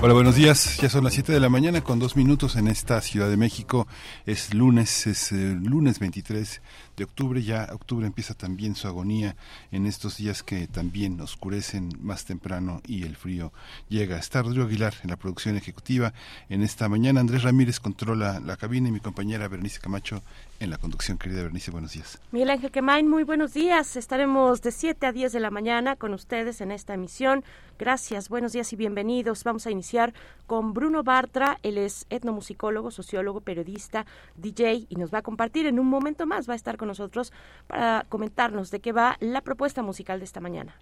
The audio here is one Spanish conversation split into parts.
Hola, buenos días. Ya son las 7 de la mañana con dos minutos en esta Ciudad de México. Es lunes, es eh, lunes 23 de octubre. Ya octubre empieza también su agonía en estos días que también oscurecen más temprano y el frío llega. Está Rodrigo Aguilar en la producción ejecutiva. En esta mañana Andrés Ramírez controla la cabina y mi compañera Bernice Camacho en la conducción. Querida Bernice, buenos días. Miguel Ángel Quemain, muy buenos días. Estaremos de 7 a 10 de la mañana con ustedes en esta emisión. Gracias, buenos días y bienvenidos. Vamos a iniciar con Bruno Bartra. Él es etnomusicólogo, sociólogo, periodista, DJ y nos va a compartir en un momento más. Va a estar con nosotros para comentarnos de qué va la propuesta musical de esta mañana.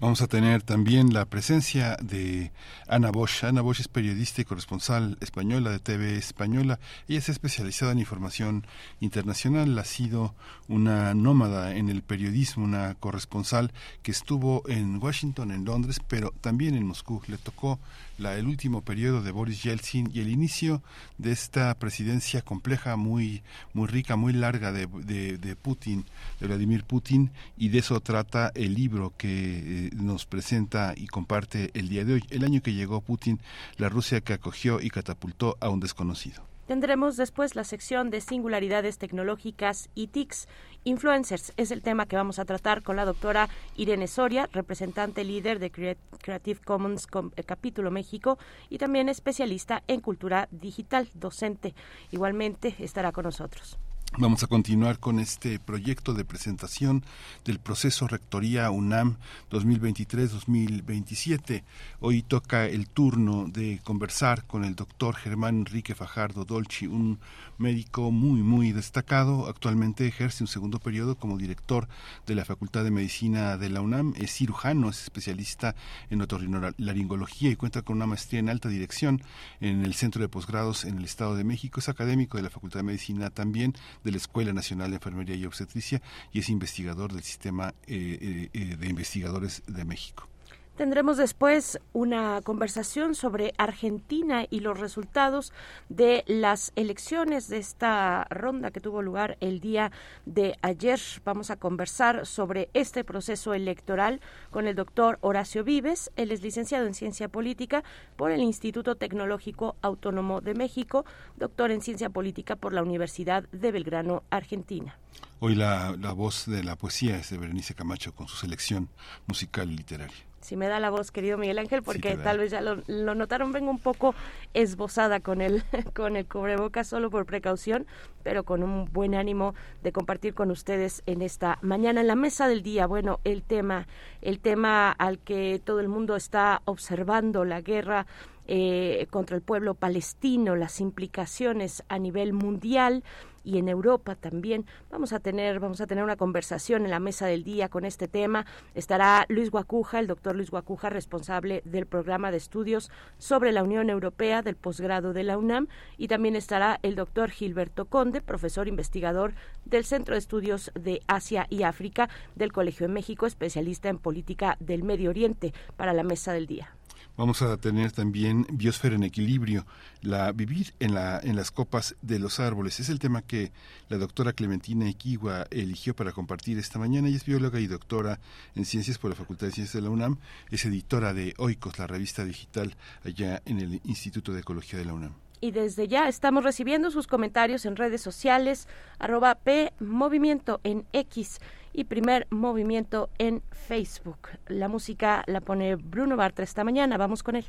Vamos a tener también la presencia de Ana Bosch. Ana Bosch es periodista y corresponsal española de TV Española. Ella es especializada en información internacional. Ha sido una nómada en el periodismo, una corresponsal que estuvo en Washington, en Londres, pero también en Moscú. Le tocó la, el último periodo de Boris Yeltsin y el inicio de esta presidencia compleja, muy, muy rica, muy larga de, de, Putin, de Vladimir Putin, y de eso trata el libro que eh, nos presenta y comparte el día de hoy. El año que llegó Putin, la Rusia que acogió y catapultó a un desconocido. Tendremos después la sección de singularidades tecnológicas y TICs. Influencers es el tema que vamos a tratar con la doctora Irene Soria, representante líder de Creative Commons eh, Capítulo México y también especialista en cultura digital, docente. Igualmente estará con nosotros. Vamos a continuar con este proyecto de presentación del proceso Rectoría UNAM 2023-2027. Hoy toca el turno de conversar con el doctor Germán Enrique Fajardo Dolci, un médico muy, muy destacado. Actualmente ejerce un segundo periodo como director de la Facultad de Medicina de la UNAM. Es cirujano, es especialista en otorrinolaringología y cuenta con una maestría en alta dirección en el Centro de Posgrados en el Estado de México. Es académico de la Facultad de Medicina también de la Escuela Nacional de Enfermería y Obstetricia y es investigador del Sistema eh, eh, de Investigadores de México. Tendremos después una conversación sobre Argentina y los resultados de las elecciones de esta ronda que tuvo lugar el día de ayer. Vamos a conversar sobre este proceso electoral con el doctor Horacio Vives. Él es licenciado en Ciencia Política por el Instituto Tecnológico Autónomo de México, doctor en Ciencia Política por la Universidad de Belgrano, Argentina. Hoy la, la voz de la poesía es de Berenice Camacho con su selección musical y literaria si me da la voz, querido Miguel Ángel, porque tal vez ya lo, notaron, vengo un poco esbozada con el, con el cubrebocas solo por precaución, pero con un buen ánimo de compartir con ustedes en esta mañana en la mesa del día. Bueno, el tema, el tema al que todo el mundo está observando, la guerra eh, contra el pueblo palestino, las implicaciones a nivel mundial y en Europa también. Vamos a tener, vamos a tener una conversación en la mesa del día con este tema. Estará Luis Guacuja, el doctor Luis Guacuja, responsable del programa de estudios sobre la Unión Europea del posgrado de la UNAM, y también estará el doctor Gilberto Conde, profesor investigador del Centro de Estudios de Asia y África del Colegio de México, especialista en política del Medio Oriente, para la mesa del día. Vamos a tener también biosfera en equilibrio, la vivir en, la, en las copas de los árboles. Es el tema que la doctora Clementina Equigua eligió para compartir esta mañana. Ella es bióloga y doctora en ciencias por la Facultad de Ciencias de la UNAM. Es editora de Oikos, la revista digital allá en el Instituto de Ecología de la UNAM y desde ya estamos recibiendo sus comentarios en redes sociales, arroba Movimiento en X y primer movimiento en Facebook. La música la pone Bruno Bartra esta mañana. Vamos con él.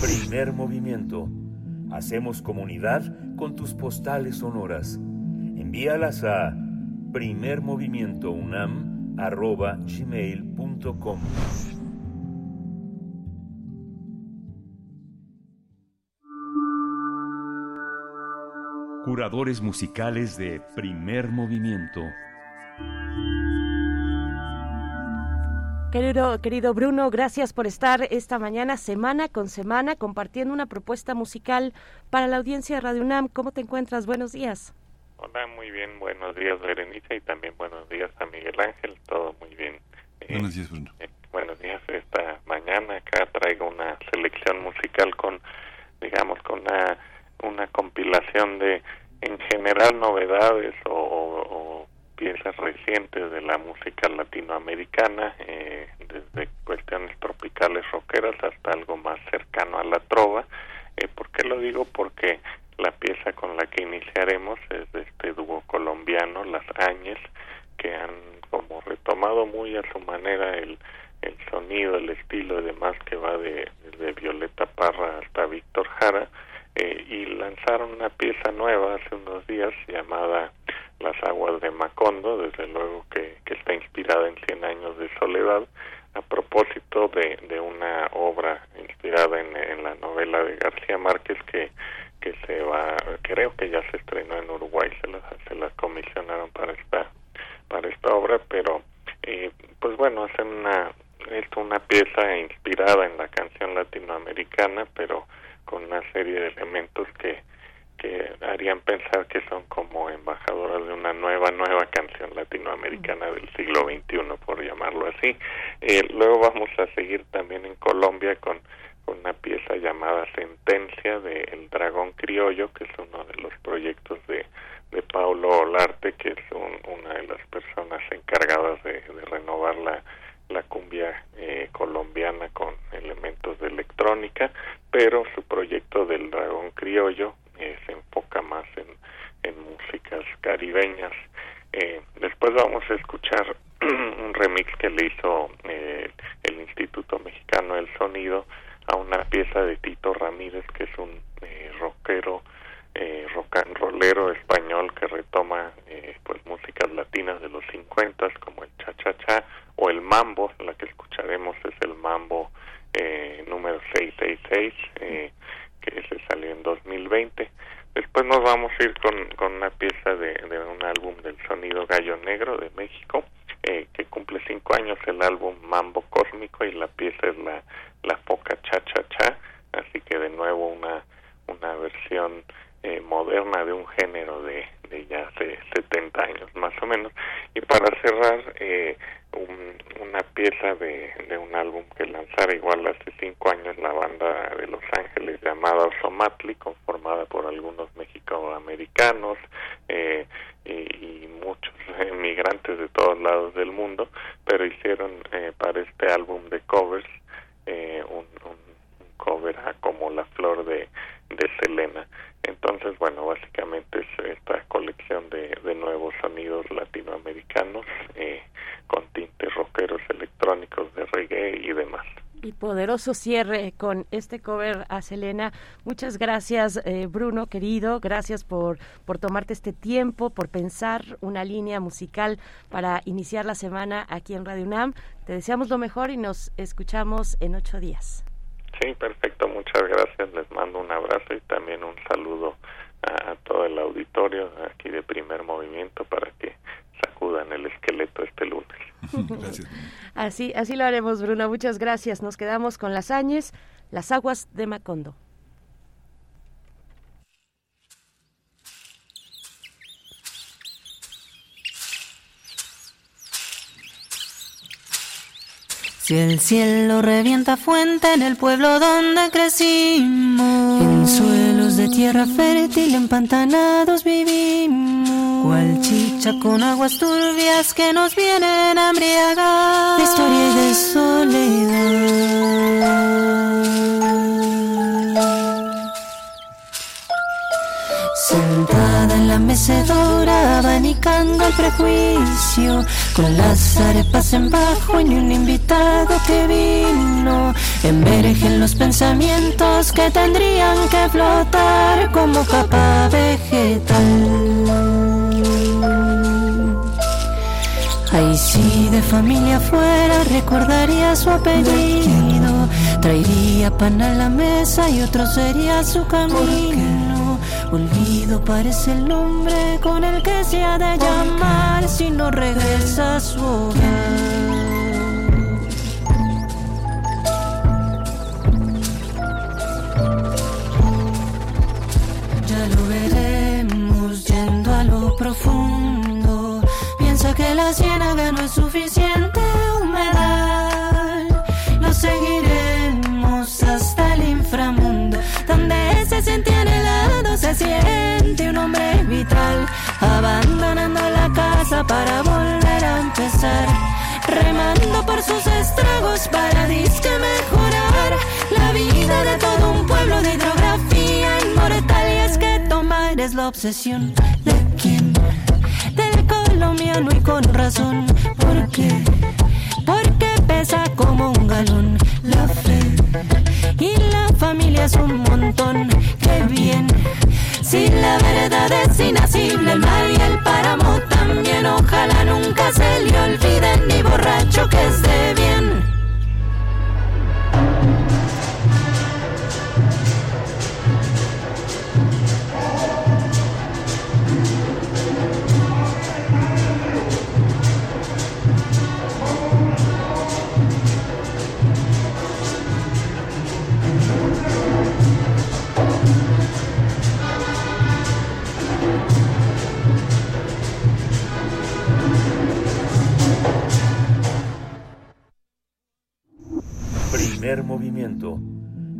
Primer movimiento. Hacemos comunidad con tus postales sonoras. Envíalas a primermovimientounam.gmail.com Curadores musicales de primer movimiento. Querido, querido Bruno, gracias por estar esta mañana, semana con semana, compartiendo una propuesta musical para la audiencia de Radio UNAM. ¿Cómo te encuentras? Buenos días. Hola, muy bien. Buenos días, Berenice, y también buenos días a Miguel Ángel. Todo muy bien. Eh, buenos días, Bruno. Eh, buenos días. Esta mañana acá traigo una selección musical con, digamos, con una, una compilación de, en general, novedades o piezas recientes de la música latinoamericana, eh, desde cuestiones tropicales rockeras hasta algo más cercano a la trova. Eh, ¿Por qué lo digo? Porque la pieza con la que iniciaremos es de este dúo colombiano, Las Áñez, que han como retomado muy a su manera el, el sonido, el estilo y demás que va de, de Violeta Parra hasta Víctor Jara eh, y lanzaron una pieza nueva hace unos días llamada Las aguas de Macondo, desde luego que, que está inspirada en Cien años de soledad, a propósito de, de una obra inspirada en, en, la novela de García Márquez que, que se va, creo que ya se estrenó en Uruguay, se la, se la comisionaron para esta, para esta obra, pero eh, pues bueno, hacen una, esto una pieza inspirada en la canción latinoamericana, pero con una serie de elementos que, que harían pensar que son como embajadoras de una nueva, nueva canción latinoamericana del siglo XXI, por llamarlo así. Eh, luego vamos a seguir también en Colombia con, una pieza llamada Sentencia de El Dragón Criollo, que es uno de los proyectos de, de Paulo Olarte, que es una de las personas encargadas de, de renovar la la cumbia eh, colombiana con elementos de electrónica, pero su proyecto del dragón criollo eh, se enfoca más en, en músicas caribeñas. Eh, después vamos a escuchar un remix que le hizo el Instituto Mexicano del Sonido a una pieza de Tito Ramírez, que es un rockero eh, rock and rollero español que retoma eh, pues músicas latinas de los 50 como el cha cha cha o el mambo la que escucharemos es el mambo eh, número 666 eh, que se salió en 2020 después nos vamos a ir con, con una pieza de, de un álbum del sonido gallo negro de México eh, que cumple cinco años el álbum Mambo Cósmico y la pieza es la, la Foca Cha Cha Cha, así que de nuevo una, una versión eh, moderna de un género de, ya hace 70 años más o menos. Y para cerrar, eh, una pieza de, de un álbum que lanzara igual hace cinco años la banda de Los Ángeles llamada Osomatli, conformada por algunos mexicoamericanos eh, y, muchos emigrantes de todos lados del mundo, pero hicieron eh, para este álbum de covers eh, un, un, cover a como la flor de, de Selena. Entonces, bueno, básicamente es esta colección de, de nuevos sonidos latinoamericanos eh, con tintes rockeros electrónicos de reggae y demás. Y poderoso cierre con este cover a Selena. Muchas gracias, eh, Bruno, querido. Gracias por, por tomarte este tiempo, por pensar una línea musical para iniciar la semana aquí en Radio UNAM. Te deseamos lo mejor y nos escuchamos en ocho días. Sí, perfecto, muchas gracias. Les mando un abrazo y también un saludo a, todo el auditorio aquí de primer movimiento para que sacudan el esqueleto este lunes. gracias. Así, así lo haremos, Bruno. Muchas gracias. Nos quedamos con las añes, las aguas de Macondo. Si el cielo revienta fuente en el pueblo donde crecimos, en suelos de tierra fértil empantanados vivimos, cual chicha con aguas turbias que nos vienen a embriagar, de historia y de soledad. Sentada en la mecedora, abanicando el prejuicio, con las arepas en bajo y un invitado que vino. Emergen los pensamientos que tendrían que flotar como capa vegetal. Ay, si de familia fuera, recordaría su apellido. Traería pan a la mesa y otro sería su camino. Olvido parece el nombre con el que se ha de llamar si no regresa a su hogar. Ya lo veremos yendo a lo profundo. Piensa que la ciénaga no es suficiente humedad. Lo seguiremos hasta el inframundo, donde ese sentido se siente un hombre vital, abandonando la casa para volver a empezar remando por sus estragos para disque mejorar la vida de todo un pueblo de hidrografía inmortal. Y es que tomar es la obsesión de quien, del colombiano y con razón. ¿Por qué? Porque como un galón la fe y la familia es un montón. Qué bien. Si la verdad es inasible, el mar y el páramo también. Ojalá nunca se le olvide ni borracho que esté bien.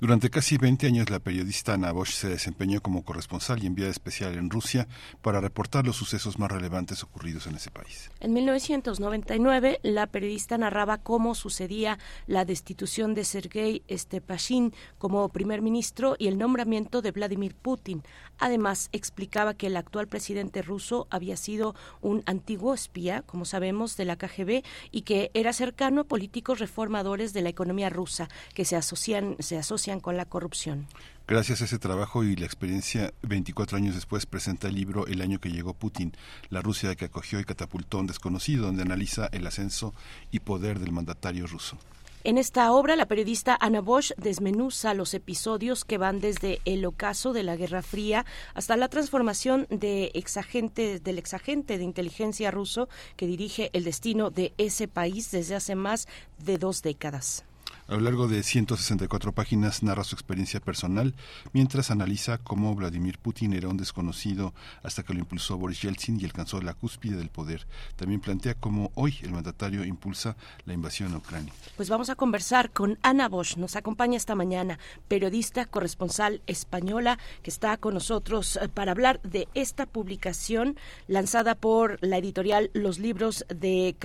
Durante casi 20 años la periodista Ana Bosch se desempeñó como corresponsal y enviada especial en Rusia para reportar los sucesos más relevantes ocurridos en ese país. En 1999 la periodista narraba cómo sucedía la destitución de Sergei Stepashin como primer ministro y el nombramiento de Vladimir Putin. Además explicaba que el actual presidente ruso había sido un antiguo espía, como sabemos, de la KGB y que era cercano a políticos reformadores de la economía rusa que se asocian se asocian con la corrupción. Gracias a ese trabajo y la experiencia, 24 años después presenta el libro El año que llegó Putin, la Rusia que acogió y catapultó a un desconocido, donde analiza el ascenso y poder del mandatario ruso. En esta obra, la periodista Ana Bosch desmenuza los episodios que van desde el ocaso de la Guerra Fría hasta la transformación de exagente, del exagente de inteligencia ruso que dirige el destino de ese país desde hace más de dos décadas. A lo largo de 164 páginas narra su experiencia personal mientras analiza cómo Vladimir Putin era un desconocido hasta que lo impulsó Boris Yeltsin y alcanzó la cúspide del poder. También plantea cómo hoy el mandatario impulsa la invasión a Ucrania. Pues vamos a conversar con Ana Bosch, nos acompaña esta mañana, periodista corresponsal española que está con nosotros eh, para hablar de esta publicación lanzada por la editorial Los Libros de,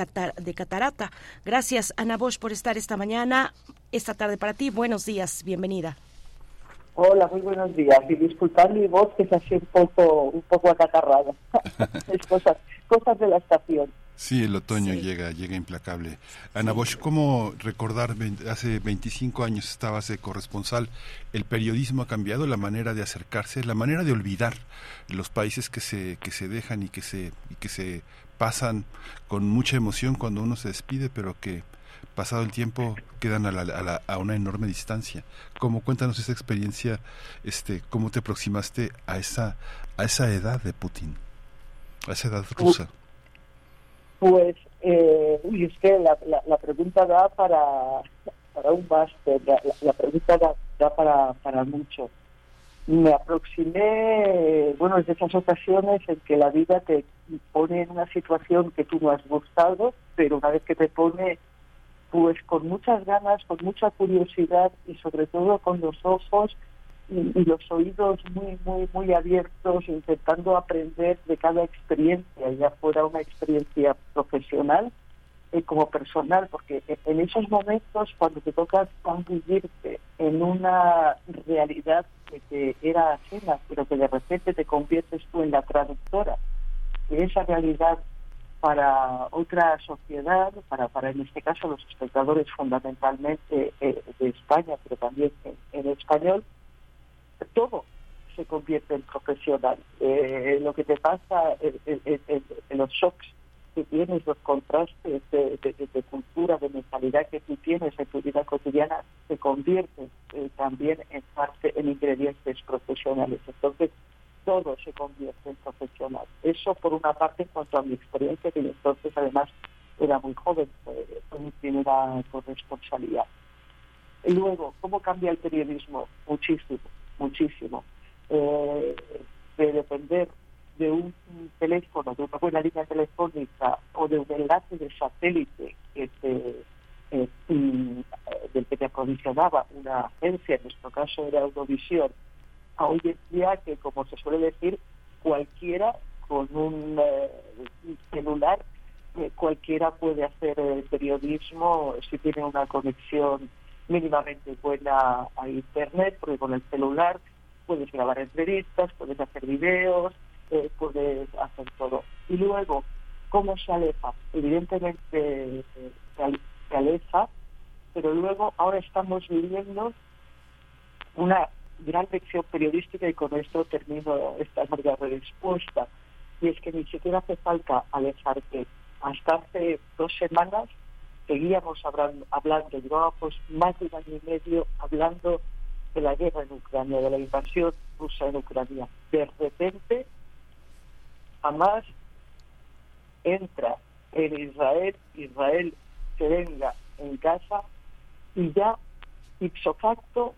de Catarata. Gracias Ana Bosch por estar esta mañana esta tarde para ti. Buenos días, bienvenida. Hola, muy buenos días. Y disculpad mi voz que es así un poco, un poco acatarrada. es cosas, cosas de la estación. Sí, el otoño llega, llega implacable. Ana Bosch, ¿cómo recordar, hace 25 años estabas de corresponsal, el periodismo ha cambiado, la manera de acercarse, la manera de olvidar los países que se, que se dejan y que se, y que se pasan con mucha emoción cuando uno se despide, pero que pasado el tiempo quedan a, la, a, una enorme distancia. ¿Cómo cuéntanos esa experiencia? Este, ¿Cómo te aproximaste a esa a esa edad de Putin, a esa edad rusa? Pues, eh, uy, es que la, la, pregunta da para para un máster, la, pregunta da, da para para mucho. Me aproximé, bueno, desde esas ocasiones en que la vida te pone en una situación que tú no has buscado, pero una vez que te pone pues con muchas ganas, con mucha curiosidad y sobre todo con los ojos y, los oídos muy, muy, muy abiertos, intentando aprender de cada experiencia, ya fuera una experiencia profesional y como personal, porque en esos momentos cuando te toca convivirte en una realidad que te era ajena, pero que de repente te conviertes tú en la traductora de esa realidad para otra sociedad, para, para en este caso los espectadores fundamentalmente eh, de España, pero también en, español, todo se convierte en profesional. Eh, lo que te pasa en, los shocks que tienes, los contrastes de, cultura, de mentalidad que tú tienes en tu vida cotidiana, se convierten eh, también en parte en ingredientes profesionales. Entonces, todo se convierte en profesional. Eso por una parte en cuanto a mi experiencia, que entonces además era muy joven, fue, mi primera. Y luego, ¿cómo cambia el periodismo? Muchísimo, muchísimo. Eh, de depender de un teléfono, de una buena línea telefónica o de un enlace de satélite que te, eh, mm, del que te aprovisionaba una agencia, en nuestro caso era Eurovisión, a hoy en día que, como se suele decir, cualquiera con un eh, celular, eh, cualquiera puede hacer periodismo si tiene una conexión mínimamente buena a Internet, porque con el celular puedes grabar entrevistas, puedes hacer videos, eh, puedes hacer todo. Y luego, ¿cómo se aleja? Evidentemente eh, se aleja, pero luego ahora estamos viviendo una gran lección periodística y con esto termino esta larga respuesta. Y es que ni siquiera hace falta alejarte. Hasta hace dos semanas seguíamos hablando, hablando llevábamos más de un año y medio hablando de la guerra en Ucrania, de la invasión rusa en Ucrania. De repente, Hamas entra en Israel, Israel se venga en casa y ya ipso facto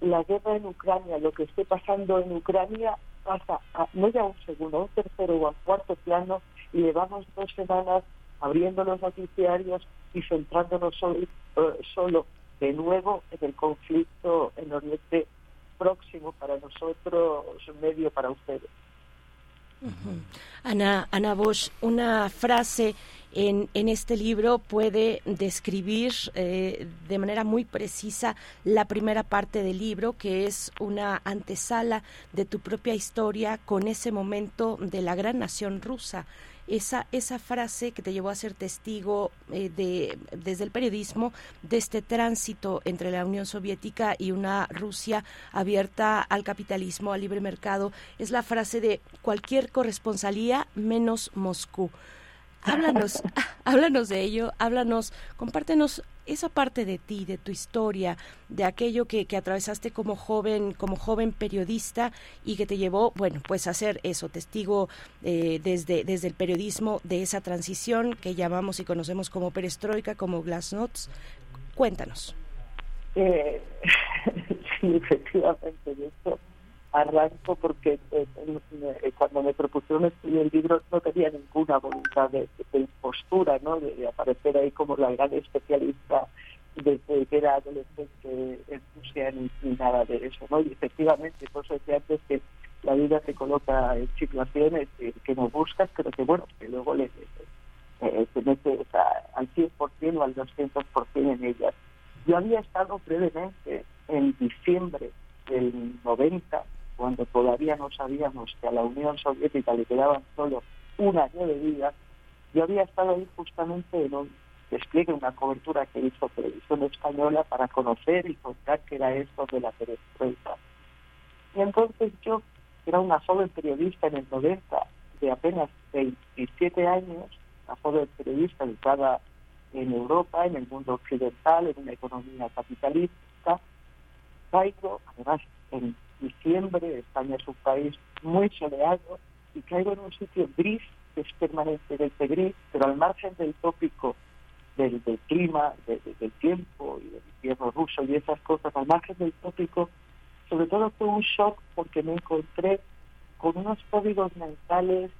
la guerra en Ucrania, lo que esté pasando en Ucrania pasa a, no ya un segundo, a un tercero o a un cuarto plano y llevamos dos semanas abriendo los noticiarios y centrándonos solo, eh, solo de nuevo en el conflicto en Oriente Próximo para nosotros, medio para ustedes. Ana, Ana Bosch, una frase en, en, este libro puede describir eh, de manera muy precisa la primera parte del libro, que es una antesala de tu propia historia con ese momento de la gran nación rusa esa, esa frase que te llevó a ser testigo eh, de, desde el periodismo de este tránsito entre la Unión Soviética y una Rusia abierta al capitalismo, al libre mercado, es la frase de cualquier corresponsalía menos Moscú. Háblanos, háblanos de ello, háblanos, compártenos esa parte de ti, de tu historia, de aquello que, que, atravesaste como joven, como joven periodista y que te llevó, bueno, pues a ser eso, testigo eh, desde, desde el periodismo de esa transición que llamamos y conocemos como perestroika, como glasnost. Cuéntanos. Eh, sí, efectivamente, arranco porque eh, eh, cuando me propusieron escribir el libro no tenía ninguna voluntad de, impostura, ¿no? De, aparecer ahí como la gran especialista desde que era adolescente en Rusia ni, nada de eso, ¿no? Y efectivamente, por eso decía antes que la vida te coloca en situaciones que, no buscas, pero que bueno, que luego le, eh, te metes al 100% o al 200% en ellas. Yo había estado brevemente en diciembre del 90 cuando todavía no sabíamos que a la Unión Soviética le quedaban solo un año de vida, yo había estado ahí justamente en un despliegue, una cobertura que hizo Televisión Española para conocer y contar qué era esto de la perestroika. Y entonces yo, que era una joven periodista en el 90, de apenas 27 años, una joven periodista educada en Europa, en el mundo occidental, en una economía capitalista, caigo, además en diciembre, España es un país muy soleado y caigo en un sitio gris, que es permanentemente gris, pero al margen del tópico del, clima, del tiempo y del invierno ruso y esas cosas, al margen del tópico, sobre todo fue un shock porque me encontré con unos códigos mentales,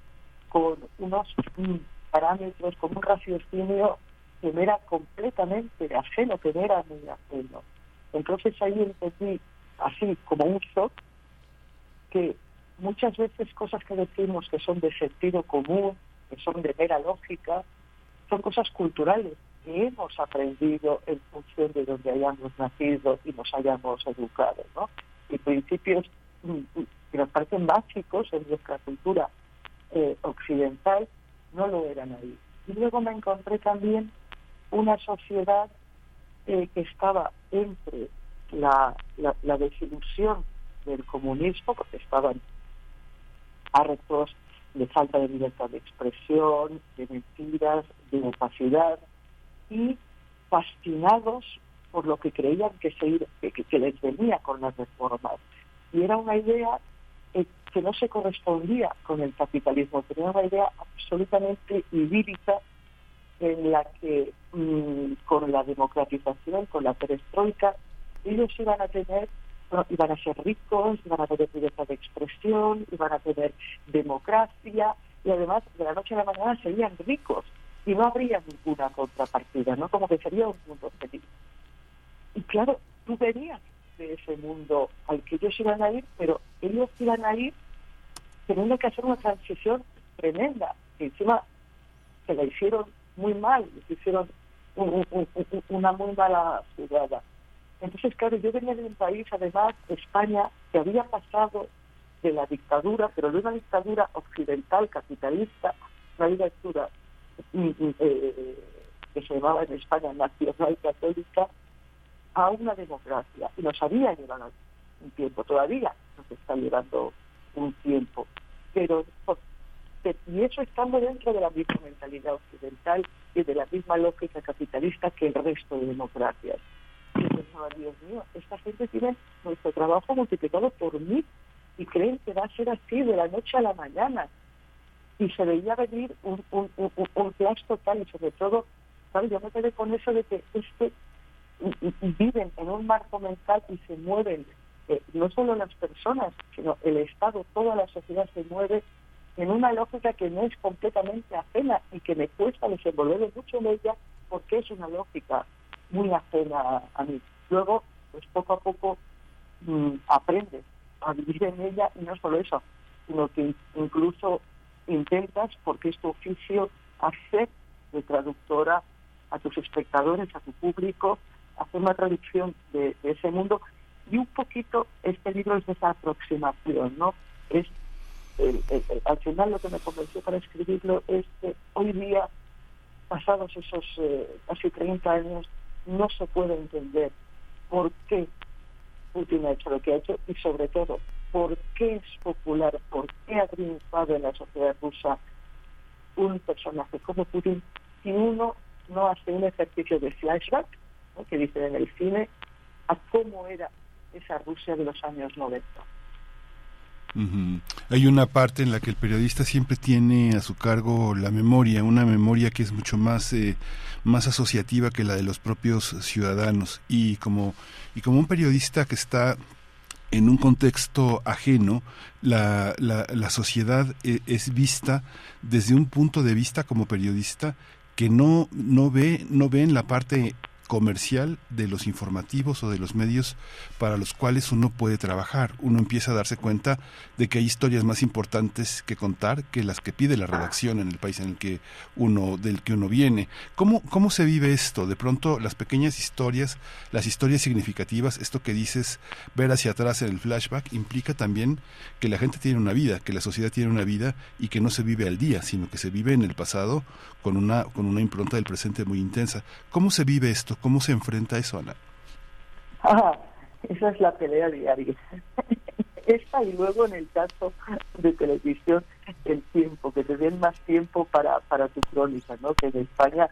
con unos mm, parámetros, con un raciocinio que me era completamente ajeno, que no era muy ajeno. Entonces ahí entendí así como un shock, que muchas veces cosas que decimos que son de sentido común, que son de mera lógica, son cosas culturales que hemos aprendido en función de donde hayamos nacido y nos hayamos educado, ¿no? Y principios mm, mm, que nos parecen básicos en nuestra cultura eh, occidental no lo eran ahí. Y luego me encontré también una sociedad eh, que estaba entre la, desilusión del comunismo, porque estaban hartos de falta de libertad de expresión, de mentiras, de opacidad y fascinados por lo que creían que, se, que, les venía con las reformas. Y era una idea eh, que no se correspondía con el capitalismo, tenía una idea absolutamente idílica en la que mm, con la democratización, con la perestroika, ellos iban a tener iban a ser ricos, iban a tener libertad de expresión, iban a tener democracia y además de la noche a la mañana serían ricos y no habría ninguna contrapartida, ¿no? Como que sería un mundo feliz. Y claro, tú venías de ese mundo al que ellos iban a ir, pero ellos iban a ir teniendo que hacer una transición tremenda, que encima se la hicieron muy mal, se hicieron una muy mala jugada. Entonces, claro, yo venía de un país, además, España, que había pasado de la dictadura, pero de una dictadura occidental, capitalista, una dictadura mm, mm, eh, que se llamaba en España nacional católica, a una democracia. Y nos había llevado un tiempo, todavía nos está llevando un tiempo. Pero, y eso estando dentro de la misma mentalidad occidental y de la misma lógica capitalista que el resto de democracias. Y pensaba, Dios mío, esta gente tiene nuestro trabajo multiplicado por mí y creen que va a ser así de la noche a la mañana. Y se veía venir un, un, un, un total y sobre todo, ¿sabes? Yo me quedé con eso de que este viven en un marco mental y se mueven, eh, no solo las personas, sino el Estado, toda la sociedad se mueve en una lógica que no es completamente ajena y que me cuesta desenvolver mucho en ella porque es una lógica muy ajena a mí. Luego, pues poco a poco mm, aprendes a vivir en ella y no solo eso, sino que incluso intentas, porque es tu oficio, hacer de traductora a tus espectadores, a tu público, hacer una traducción de, ese mundo y un poquito este libro es de esa aproximación, ¿no? Es al final lo que me convenció para escribirlo es que hoy día, pasados esos eh, casi 30 años, no se puede entender por qué Putin ha hecho lo que ha hecho y sobre todo por qué es popular, por qué ha triunfado en la sociedad rusa un personaje como Putin si uno no hace un ejercicio de flashback, que dicen en el cine, a cómo era esa Rusia de los años 90. Hay una parte en la que el periodista siempre tiene a su cargo la memoria, una memoria que es mucho más, eh, más asociativa que la de los propios ciudadanos. Y como, y como un periodista que está en un contexto ajeno, la, la, la sociedad eh, es vista desde un punto de vista como periodista que no, no ve, no ve en la parte comercial de los informativos o de los medios para los cuales uno puede trabajar. Uno empieza a darse cuenta de que hay historias más importantes que contar que las que pide la redacción en el país en el que uno del que uno viene. ¿Cómo cómo se vive esto? De pronto las pequeñas historias, las historias significativas, esto que dices ver hacia atrás en el flashback implica también que la gente tiene una vida, que la sociedad tiene una vida y que no se vive al día, sino que se vive en el pasado con una con una impronta del presente muy intensa. ¿Cómo se vive esto? ¿Cómo se enfrenta eso, Ana? Ah, esa es la pelea diaria. Esta y luego en el caso de televisión, el tiempo, que te den más tiempo para, para tu crónica, ¿no? Que en España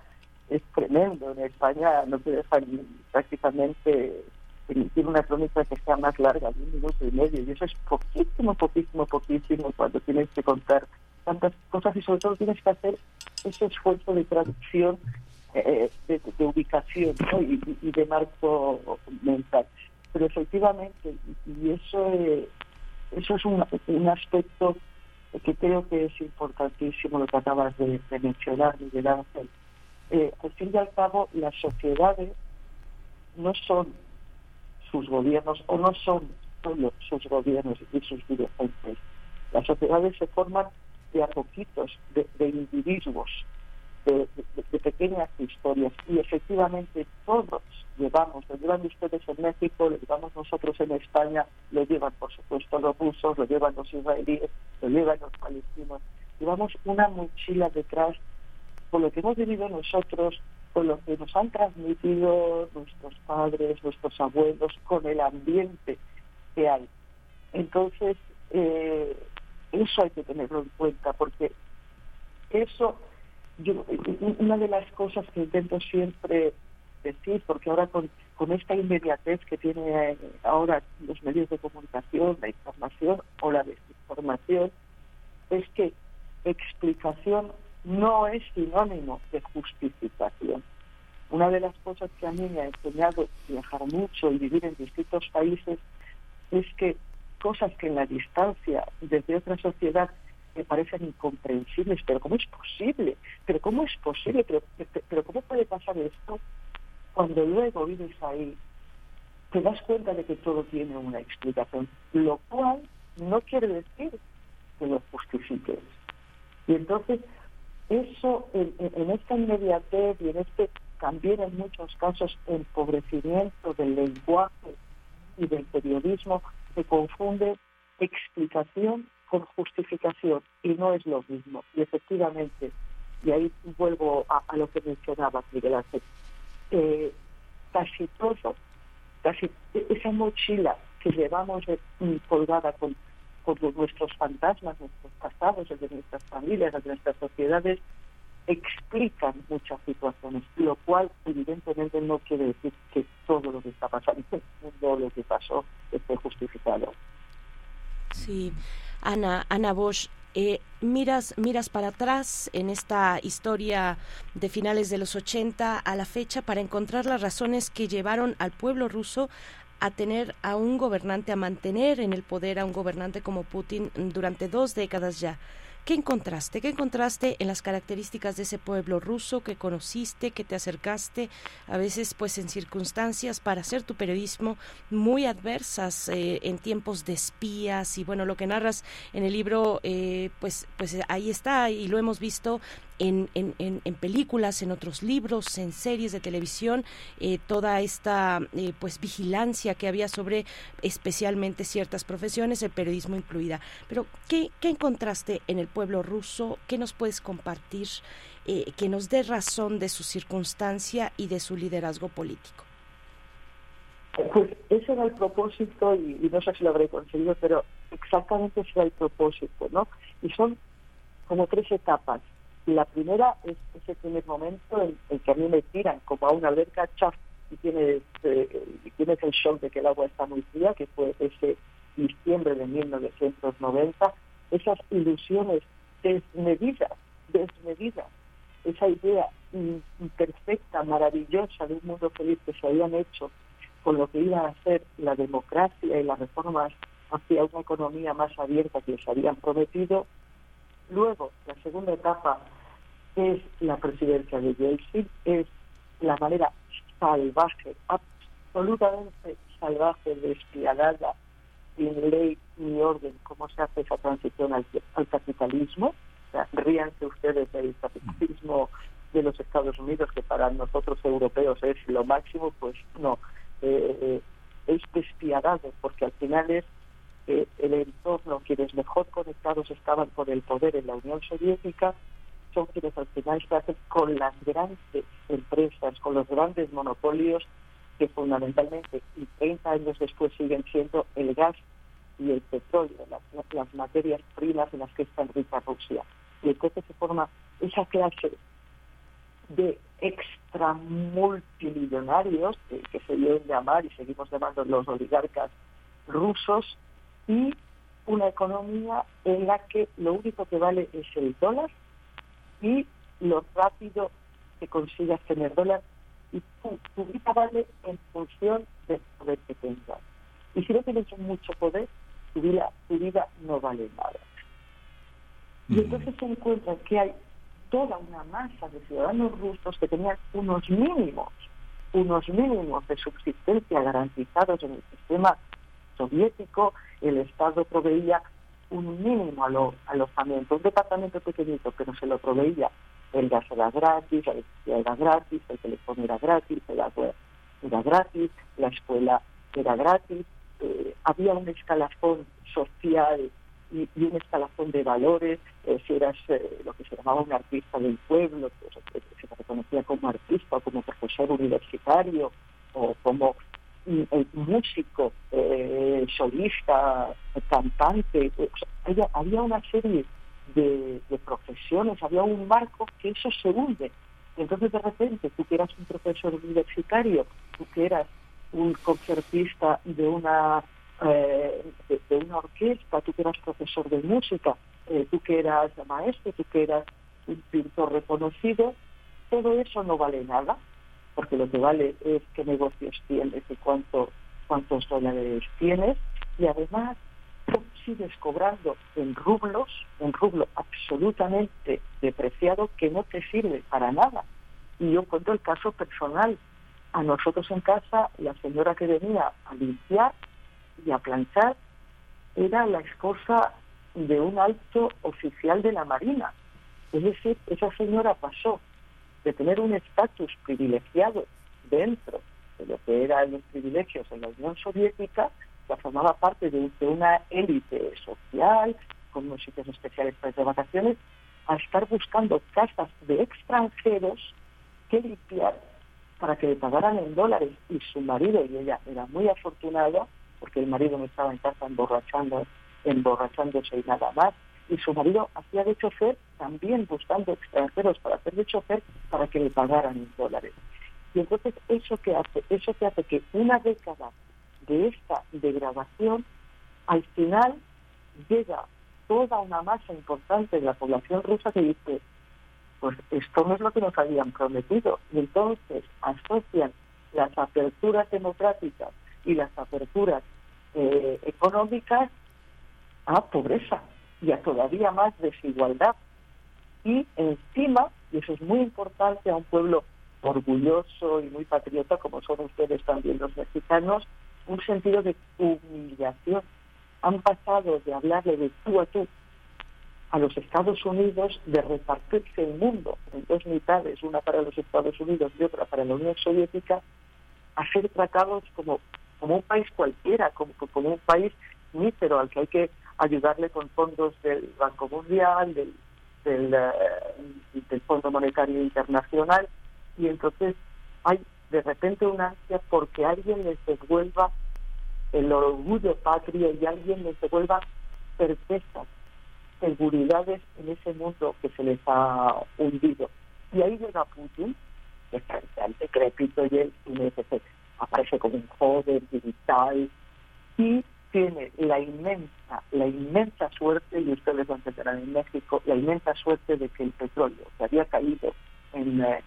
es tremendo. En España no te dejan prácticamente emitir una crónica que sea más larga, de un minuto y medio. Y eso es poquísimo, poquísimo, poquísimo cuando tienes que contar tantas cosas y sobre todo tienes que hacer ese esfuerzo de traducción eh, de, ubicación y, de marco mental. Pero efectivamente, y eso, eh, eso es un, aspecto que creo que es importantísimo lo que acabas de, mencionar, Miguel Ángel. Eh, al fin y al cabo, las sociedades no son sus gobiernos o no son solo sus gobiernos y sus dirigentes. Las sociedades se forman de a poquitos, de individuos de, pequeñas historias y efectivamente todos llevamos, lo llevan ustedes en México, lo llevamos nosotros en España, lo llevan por supuesto los rusos, lo llevan los israelíes, lo llevan los palestinos. Llevamos una mochila detrás con lo que hemos vivido nosotros, con lo que nos han transmitido nuestros padres, nuestros abuelos, con el ambiente que hay. Entonces, eh, eso hay que tenerlo en cuenta, porque eso, yo, una de las cosas que intento siempre decir, porque ahora con, con esta inmediatez que tiene ahora los medios de comunicación, la información o la desinformación, es que explicación no es sinónimo de justificación. Una de las cosas que a mí me ha enseñado viajar mucho y vivir en distintos países es que cosas que en la distancia desde otra sociedad me parecen incomprensibles, pero ¿cómo es posible? ¿Pero cómo es posible? ¿Pero, pero cómo puede pasar esto? Cuando luego vives ahí, te das cuenta de que todo tiene una explicación, lo cual no quiere decir que lo justifiques. Y entonces, eso en, en esta inmediatez y en este también en muchos casos empobrecimiento del lenguaje y del periodismo se confunde explicación con justificación y no es lo mismo. Y efectivamente, y ahí vuelvo a, lo que mencionaba Miguel Ángel, casi todo, casi esa mochila que llevamos colgada con, con nuestros fantasmas, nuestros pasados, de nuestras familias, de nuestras sociedades, explican muchas situaciones, lo cual evidentemente no quiere decir que todo lo que está pasando todo lo que pasó esté justificado. Sí, Ana, Ana Bosch, eh, miras, miras para atrás en esta historia de finales de los 80 a la fecha para encontrar las razones que llevaron al pueblo ruso a tener a un gobernante, a mantener en el poder a un gobernante como Putin durante dos décadas ya. ¿Qué encontraste? ¿Qué encontraste en las características de ese pueblo ruso que conociste, que te acercaste, a veces pues en circunstancias para hacer tu periodismo muy adversas eh, en tiempos de espías y bueno, lo que narras en el libro eh, pues, pues ahí está y lo hemos visto en, en, en, películas, en otros libros, en series de televisión, eh, toda esta eh, pues vigilancia que había sobre especialmente ciertas profesiones, el periodismo incluida. Pero, ¿qué, qué encontraste en el pueblo ruso? ¿Qué nos puedes compartir eh, que nos dé razón de su circunstancia y de su liderazgo político? Pues ese era el propósito y, y, no sé si lo habré conseguido, pero exactamente ese era el propósito, ¿no? Y son como tres etapas. La primera es ese primer momento en que a mí me tiran como a una alberca, chaf, y tienes, eh, el shock de que el agua está muy fría, que fue ese diciembre de 1990, esas ilusiones desmedidas, desmedidas, esa idea imperfecta, maravillosa de un mundo feliz que se habían hecho con lo que iba a ser la democracia y las reformas hacia una economía más abierta que les habían prometido. Luego, la segunda etapa es la presidencia de Yeltsin, es la manera salvaje, absolutamente salvaje, despiadada, sin ley ni orden, cómo se hace esa transición al, capitalismo. ríanse ustedes del capitalismo de los Estados Unidos, que para nosotros europeos es lo máximo, pues no, eh, es despiadado, porque al final es eh, el entorno, quienes mejor conectados estaban con el poder en la Unión Soviética, quienes al final se hacen con las grandes empresas, con los grandes monopolios que fundamentalmente y 30 años después siguen siendo el gas y el petróleo, las, materias primas en las que está rica Rusia. Y entonces se forma esa clase de extramultimillonarios, que, que se deben llamar y seguimos llamando los oligarcas rusos, y una economía en la que lo único que vale es el dólar y lo rápido que consigas tener dólar y tu, vida vale en función del poder que tengas. Y si no tienes mucho poder, tu vida, tu vida no vale nada. Y entonces se encuentra que hay toda una masa de ciudadanos rusos que tenían unos mínimos, unos mínimos de subsistencia garantizados en el sistema soviético, el Estado proveía un mínimo alojamiento, un departamento pequeñito, pero se lo proveía. El gas era gratis, la electricidad era gratis, el teléfono era gratis, el agua era gratis, la escuela era gratis, eh, había un escalafón social y, un escalafón de valores, eh, si eras eh, lo que se llamaba un artista del pueblo, pues, se te reconocía como artista, como profesor universitario o como músico eh, solista, cantante. había, una serie de, profesiones, había un marco que eso se hunde. Entonces, de repente, tú que eras un profesor universitario, tú que eras un concertista de una eh, de, una orquesta, tú que eras profesor de música, eh, tú que eras maestro, tú que eras un pintor reconocido, todo eso no vale nada, porque lo que vale es qué negocios tienes y cuánto, cuántos dólares tienes, y además tú sigues cobrando en rublos, un rublo absolutamente depreciado que no te sirve para nada. Y yo cuento el caso personal. A nosotros en casa, la señora que venía a limpiar y a planchar era la esposa de un alto oficial de la Marina. Es decir, esa señora pasó de tener un estatus privilegiado dentro de lo que eran los privilegios en la Unión Soviética, que formaba parte de, una élite social, con unos sitios especiales para de vacaciones, a estar buscando casas de extranjeros que limpiar para que le pagaran en dólares. Y su marido y ella era muy afortunada, porque el marido no estaba en casa emborrachando, emborrachándose y nada más, y su marido hacía de chofer también buscando extranjeros para hacer de chofer para que le pagaran en dólares. Y entonces eso que hace, eso que hace que una década de esta degradación, al final llega toda una masa importante de la población rusa que dice, pues esto no es lo que nos habían prometido. Y entonces asocian las aperturas democráticas y las aperturas eh, económicas a pobreza y a todavía más desigualdad. Y encima, y eso es muy importante a un pueblo orgulloso y muy patriota como son ustedes también los mexicanos, un sentido de humillación. Han pasado de hablarle de tú a tú a los Estados Unidos, de repartirse el mundo en dos mitades, una para los Estados Unidos y otra para la Unión Soviética, a ser tratados como, como un país cualquiera, como, como un país mísero al que hay que ayudarle con fondos del Banco Mundial, del, del, eh, del Fondo Monetario Internacional, y entonces hay de repente una ansia porque alguien les devuelva el orgullo patrio y alguien les devuelva certezas, seguridades en ese mundo que se les ha hundido. Y ahí llega Putin, que está el decrépito y él aparece como un joven digital y tiene la inmensa, la inmensa suerte, y ustedes lo entenderán en México, la inmensa suerte de que el petróleo que había caído en, eh,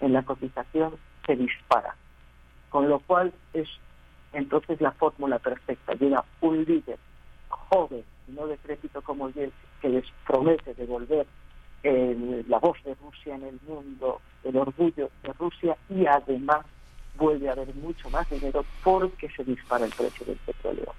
en la cotización se dispara. Con lo cual es entonces la fórmula perfecta. Llega un líder joven, no decrépito como él, que les promete devolver la voz de Rusia en el mundo, el orgullo de Rusia y además vuelve a haber mucho más dinero porque se dispara el precio del petróleo.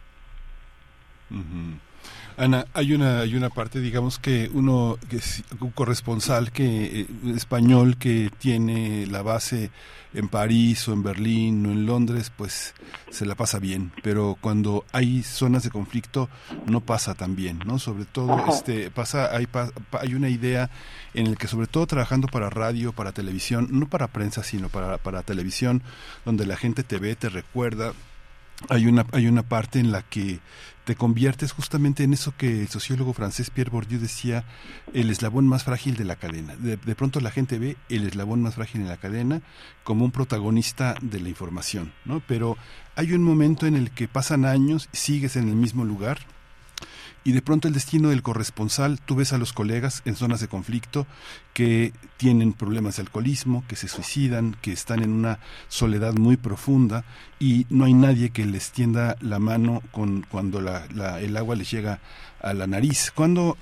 Ana, hay una, hay una parte, digamos que uno, que es un corresponsal que, eh, español que tiene la base en París o en Berlín o en Londres, pues se la pasa bien, pero cuando hay zonas de conflicto no pasa tan bien, ¿no? Sobre todo, este, pasa, hay, hay una idea en el que sobre todo trabajando para radio, para televisión, no para prensa, sino para, para televisión, donde la gente te ve, te recuerda, hay una, hay una parte en la que te conviertes justamente en eso que el sociólogo francés Pierre Bourdieu decía, el eslabón más frágil de la cadena. De, pronto la gente ve el eslabón más frágil en la cadena como un protagonista de la información, ¿no? Pero hay un momento en el que pasan años, sigues en el mismo lugar, y de pronto el destino del corresponsal, tú ves a los colegas en zonas de conflicto que tienen problemas de alcoholismo, que se suicidan, que están en una soledad muy profunda y no hay nadie que les tienda la mano con, cuando el agua les llega a la nariz. Cuando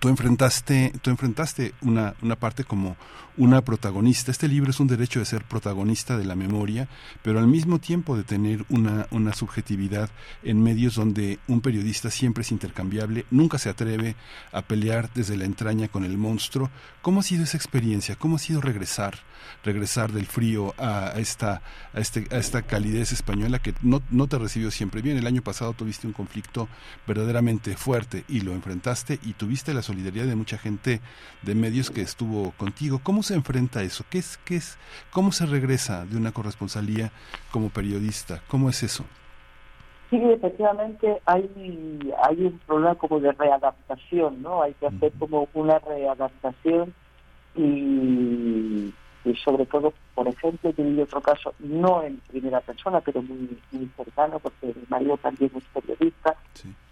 tú enfrentaste, tú enfrentaste una, una parte como una protagonista. Este libro es un derecho de ser protagonista de la memoria, pero al mismo tiempo de tener una, una subjetividad en medios donde un periodista siempre es intercambiable, nunca se atreve a pelear desde la entraña con el monstruo. ¿Cómo ha sido esa experiencia? ¿Cómo ha sido regresar, regresar del frío a, esta, a, este, a esta calidez española que no, no te recibió siempre bien? El año pasado tuviste un conflicto verdaderamente fuerte y lo enfrentaste y tuviste la solidaridad de mucha gente de medios que estuvo contigo. ¿Cómo se enfrenta a eso? ¿Qué es, qué es, ¿Cómo se regresa de una corresponsalía como periodista? ¿Cómo es eso? Sí, efectivamente hay, hay un problema como de readaptación, ¿no? Hay que hacer como una readaptación y, sobre todo, por ejemplo, he otro caso, no en primera persona, pero muy, muy cercano, porque mi marido también es periodista,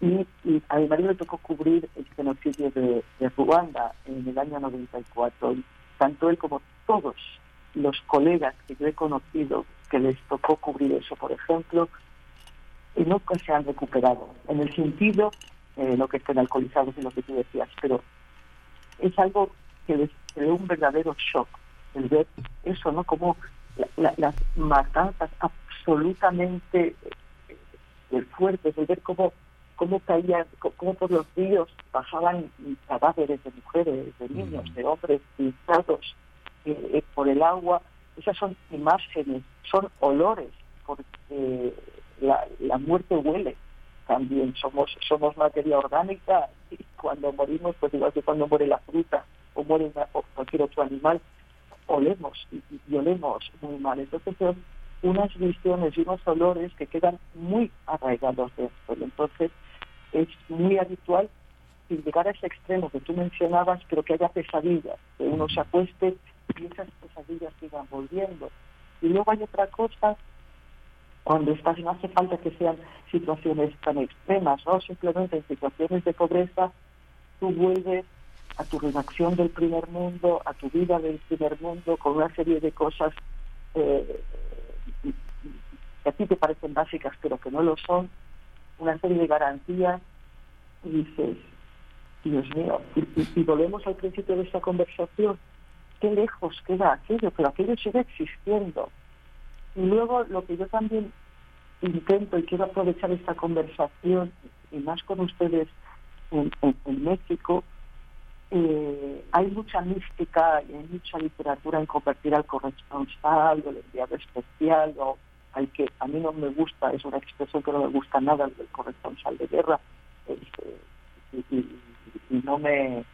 y, a mi marido le tocó cubrir el genocidio de, de Ruanda en el año 94. Tanto él como todos los colegas que yo he conocido que les tocó cubrir eso, por ejemplo, y nunca se han recuperado, en el sentido, eh, lo que estén alcoholizados y lo que tú decías, pero es algo que les creó un verdadero shock, el ver eso, ¿no? Como las matanzas absolutamente eh, fuertes, el ver cómo, cómo caían, cómo por los ríos bajaban cadáveres de mujeres, de niños, de hombres pintados eh, eh, por el agua, esas son imágenes, son olores, porque la, la muerte huele también, somos, somos materia orgánica y cuando morimos, pues igual que cuando muere la fruta o muere cualquier otro animal, olemos y, olemos muy mal. Entonces son unas visiones y unos olores que quedan muy arraigados dentro. Entonces es muy habitual sin llegar a ese extremo que tú mencionabas, pero que haya pesadillas, que uno se acueste y esas pesadillas sigan volviendo. Y luego hay otra cosa cuando estás, no hace falta que sean situaciones tan extremas, ¿no? Simplemente en situaciones de pobreza, tú vuelves a tu redacción del primer mundo, a tu vida del primer mundo, con una serie de cosas eh, que a ti te parecen básicas, pero que no lo son, una serie de garantías, y dices, Dios mío, y, volvemos al principio de esta conversación, qué lejos queda aquello, pero aquello sigue existiendo. Y luego lo que yo también intento y quiero aprovechar esta conversación, y más con ustedes en, México, eh, hay mucha mística y hay mucha literatura en convertir al corresponsal o el enviado especial o al que a mí no me gusta, es una expresión que no me gusta nada del corresponsal de guerra este, y, no me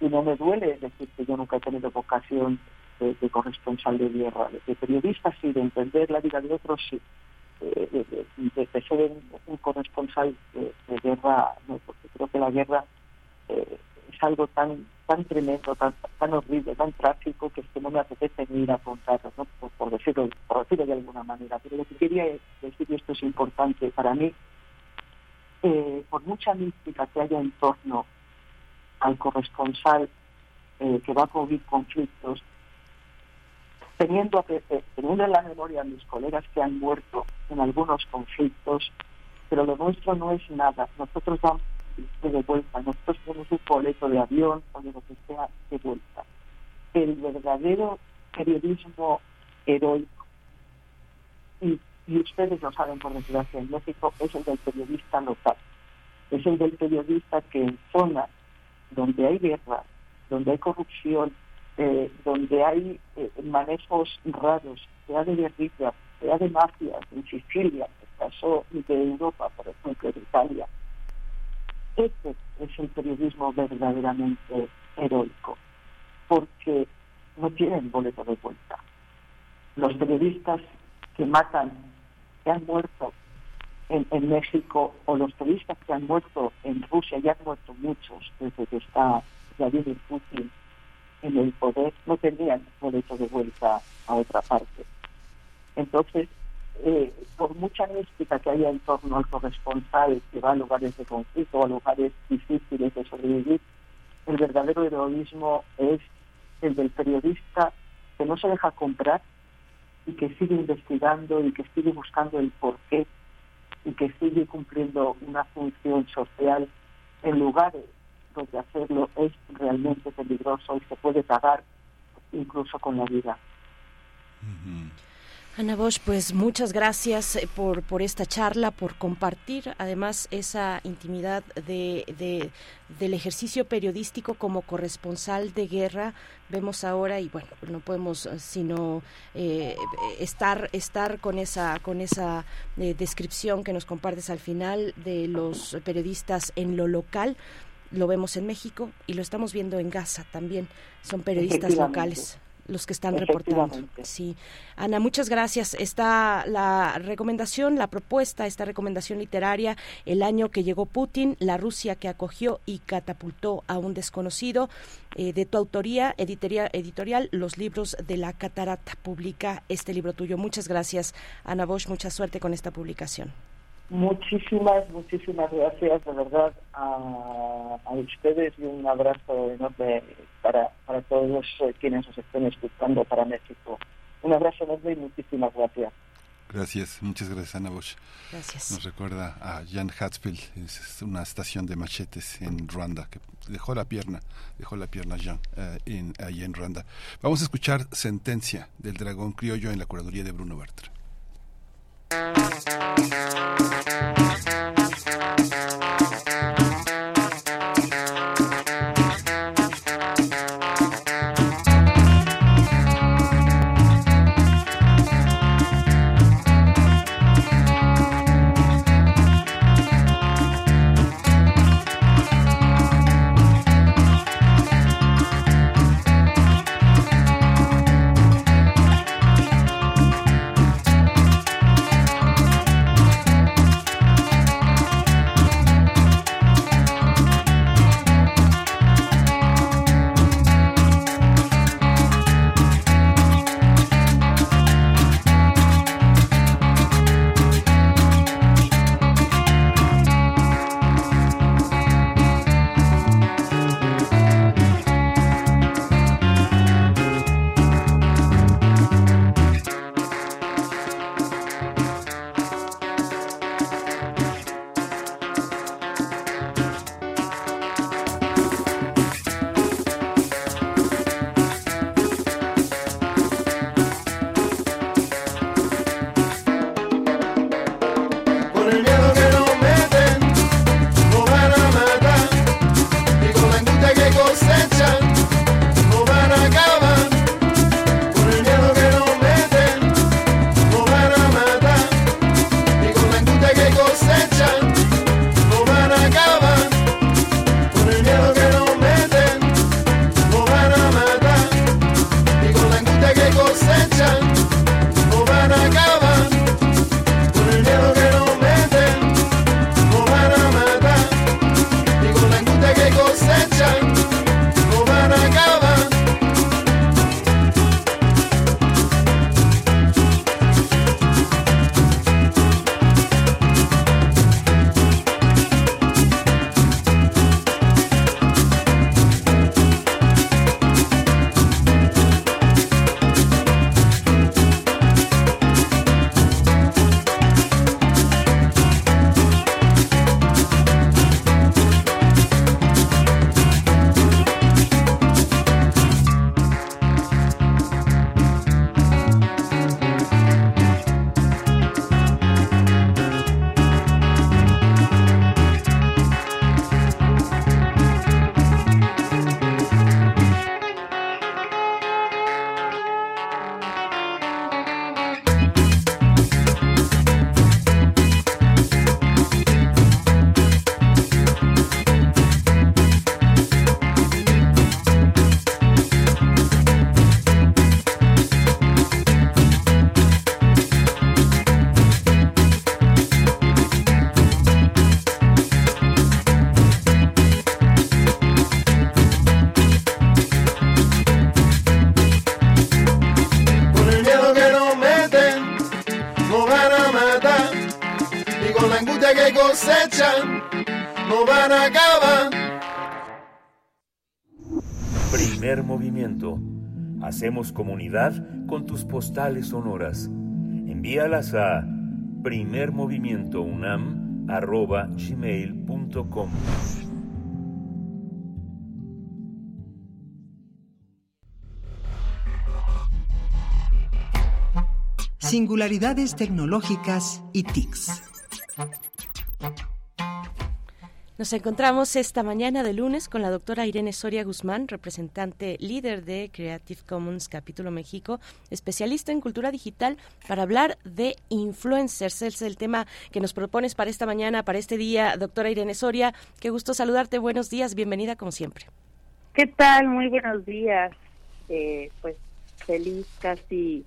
y no me duele decir que yo nunca he tenido vocación de, corresponsal de guerra, de, periodista sí, de entender la vida de otros sí, de, ser un, corresponsal de, guerra, no, porque creo que la guerra eh, es algo tan tan tremendo, tan, tan horrible, tan trágico que es que no me apetece ni ir a contarlo, ¿no? por, decirlo, por decirlo de alguna manera. Pero lo que quería decir, y esto es importante para mí, eh, por mucha mística que haya en torno al corresponsal eh, que va a cubrir conflictos, teniendo, teniendo en la memoria a mis colegas que han muerto en algunos conflictos, pero lo nuestro no es nada. Nosotros vamos de vuelta, nosotros tenemos un boleto de avión o de lo que sea de vuelta. El verdadero periodismo heroico, y, ustedes lo saben por desgracia en México, es el del periodista local. Es el del periodista que en zonas donde hay guerra, donde hay corrupción, eh, donde hay eh, manejos raros, sea de guerrilla, sea de mafias, en Sicilia, el caso de Europa, por ejemplo, de Italia. Este es el periodismo verdaderamente heroico, porque no tienen boleto de vuelta. Los periodistas que matan, que han muerto en, en, México, o los periodistas que han muerto en Rusia, ya han muerto muchos desde que está Vladimir Putin en el poder no tenían boleto de vuelta a otra parte. Entonces, eh, por mucha mística que haya en torno al corresponsal que va a lugares de conflicto o a lugares difíciles de sobrevivir, el verdadero heroísmo es el del periodista que no se deja comprar y que sigue investigando y que sigue buscando el porqué y que sigue cumpliendo una función social en lugares de hacerlo es realmente peligroso y se puede pagar incluso con la vida. Ana Bosch, pues muchas gracias eh, por, por esta charla, por compartir además esa intimidad de, del ejercicio periodístico como corresponsal de guerra. Vemos ahora, y bueno, no podemos eh, sino eh, estar, estar con esa, con esa descripción que nos compartes al final de los periodistas en lo local lo vemos en México y lo estamos viendo en Gaza también. Son periodistas locales. Los que están reportando. Sí. Ana, muchas gracias. Está la recomendación, la propuesta, esta recomendación literaria, el año que llegó Putin, la Rusia que acogió y catapultó a un desconocido, eh, de tu autoría editorial, editorial, Los libros de la catarata, publica este libro tuyo. Muchas gracias, Ana Bosch, mucha suerte con esta publicación. Muchísimas, muchísimas gracias de verdad a, ustedes y un abrazo enorme para, para todos quienes nos estén escuchando para México. Un abrazo enorme y muchísimas gracias. Gracias, muchas gracias Ana Bosch. Gracias. Nos recuerda a Jan Hatzfeld, es una estación de machetes en Ruanda que dejó la pierna, dejó la pierna Jan eh, en, ahí en Ruanda. Vamos a escuchar Sentencia del Dragón Criollo en la curaduría de Bruno Bartra. Thank you. Hacemos comunidad con tus postales sonoras. Envíalas a primermovimientounam.gmail.com Singularidades tecnológicas y TICs. Nos encontramos esta mañana de lunes con la doctora Irene Soria Guzmán, representante líder de Creative Commons Capítulo México, especialista en cultura digital, para hablar de influencers. Es el tema que nos propones para esta mañana, para este día. Doctora Irene Soria, qué gusto saludarte. Buenos días, bienvenida como siempre. ¿Qué tal? Muy buenos días. Eh, pues feliz casi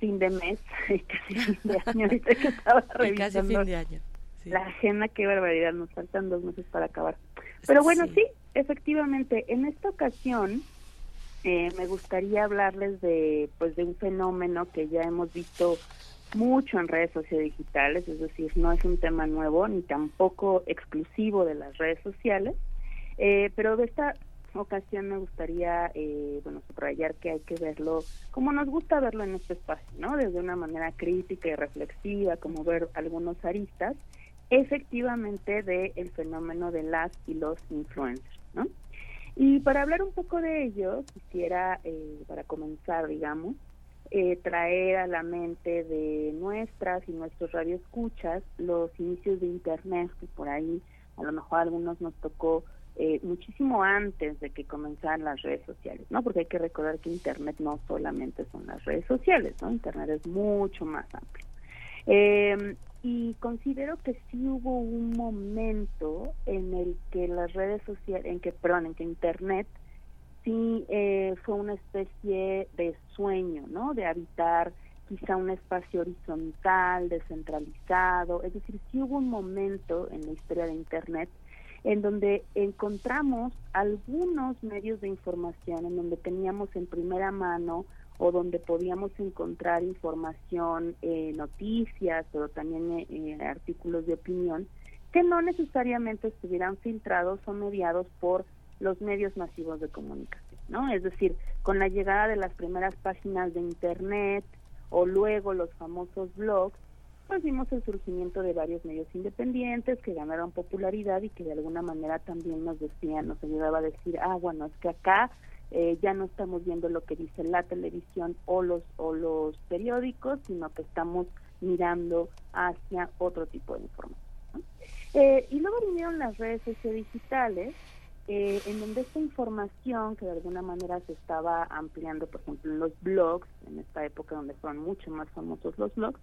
fin de mes, casi fin de año, ahorita que estaba revisando casi fin de año. La agenda, qué barbaridad, nos faltan dos meses para acabar. Pero bueno, sí, efectivamente, en esta ocasión eh, me gustaría hablarles de, pues, de un fenómeno que ya hemos visto mucho en redes sociodigitales, es decir, no es un tema nuevo ni tampoco exclusivo de las redes sociales, eh, pero de esta ocasión me gustaría, eh, bueno, subrayar que hay que verlo como nos gusta verlo en este espacio, ¿no? Desde una manera crítica y reflexiva, como ver algunos aristas, efectivamente del el fenómeno de las y los influencers, ¿no? Y para hablar un poco de ello, quisiera, eh, para comenzar, digamos, eh, traer a la mente de nuestras y nuestros radioescuchas los inicios de Internet, que por ahí a lo mejor a algunos nos tocó eh, muchísimo antes de que comenzaran las redes sociales, ¿no? Porque hay que recordar que Internet no solamente son las redes sociales, ¿no? Internet es mucho más amplio. Eh, y considero que sí hubo un momento en el que las redes sociales, en que, perdón, en que Internet sí eh, fue una especie de sueño, ¿no? De habitar quizá un espacio horizontal, descentralizado, es decir, sí hubo un momento en la historia de Internet en donde encontramos algunos medios de información, en donde teníamos en primera mano o donde podíamos encontrar información, eh, noticias, pero también eh, artículos de opinión, que no necesariamente estuvieran filtrados o mediados por los medios masivos de comunicación, ¿no? Es decir, con la llegada de las primeras páginas de Internet o luego los famosos blogs, pues vimos el surgimiento de varios medios independientes que ganaron popularidad y que de alguna manera también nos decían, nos ayudaba a decir, ah, bueno, es que acá eh, ya no estamos viendo lo que dice la televisión o los, o los periódicos, sino que estamos mirando hacia otro tipo de información. Eh, y luego vinieron las redes sociodigitales, eh, en donde esta información que de alguna manera se estaba ampliando, por ejemplo, en los blogs, en esta época donde fueron mucho más famosos los blogs,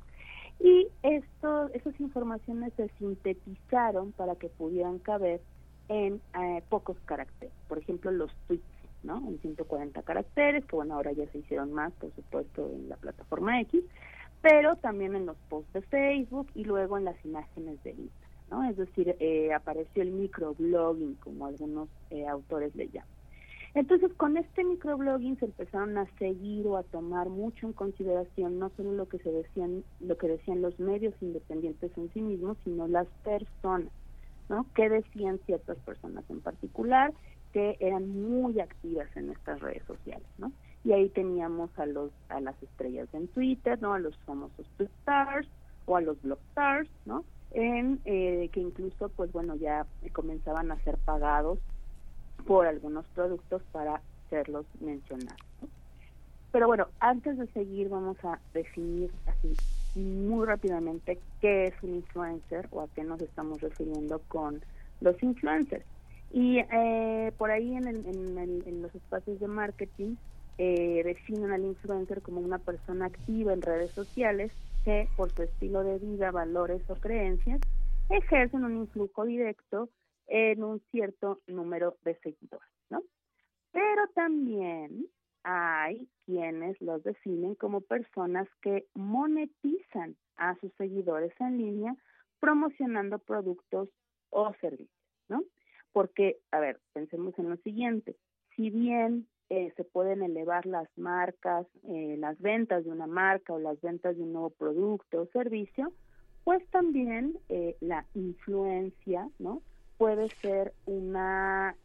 y esto, esas informaciones se sintetizaron para que pudieran caber en pocos caracteres. Por ejemplo, los tweets, ¿no? En 140 caracteres, que bueno, ahora ya se hicieron más, por supuesto, en la plataforma X, pero también en los posts de Facebook y luego en las imágenes de Instagram. ¿no? Es decir, eh, apareció el microblogging, como algunos eh, autores le llaman. Entonces, con este microblogging se empezaron a seguir o a tomar mucho en consideración no solo lo que se decían, lo que decían los medios independientes en sí mismos, sino las personas, ¿no? ¿Qué decían ciertas personas en particular que eran muy activas en estas redes sociales, ¿no? Y ahí teníamos a los a las estrellas en Twitter, ¿no? A los famosos stars o a los blog stars, ¿no? en eh, que incluso pues bueno ya comenzaban a ser pagados por algunos productos para serlos mencionados. Pero bueno, antes de seguir vamos a definir así muy rápidamente qué es un influencer o a qué nos estamos refiriendo con los influencers. Y eh, por ahí en, en, los espacios de marketing eh, definen al influencer como una persona activa en redes sociales que por su estilo de vida, valores o creencias ejercen un influjo directo en un cierto número de seguidores, ¿no? Pero también hay quienes los definen como personas que monetizan a sus seguidores en línea promocionando productos o servicios, ¿no? Porque, a ver, pensemos en lo siguiente, si bien eh, se pueden elevar las marcas, eh, las ventas de una marca o las ventas de un nuevo producto o servicio, pues también eh, la influencia, ¿no? Puede ser una,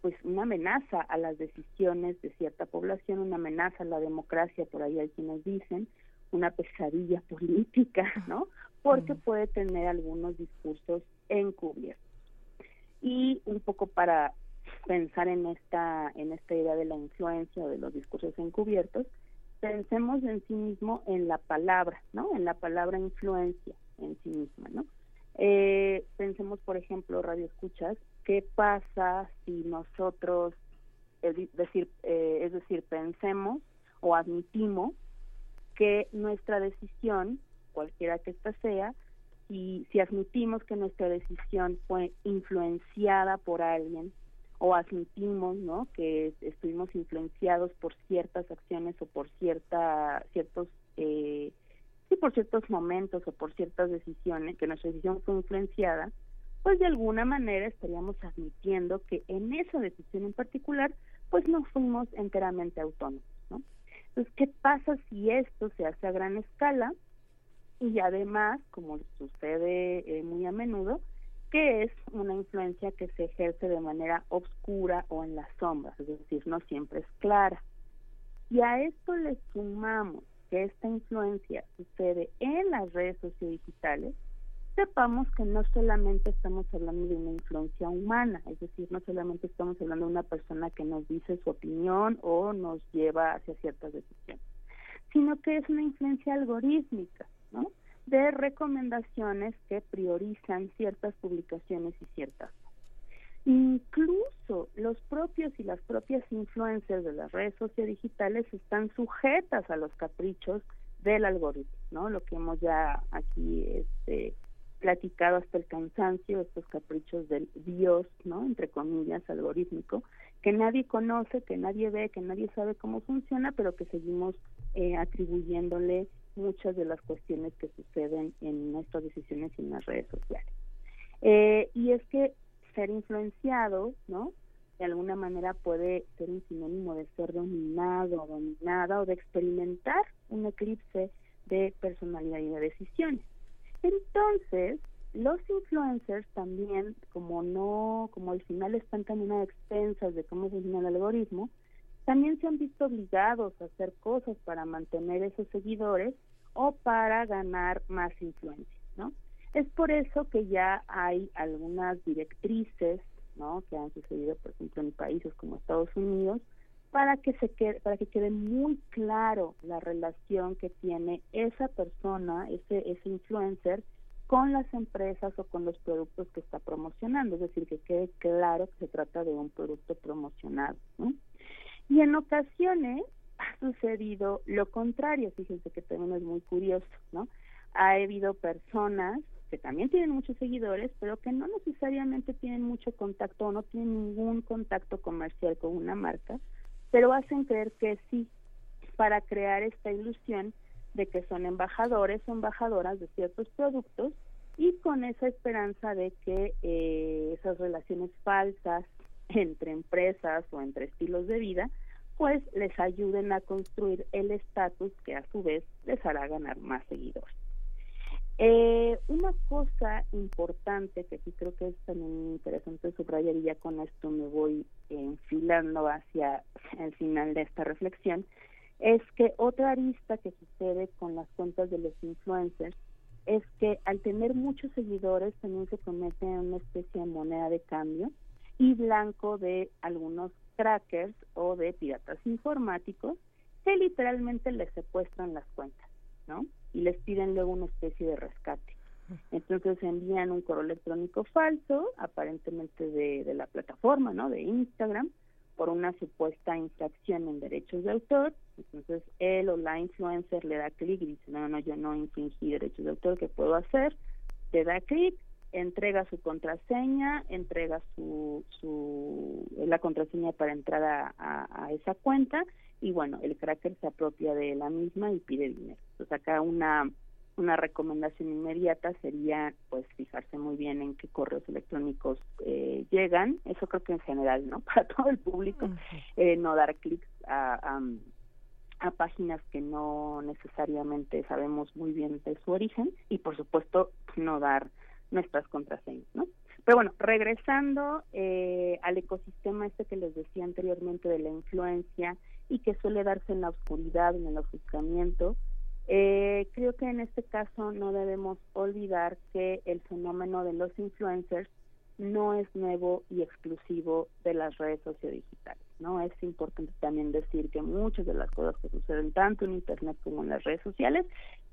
pues una amenaza a las decisiones de cierta población, una amenaza a la democracia, por ahí hay quienes dicen, una pesadilla política, ¿no? Porque puede tener algunos discursos encubiertos. Y un poco para pensar en esta, en esta idea de la influencia o de los discursos encubiertos, pensemos en sí mismo en la palabra, ¿no? En la palabra influencia en sí misma, ¿no? Eh, pensemos, por ejemplo, radio escuchas, ¿qué pasa si nosotros, es decir, eh, es decir, pensemos o admitimos que nuestra decisión, cualquiera que ésta sea, y si admitimos que nuestra decisión fue influenciada por alguien o admitimos, ¿no? Que estuvimos influenciados por ciertas acciones o por cierta, ciertos, eh, sí, por ciertos momentos o por ciertas decisiones, que nuestra decisión fue influenciada, pues de alguna manera estaríamos admitiendo que en esa decisión en particular, pues no fuimos enteramente autónomos, ¿no? Entonces, ¿qué pasa si esto se hace a gran escala? Y además, como sucede eh, muy a menudo, que es una influencia que se ejerce de manera oscura o en las sombras, es decir, no siempre es clara. Y a esto le sumamos que esta influencia sucede en las redes sociodigitales, sepamos que no solamente estamos hablando de una influencia humana, es decir, no solamente estamos hablando de una persona que nos dice su opinión o nos lleva hacia ciertas decisiones, sino que es una influencia algorítmica, De recomendaciones que priorizan ciertas publicaciones y ciertas. Incluso los propios y las propias influencers de las redes sociodigitales están sujetas a los caprichos del algoritmo, ¿no? Lo que hemos ya aquí este, platicado hasta el cansancio, estos caprichos del Dios, ¿no? Entre comillas, algorítmico, que nadie conoce, que nadie ve, que nadie sabe cómo funciona, pero que seguimos eh, atribuyéndole muchas de las cuestiones que suceden en nuestras decisiones y en las redes sociales. Eh, y es que ser influenciado, ¿no? De alguna manera puede ser un sinónimo de ser dominado, dominada o de experimentar un eclipse de personalidad y de decisiones. Entonces, los influencers también, como no, como al final están también a expensas de cómo funciona el algoritmo, también se han visto obligados a hacer cosas para mantener esos seguidores o para ganar más influencia, ¿no? Es por eso que ya hay algunas directrices, ¿no? Que han sucedido, por ejemplo, en países como Estados Unidos, para que se quede, para que quede muy claro la relación que tiene esa persona, ese ese influencer con las empresas o con los productos que está promocionando, es decir, que quede claro que se trata de un producto promocionado, Y en ocasiones ha sucedido lo contrario, fíjense que también es muy curioso, ¿no? Ha habido personas que también tienen muchos seguidores, pero que no necesariamente tienen mucho contacto o no tienen ningún contacto comercial con una marca, pero hacen creer que sí, para crear esta ilusión de que son embajadores o embajadoras de ciertos productos y con esa esperanza de que eh, esas relaciones falsas entre empresas o entre estilos de vida pues les ayuden a construir el estatus que a su vez les hará ganar más seguidores. Eh, una cosa importante que sí creo que es también interesante subrayar y ya con esto me voy enfilando hacia el final de esta reflexión, es que otra arista que sucede con las cuentas de los influencers es que al tener muchos seguidores también se convierte en una especie de moneda de cambio y blanco de algunos crackers o de piratas informáticos que literalmente les secuestran las cuentas, ¿no? y les piden luego una especie de rescate. Entonces envían un correo electrónico falso, aparentemente de, de la plataforma, ¿no? De Instagram, por una supuesta infracción en derechos de autor. Entonces él o la influencer le da clic y dice, no, no, yo no infringí derechos de autor, ¿qué puedo hacer? Le da clic, entrega su contraseña, entrega su, su la contraseña para entrar a, a esa cuenta y bueno, el cracker se apropia de la misma y pide dinero. Entonces acá una una recomendación inmediata sería pues fijarse muy bien en qué correos electrónicos eh, llegan, eso creo que en general, ¿no? Para todo el público, eh, no dar clics a, a, páginas que no necesariamente sabemos muy bien de su origen y por supuesto no dar nuestras contraseñas, ¿no? Pero bueno, regresando eh, al ecosistema este que les decía anteriormente de la influencia y que suele darse en la oscuridad, en el ofuscamiento. Eh, creo que en este caso no debemos olvidar que el fenómeno de los influencers no es nuevo y exclusivo de las redes sociodigitales, ¿no? Es importante también decir que muchas de las cosas que suceden tanto en Internet como en las redes sociales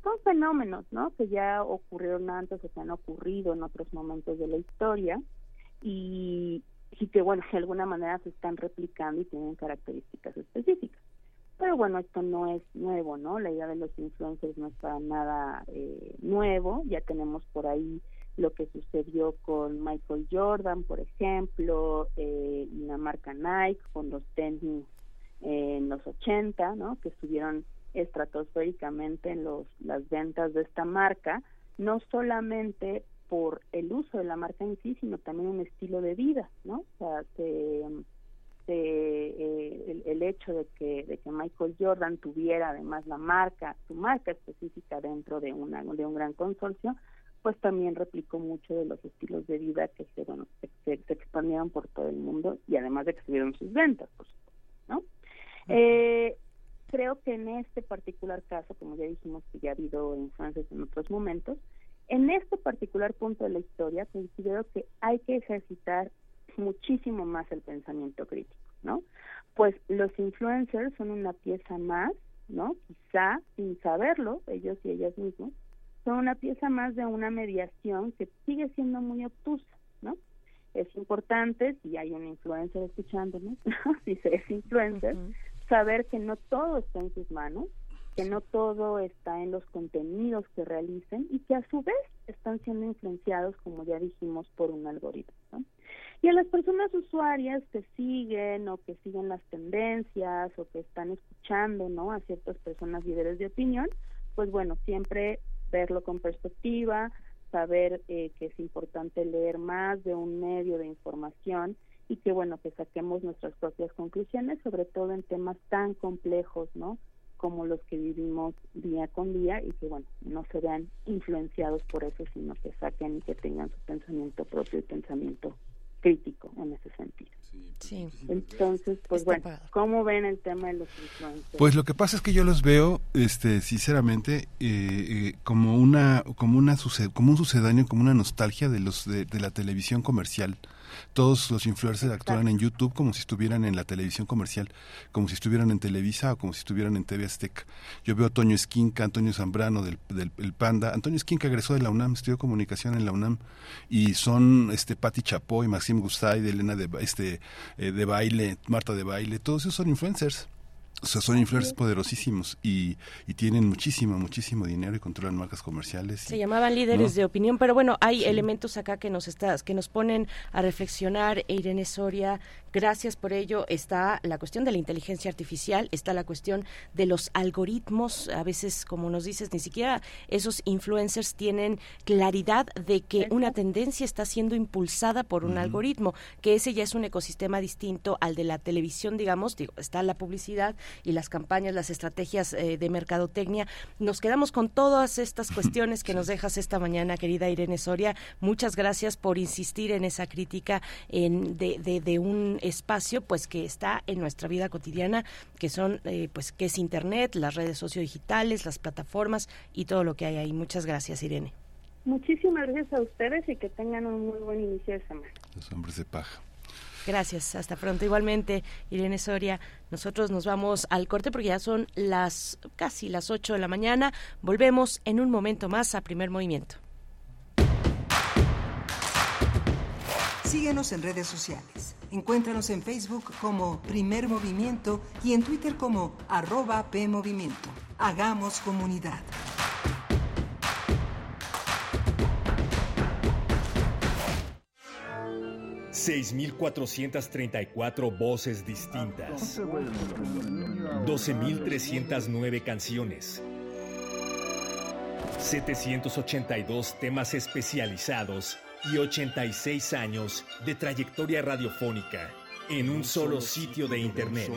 son fenómenos, ¿no? Que ya ocurrieron antes o que han ocurrido en otros momentos de la historia y, y que bueno, de alguna manera se están replicando y tienen características específicas. Pero bueno, esto no es nuevo, ¿no? La idea de los influencers no es para nada eh, nuevo, ya tenemos por ahí lo que sucedió con Michael Jordan, por ejemplo, eh, la marca Nike con los tenis en los 80, ¿no? que estuvieron estratosféricamente en los, las ventas de esta marca, no solamente por el uso de la marca en sí, sino también un estilo de vida, ¿no? O sea, eh, el, hecho de que, de que Michael Jordan tuviera además la marca, su marca específica dentro de, una, de un gran consorcio, pues también replicó mucho de los estilos de vida que se, bueno, se, expandieron por todo el mundo y además de que subieron sus ventas, por supuesto, ¿no? Eh, creo que en este particular caso, como ya dijimos que ya ha habido influencias en otros momentos, en este particular punto de la historia considero que hay que ejercitar muchísimo más el pensamiento crítico, ¿no? Pues los influencers son una pieza más, ¿no? Quizá sin saberlo, ellos y ellas mismos, son una pieza más de una mediación que sigue siendo muy obtusa, ¿no? Es importante, si hay un influencer escuchándonos, si se es influencer, saber que no todo está en sus manos, que no todo está en los contenidos que realicen y que a su vez están siendo influenciados, como ya dijimos, por un algoritmo. Y a las personas usuarias que siguen o que siguen las tendencias o que están escuchando ¿no? a ciertas personas líderes de opinión, pues bueno, siempre verlo con perspectiva, saber eh, que es importante leer más de un medio de información y que bueno, que saquemos nuestras propias conclusiones, sobre todo en temas tan complejos, ¿no? como los que vivimos día con día y que bueno no se vean influenciados por eso sino que saquen y que tengan su pensamiento propio y pensamiento crítico en ese sentido. Sí. Entonces, pues bueno, ¿cómo ven el tema de los influencers? Pues lo que pasa es que yo los veo, este, sinceramente, eh, eh, como una, como una como un sucedáneo, como una nostalgia de los de la televisión comercial todos los influencers actúan en YouTube como si estuvieran en la televisión comercial, como si estuvieran en Televisa o como si estuvieran en TV Azteca. Yo veo a Toño Esquinca, Antonio Zambrano del, del Panda. Antonio Esquinca egresó de la UNAM, estudió comunicación en la UNAM y son este Patti Chapoy, Maxim Gustay, de Elena de, este, eh, de baile, Marta de baile, todos esos son influencers. O sea, son influencers poderosísimos y, y, tienen muchísimo, muchísimo dinero y controlan marcas comerciales. Se llamaban líderes de opinión, pero bueno, hay elementos acá que nos estás, que nos ponen a reflexionar. Irene Soria, gracias por ello. Está la cuestión de la inteligencia artificial, está la cuestión de los algoritmos. A veces, como nos dices, ni siquiera esos influencers tienen claridad de que una tendencia está siendo impulsada por un algoritmo, que ese ya es un ecosistema distinto al de la televisión, digamos. Digo, está la publicidad y las campañas, las estrategias eh, de mercadotecnia. Nos quedamos con todas estas cuestiones que nos dejas esta mañana, querida Irene Soria. Muchas gracias por insistir en esa crítica en, de, de, un espacio pues que está en nuestra vida cotidiana, que son eh, pues que es internet, las redes sociodigitales, las plataformas y todo lo que hay ahí. Muchas gracias, Irene. Muchísimas gracias a ustedes y que tengan un muy buen inicio de semana. Los hombres de paja. Gracias, hasta pronto. Igualmente, Irene Soria, nosotros nos vamos al corte porque ya son las casi las 8 de la mañana. Volvemos en un momento más a primer movimiento. Síguenos en redes sociales. Encuéntranos en Facebook como Primer Movimiento y en Twitter como arroba PMovimiento. Hagamos comunidad. 6.434 voces distintas. 12.309 canciones. 782 temas especializados y 86 años de trayectoria radiofónica en un solo sitio de Internet.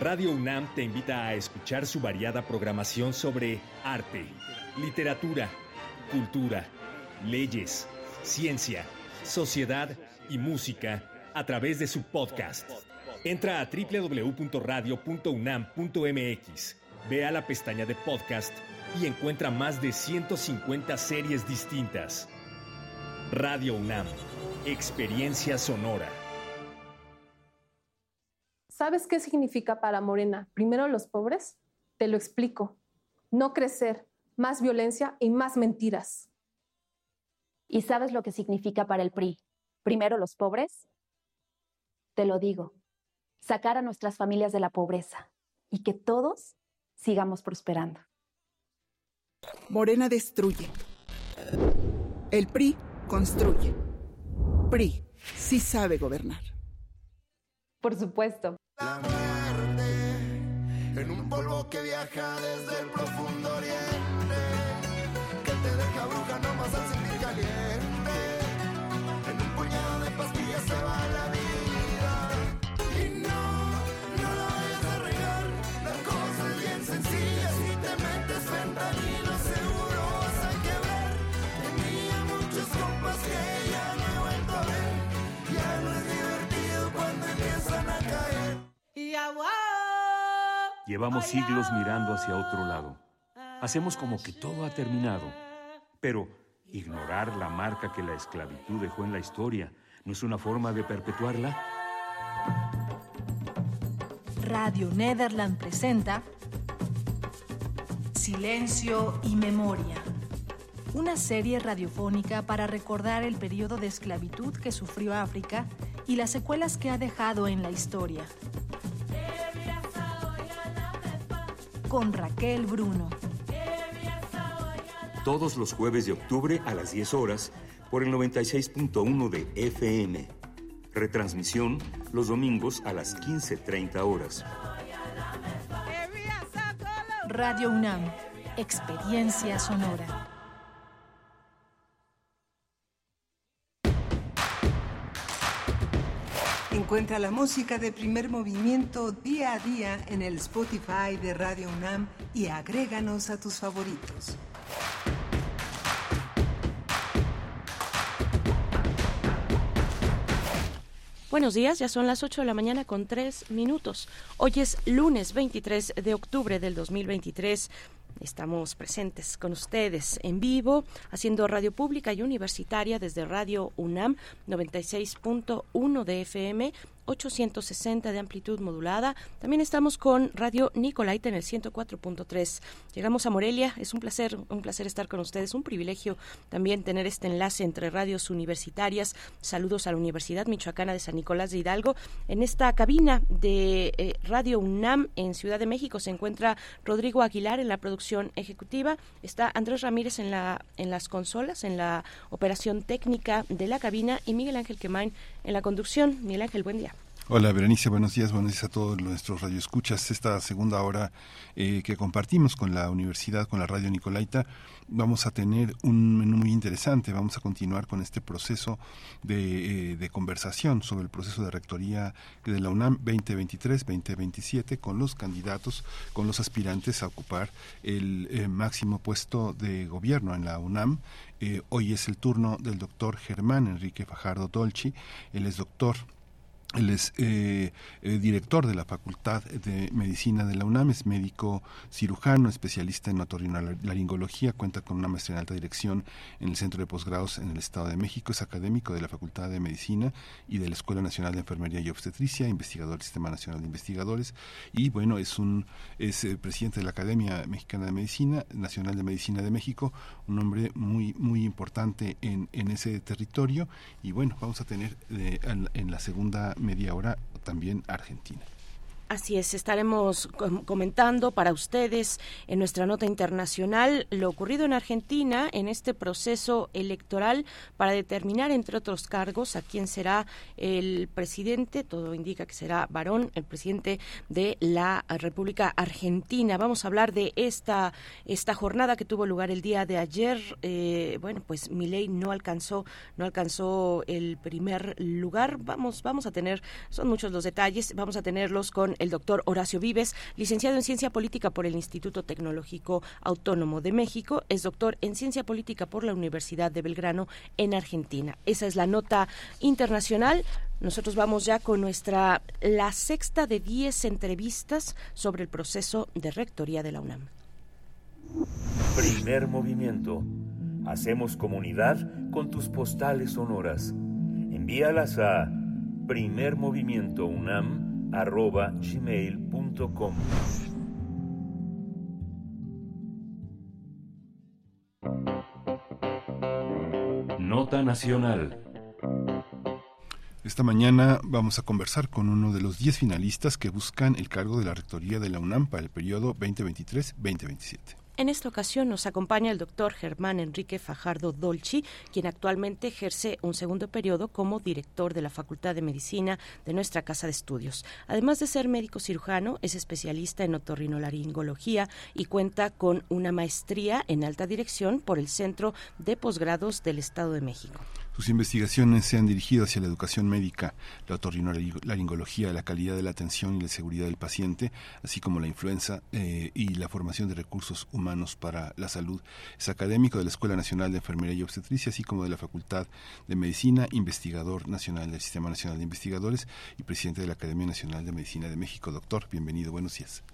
Radio UNAM te invita a escuchar su variada programación sobre arte, literatura, cultura, leyes, ciencia, sociedad y música a través de su podcast. Entra a www.radio.unam.mx, vea la pestaña de podcast y encuentra más de 150 series distintas. Radio UNAM, experiencia sonora. ¿Sabes qué significa para Morena? Primero los pobres. Te lo explico. No crecer, más violencia y más mentiras. ¿Y sabes lo que significa para el PRI? Primero los pobres. Te lo digo, sacar a nuestras familias de la pobreza y que todos sigamos prosperando. Morena destruye. El PRI construye. PRI sí sabe gobernar. Por supuesto. La muerte en un polvo que viaja desde el profundo oriente, Llevamos siglos mirando hacia otro lado. Hacemos como que todo ha terminado. Pero ignorar la marca que la esclavitud dejó en la historia no es una forma de perpetuarla. Radio Nederland presenta Silencio y Memoria. Una serie radiofónica para recordar el periodo de esclavitud que sufrió África y las secuelas que ha dejado en la historia. Con Raquel Bruno. Todos los jueves de octubre a las 10 horas por el 96.1 de FM. Retransmisión los domingos a las 15.30 horas. Radio UNAM. Experiencia sonora. Encuentra la música de primer movimiento día a día en el Spotify de Radio UNAM y agréganos a tus favoritos. Buenos días, ya son las 8 de la mañana con 3 minutos. Hoy es lunes 23 de octubre del 2023. Estamos presentes con ustedes en vivo, haciendo radio pública y universitaria desde Radio UNAM 96.1 de FM 860 de amplitud modulada. También estamos con Radio Nicolaita en el 104.3. Llegamos a Morelia, es un placer, un placer estar con ustedes, un privilegio también tener este enlace entre radios universitarias. Saludos a la Universidad Michoacana de San Nicolás de Hidalgo. En esta cabina de eh, Radio UNAM en Ciudad de México se encuentra Rodrigo Aguilar en la producción ejecutiva, está Andrés Ramírez en la en las consolas, en la operación técnica de la cabina y Miguel Ángel Quemain en la conducción. Miguel Ángel, buen día. Hola Berenice, buenos días, buenos días a todos nuestros radioescuchas. Esta segunda hora eh, que compartimos con la universidad, con la radio Nicolaita, vamos a tener un menú muy interesante. Vamos a continuar con este proceso de, eh, conversación sobre el proceso de rectoría de la UNAM 2023-2027 con los candidatos, con los aspirantes a ocupar el eh, máximo puesto de gobierno en la UNAM. Hoy es el turno del doctor Germán Enrique Fajardo Dolci. Él es doctor él es eh, eh, director de la Facultad de Medicina de la UNAM, es médico cirujano, especialista en otorrinolaringología, cuenta con una maestría en alta dirección en el Centro de Posgrados en el Estado de México, es académico de la Facultad de Medicina y de la Escuela Nacional de Enfermería y Obstetricia, investigador del Sistema Nacional de Investigadores y bueno, es un es eh, presidente de la Academia Mexicana de Medicina, Nacional de Medicina de México, un hombre muy muy importante en, en ese territorio y bueno, vamos a tener eh, en, en la segunda media hora también Argentina. Así es, estaremos comentando para ustedes en nuestra nota internacional lo ocurrido en Argentina en este proceso electoral para determinar, entre otros cargos, a quién será el presidente. Todo indica que será varón, el presidente de la República Argentina. Vamos a hablar de esta, esta jornada que tuvo lugar el día de ayer. Eh, bueno, pues Milei no alcanzó, no alcanzó el primer lugar. Vamos, vamos a tener, son muchos los detalles, vamos a tenerlos con el doctor Horacio Vives, licenciado en Ciencia Política por el Instituto Tecnológico Autónomo de México, es doctor en Ciencia Política por la Universidad de Belgrano en Argentina. Esa es la nota internacional. Nosotros vamos ya con nuestra la sexta de diez entrevistas sobre el proceso de rectoría de la UNAM. Primer movimiento. Hacemos comunidad con tus postales sonoras. Envíalas a primermovimientounam arroba gmail.com. Nota Nacional. Esta mañana vamos a conversar con uno de los 10 finalistas que buscan el cargo de la rectoría de la UNAM para el periodo 2023-2027. En esta ocasión nos acompaña el doctor Germán Enrique Fajardo Dolci, quien actualmente ejerce un segundo periodo como director de la Facultad de Medicina de nuestra Casa de Estudios. Además de ser médico cirujano, es especialista en otorrinolaringología y cuenta con una maestría en alta dirección por el Centro de Posgrados del Estado de México. Sus investigaciones se han dirigido hacia la educación médica, la otorrinolaringología, la calidad de la atención y la seguridad del paciente, así como la influenza eh, y la formación de recursos humanos para la salud. Es académico de la Escuela Nacional de Enfermería y Obstetricia, así como de la Facultad de Medicina, investigador nacional del Sistema Nacional de Investigadores y presidente de la Academia Nacional de Medicina de México. Doctor, bienvenido, buenos días.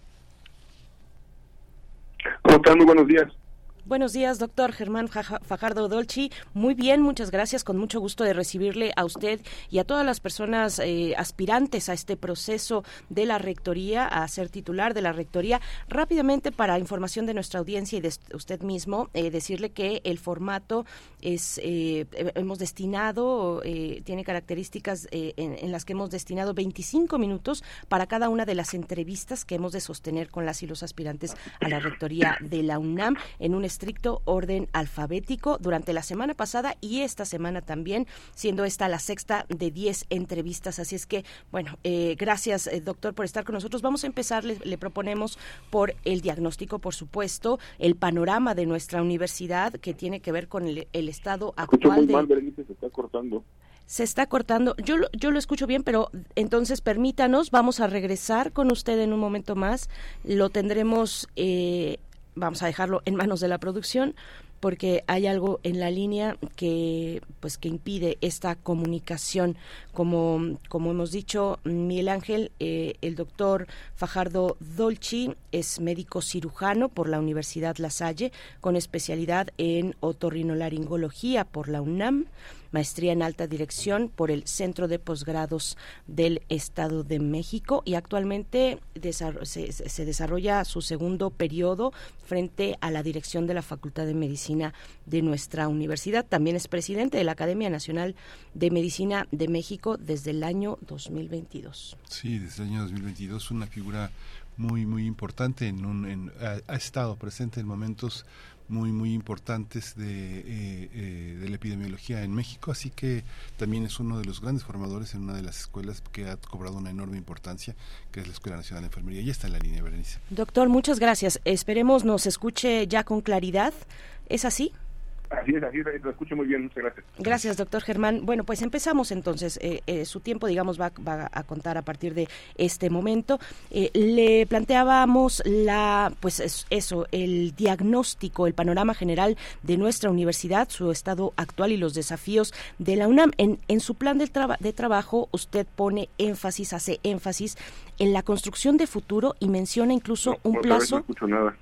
¿Cómo están? Muy buenos días. Buenos días, doctor Germán Fajardo Dolci. Muy bien, muchas gracias. Con mucho gusto de recibirle a usted y a todas las personas eh, aspirantes a este proceso de la rectoría, a ser titular de la rectoría. Rápidamente, para información de nuestra audiencia y de usted mismo, eh, decirle que el formato es, eh, hemos destinado, tiene características en, en, las que hemos destinado 25 minutos para cada una de las entrevistas que hemos de sostener con las y los aspirantes a la rectoría de la UNAM en un estricto orden alfabético durante la semana pasada y esta semana también, siendo esta la sexta de 10 entrevistas. Así es que, bueno, eh, gracias, eh, doctor, por estar con nosotros. Vamos a empezar, le, proponemos por el diagnóstico, por supuesto, el panorama de nuestra universidad que tiene que ver con el, estado actual de... se está cortando se está cortando. Yo, yo lo escucho bien, pero entonces permítanos, vamos a regresar con usted en un momento más. Lo tendremos eh, vamos a dejarlo en manos de la producción porque hay algo en la línea que pues que impide esta comunicación. Como como hemos dicho Miguel Ángel eh, el doctor Fajardo Dolci es médico cirujano por la Universidad La Salle con especialidad en otorrinolaringología por la UNAM maestría en alta dirección por el Centro de Posgrados del Estado de México y actualmente se, desarrolla su segundo periodo frente a la dirección de la Facultad de Medicina de nuestra universidad. También es presidente de la Academia Nacional de Medicina de México desde el año 2022. Sí, desde el año 2022, una figura muy, muy importante. En un, ha, estado presente en momentos muy muy importantes de, eh, eh, de la epidemiología en México, así que también es uno de los grandes formadores en una de las escuelas que ha cobrado una enorme importancia, que es la Escuela Nacional de Enfermería. Y está en la línea, Berenice. Doctor, muchas gracias. Esperemos nos escuche ya con claridad. ¿Es así? Así es, así es, lo escucho muy bien, muchas gracias. Gracias, doctor Germán. Bueno, pues empezamos entonces. Eh, eh, su tiempo, digamos, va, a contar a partir de este momento. Eh, le planteábamos la, pues eso, el diagnóstico, el panorama general de nuestra universidad, su estado actual y los desafíos de la UNAM. En, en su plan de, de trabajo, usted pone énfasis, hace énfasis en la construcción de futuro y menciona incluso un plazo. No escucho nada.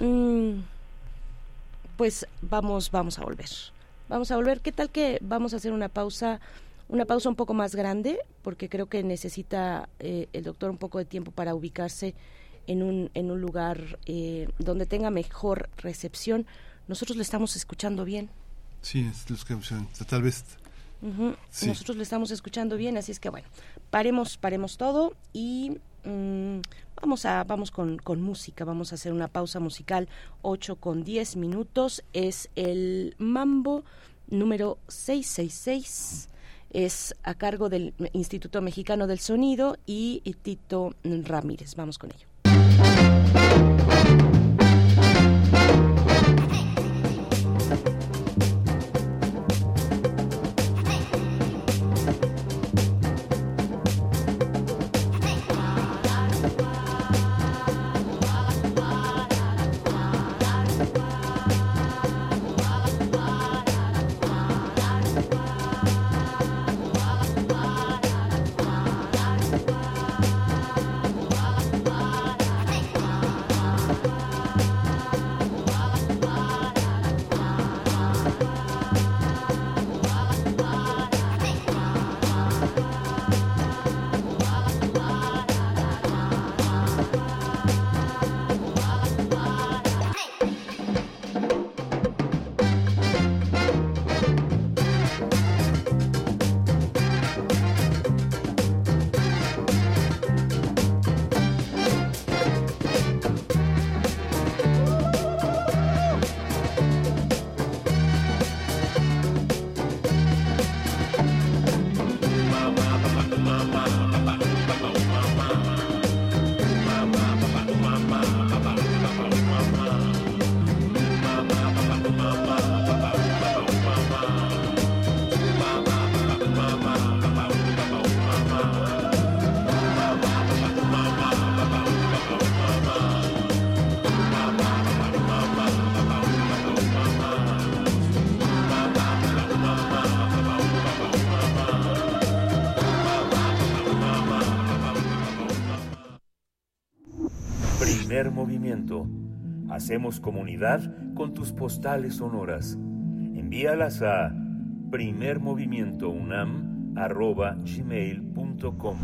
Mm, pues vamos, vamos a volver. Vamos a volver. ¿Qué tal que vamos a hacer una pausa, una pausa un poco más grande? Porque creo que necesita eh, el doctor un poco de tiempo para ubicarse en un, en un lugar eh, donde tenga mejor recepción. Nosotros le estamos escuchando bien. Sí, tal vez. Nosotros le estamos escuchando bien, así es que bueno, paremos, paremos todo y Mm, vamos a vamos con, con, música, vamos a hacer una pausa musical 8 con 10 minutos. Es el Mambo número 666. Es a cargo del Instituto Mexicano del Sonido y Tito Ramírez. Vamos con ello. Hacemos comunidad con tus postales sonoras. Envíalas a primermovimientounam.gmail.com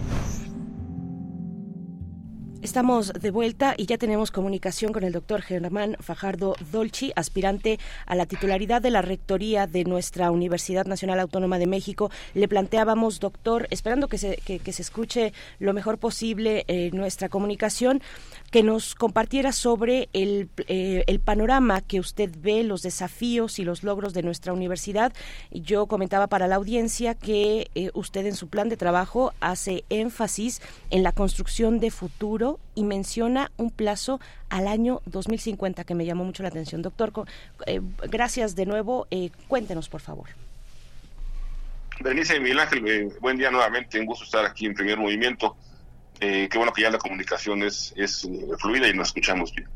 Estamos de vuelta y ya tenemos comunicación con el doctor Germán Fajardo Dolci, aspirante a la titularidad de la rectoría de nuestra Universidad Nacional Autónoma de México. Le planteábamos, doctor, esperando que se, que, se escuche lo mejor posible eh, nuestra comunicación, que nos compartiera sobre el, eh, el, panorama que usted ve, los desafíos y los logros de nuestra universidad. Yo comentaba para la audiencia que eh, usted en su plan de trabajo hace énfasis en la construcción de futuro y menciona un plazo al año 2050 que me llamó mucho la atención. Doctor, eh, gracias de nuevo. Eh, cuéntenos, por favor. Y Miguel Ángel, eh, buen día nuevamente. Un gusto estar aquí en primer movimiento. Qué bueno que ya la comunicación es, es fluida y nos escuchamos bien.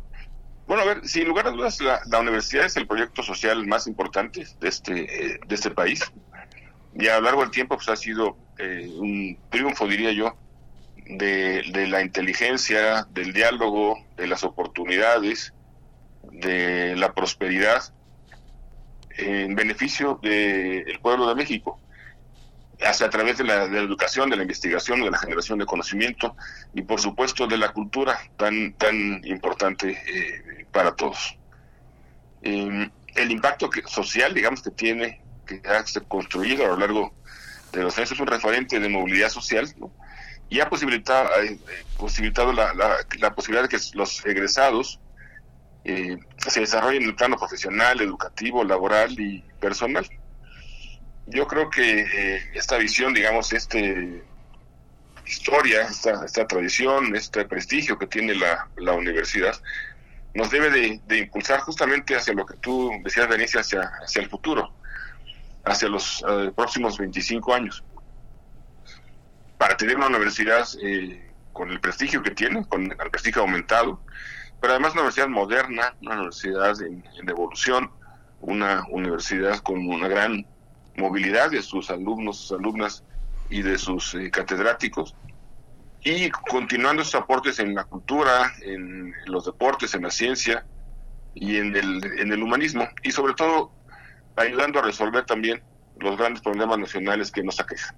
Bueno, a ver, sin lugar a dudas, la, universidad es el proyecto social más importante de este, de este país. Y a lo largo del tiempo pues, ha sido un triunfo, diría yo, de, la inteligencia, del diálogo, de las oportunidades, de la prosperidad en beneficio del pueblo de México, hasta a través de la, educación, de la investigación, de la generación de conocimiento y por supuesto de la cultura tan, tan importante eh, para todos. Eh, el impacto social, digamos, que tiene, que ha construido a lo largo de los años es un referente de movilidad social, y ha posibilitado, eh, posibilitado la, la, posibilidad de que los egresados eh, se desarrollen en el plano profesional, educativo, laboral y personal. Yo creo que eh, esta visión, digamos, este historia, esta, esta tradición, este prestigio que tiene la, la universidad, nos debe de, impulsar justamente hacia lo que tú decías, Denise, hacia, hacia el futuro, hacia los próximos 25 años. Para tener una universidad eh, con el prestigio que tiene, con el prestigio aumentado, pero además una universidad moderna, una universidad en, evolución, una universidad con una gran movilidad de sus alumnos, sus alumnas y de sus eh, catedráticos, y continuando sus aportes en la cultura, en, los deportes, en la ciencia y en el, en el humanismo, y sobre todo ayudando a resolver también los grandes problemas nacionales que nos aquejan.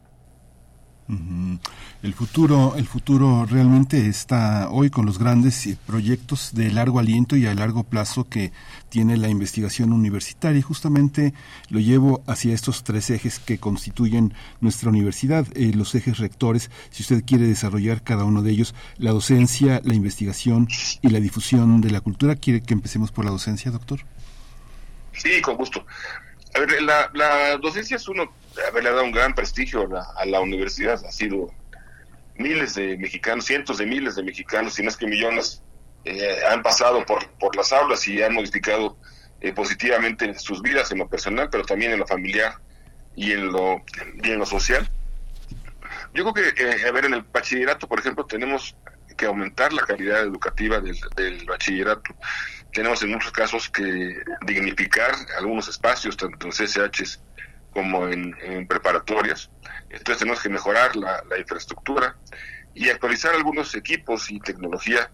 El futuro, el futuro realmente está hoy con los grandes eh, proyectos de largo aliento y a largo plazo que tiene la investigación universitaria y justamente lo llevo hacia estos tres ejes que constituyen nuestra universidad, eh, los ejes rectores, si usted quiere desarrollar cada uno de ellos, la docencia, la investigación y la difusión de la cultura. ¿Quiere que empecemos por la docencia, doctor? Sí, con gusto. A ver, la, docencia es uno, haberle dado un gran prestigio a la, universidad, ha sido miles de mexicanos, cientos de miles de mexicanos, si no es que millones, eh, han pasado por, por las aulas y han modificado eh, positivamente sus vidas en lo personal, pero también en lo familiar y en lo, y en lo social. Yo creo que, eh, a ver, en el bachillerato, por ejemplo, tenemos que aumentar la calidad educativa del, bachillerato tenemos en muchos casos que dignificar algunos espacios, tanto en CSHs como en, preparatorias. Entonces tenemos que mejorar la, infraestructura y actualizar algunos equipos y tecnología,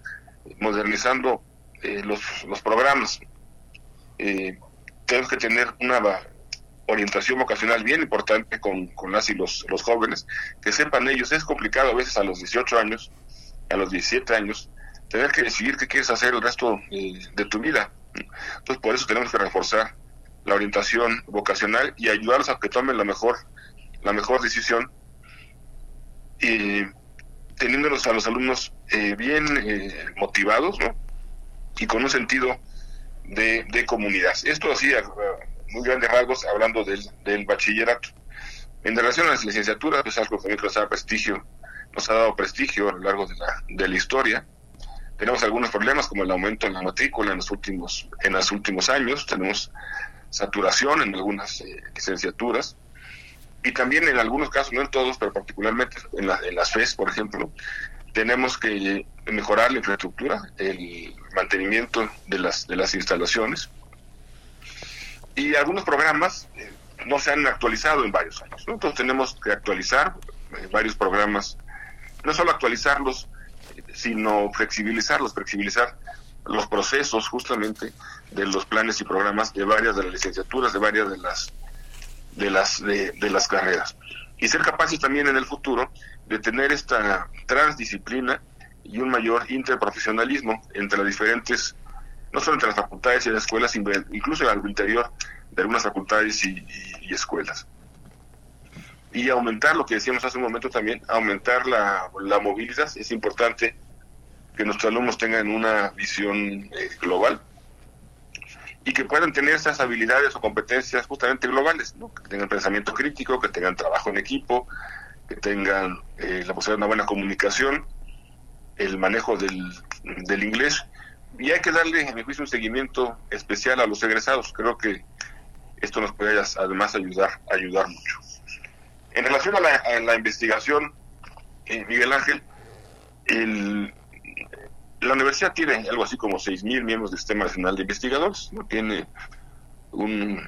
modernizando eh, los, los, programas. Eh, tenemos que tener una orientación vocacional bien importante con, con las y los, los jóvenes, que sepan ellos, es complicado a veces a los 18 años, a los 17 años, tener que decidir qué quieres hacer el resto eh, de tu vida. Entonces, por eso tenemos que reforzar la orientación vocacional y ayudarlos a que tomen la mejor, la mejor decisión. Y teniéndolos a los alumnos eh, bien eh, motivados y con un sentido de, de comunidad. Esto así, a, muy grandes rasgos, hablando del, del, bachillerato. En relación a las licenciaturas, es algo que nos ha prestigio, nos ha dado prestigio a lo largo de la, de la historia. Tenemos algunos problemas como el aumento en la matrícula en los últimos, en los últimos años, tenemos saturación en algunas eh, licenciaturas y también en algunos casos, no en todos, pero particularmente en, las FES, por ejemplo, tenemos que mejorar la infraestructura, el mantenimiento de las, de las instalaciones y algunos programas eh, no se han actualizado en varios años. Entonces tenemos que actualizar eh, varios programas, no solo actualizarlos, sino flexibilizarlos, flexibilizar los procesos justamente de los planes y programas de varias de las licenciaturas, de varias de las de las de, de las carreras y ser capaces también en el futuro de tener esta transdisciplina y un mayor interprofesionalismo entre las diferentes, no solo entre las facultades y las escuelas, incluso al interior de algunas facultades y, escuelas. Y aumentar, lo que decíamos hace un momento también, aumentar la, la movilidad. Es importante que nuestros alumnos tengan una visión eh, global y que puedan tener esas habilidades o competencias justamente globales, que tengan pensamiento crítico, que tengan trabajo en equipo, que tengan eh, la posibilidad de una buena comunicación, el manejo del, del inglés. Y hay que darle, en mi juicio, un seguimiento especial a los egresados. Creo que esto nos puede además ayudar, ayudar mucho. En relación a la, investigación, eh, Miguel Ángel, el, la universidad tiene algo así como 6.000 miembros del Sistema Nacional de Investigadores, ¿no? tiene un,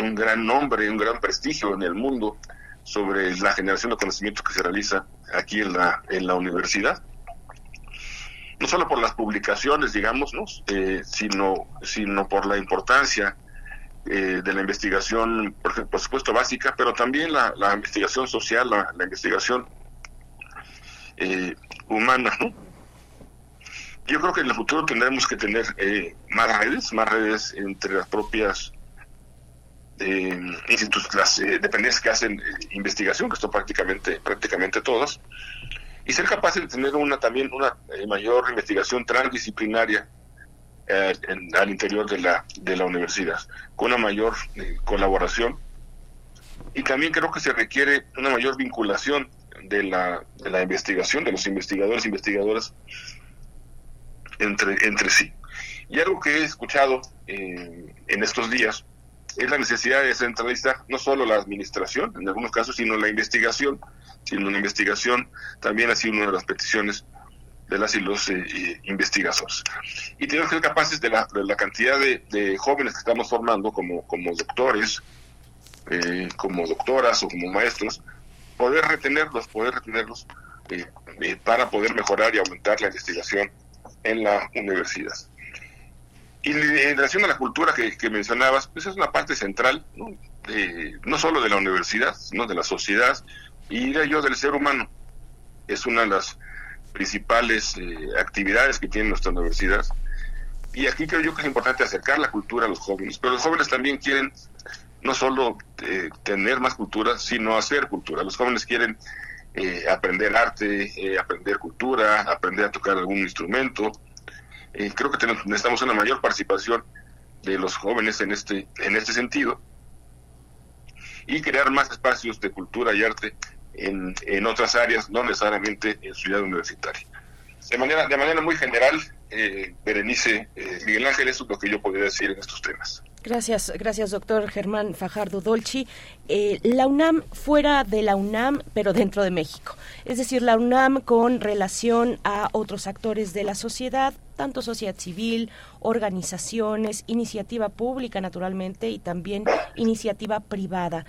un gran nombre, un gran prestigio en el mundo sobre la generación de conocimiento que se realiza aquí en la, en la universidad. No solo por las publicaciones, digamos. Eh, sino, sino por la importancia eh, de la investigación, por, por, supuesto, básica, pero también la, la investigación social, la, la investigación eh, humana. ¿no? Yo creo que en el futuro tendremos que tener más redes, más redes entre las propias eh, institutos, las eh, dependencias que hacen eh, investigación, que esto prácticamente, prácticamente todas, y ser capaces de tener una también una eh, mayor investigación transdisciplinaria al interior de la, de la universidad, con una mayor colaboración. Y también creo que se requiere una mayor vinculación de la, de la investigación, de los investigadores e investigadoras entre, entre sí. Y algo que he escuchado en estos días, es la necesidad de centralizar no solo la administración, en algunos casos, sino la investigación, sino una investigación también ha sido una de las peticiones de las y los eh, eh, investigadores. Y tenemos que ser capaces de la, la cantidad de, jóvenes que estamos formando como, como doctores, eh, como doctoras o como maestros, poder retenerlos, poder retenerlos para poder mejorar y aumentar la investigación en la universidad. Y en relación a la cultura que, mencionabas, pues es una parte central, ¿no? no solo de la universidad, sino de la sociedad y diría yo del ser humano. Es una de las principales eh, actividades que tiene nuestra universidad. Y aquí creo yo que es importante acercar la cultura a los jóvenes, pero los jóvenes también quieren no solo eh, tener más cultura, sino hacer cultura. Los jóvenes quieren eh, aprender arte, aprender cultura, aprender a tocar algún instrumento, eh, creo que tenemos, necesitamos una mayor participación de los jóvenes en este, en este sentido y crear más espacios de cultura y arte en, en otras áreas, no necesariamente en ciudad universitaria. De manera, de manera muy general, eh, Berenice, eh, Miguel Ángel, eso es lo que yo podría decir en estos temas. Gracias, gracias doctor Germán Fajardo Dolci. Eh, la UNAM fuera de la UNAM, pero dentro de México. Es decir, la UNAM con relación a otros actores de la sociedad, tanto sociedad civil, organizaciones, iniciativa pública naturalmente y también iniciativa privada.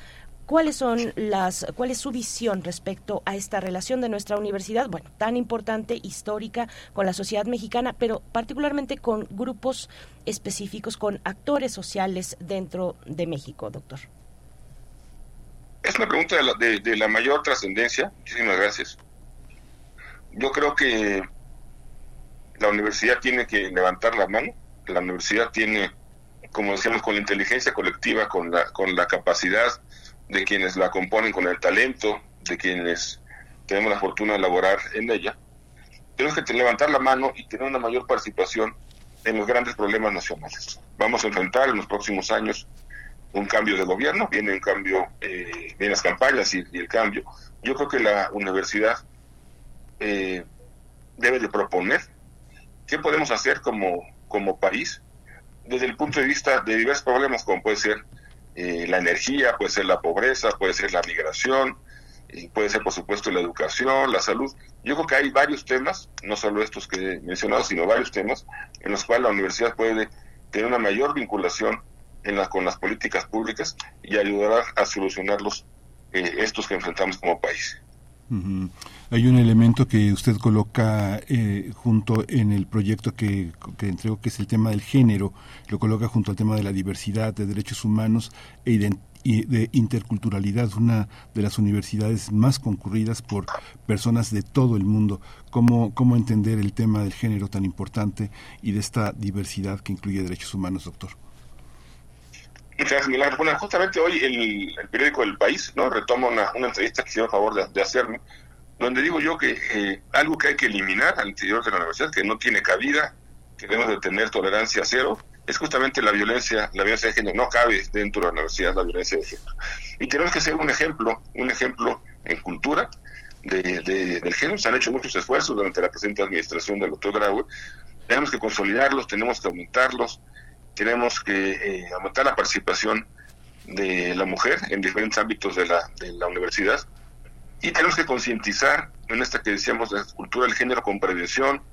¿Cuáles son las, cuál es su visión respecto a esta relación de nuestra universidad, bueno, tan importante, histórica, con la sociedad mexicana, pero particularmente con grupos específicos, con actores sociales dentro de México, doctor? Es una pregunta de la, de la mayor trascendencia. Muchísimas gracias. Yo creo que la universidad tiene que levantar la mano, la universidad tiene, como decíamos, con la inteligencia colectiva, con la, con la capacidad de quienes la componen, con el talento de quienes tenemos la fortuna de laborar en ella, tenemos que levantar la mano y tener una mayor participación en los grandes problemas nacionales. Vamos a enfrentar en los próximos años un cambio de gobierno, viene un cambio, eh, vienen las campañas y, el cambio. Yo creo que la universidad eh, debe de proponer qué podemos hacer como, como país desde el punto de vista de diversos problemas, como puede ser eh, la energía, puede ser la pobreza, puede ser la migración, puede ser, por supuesto, la educación, la salud. Yo creo que hay varios temas, no solo estos que he mencionado, sino varios temas en los cuales la universidad puede tener una mayor vinculación en con las políticas públicas y ayudar a solucionarlos eh, estos que enfrentamos como país. Hay un elemento que usted coloca eh, junto en el proyecto que, que entregó, que es el tema del género, lo coloca junto al tema de la diversidad, de derechos humanos e de interculturalidad, una de las universidades más concurridas por personas de todo el mundo. ¿Cómo, cómo entender el tema del género tan importante y de esta diversidad que incluye derechos humanos, doctor? Muchas gracias, Milagro. Bueno, justamente hoy el, periódico El País no retoma una, una entrevista que hicieron favor de, hacerme, donde digo yo que eh, algo que hay que eliminar al interior de la universidad, que no tiene cabida, que debemos de tener tolerancia cero, es justamente la violencia, la violencia de género. No cabe dentro de la universidad la violencia de género. Y tenemos que ser un ejemplo, un ejemplo en cultura de, del género. Se han hecho muchos esfuerzos durante la presente administración del doctor Grau. Tenemos que consolidarlos, tenemos que aumentarlos, tenemos que eh, aumentar la participación de la mujer en diferentes ámbitos de la, de la universidad. Y tenemos que concientizar en esta que decíamos la cultura del género con prevención,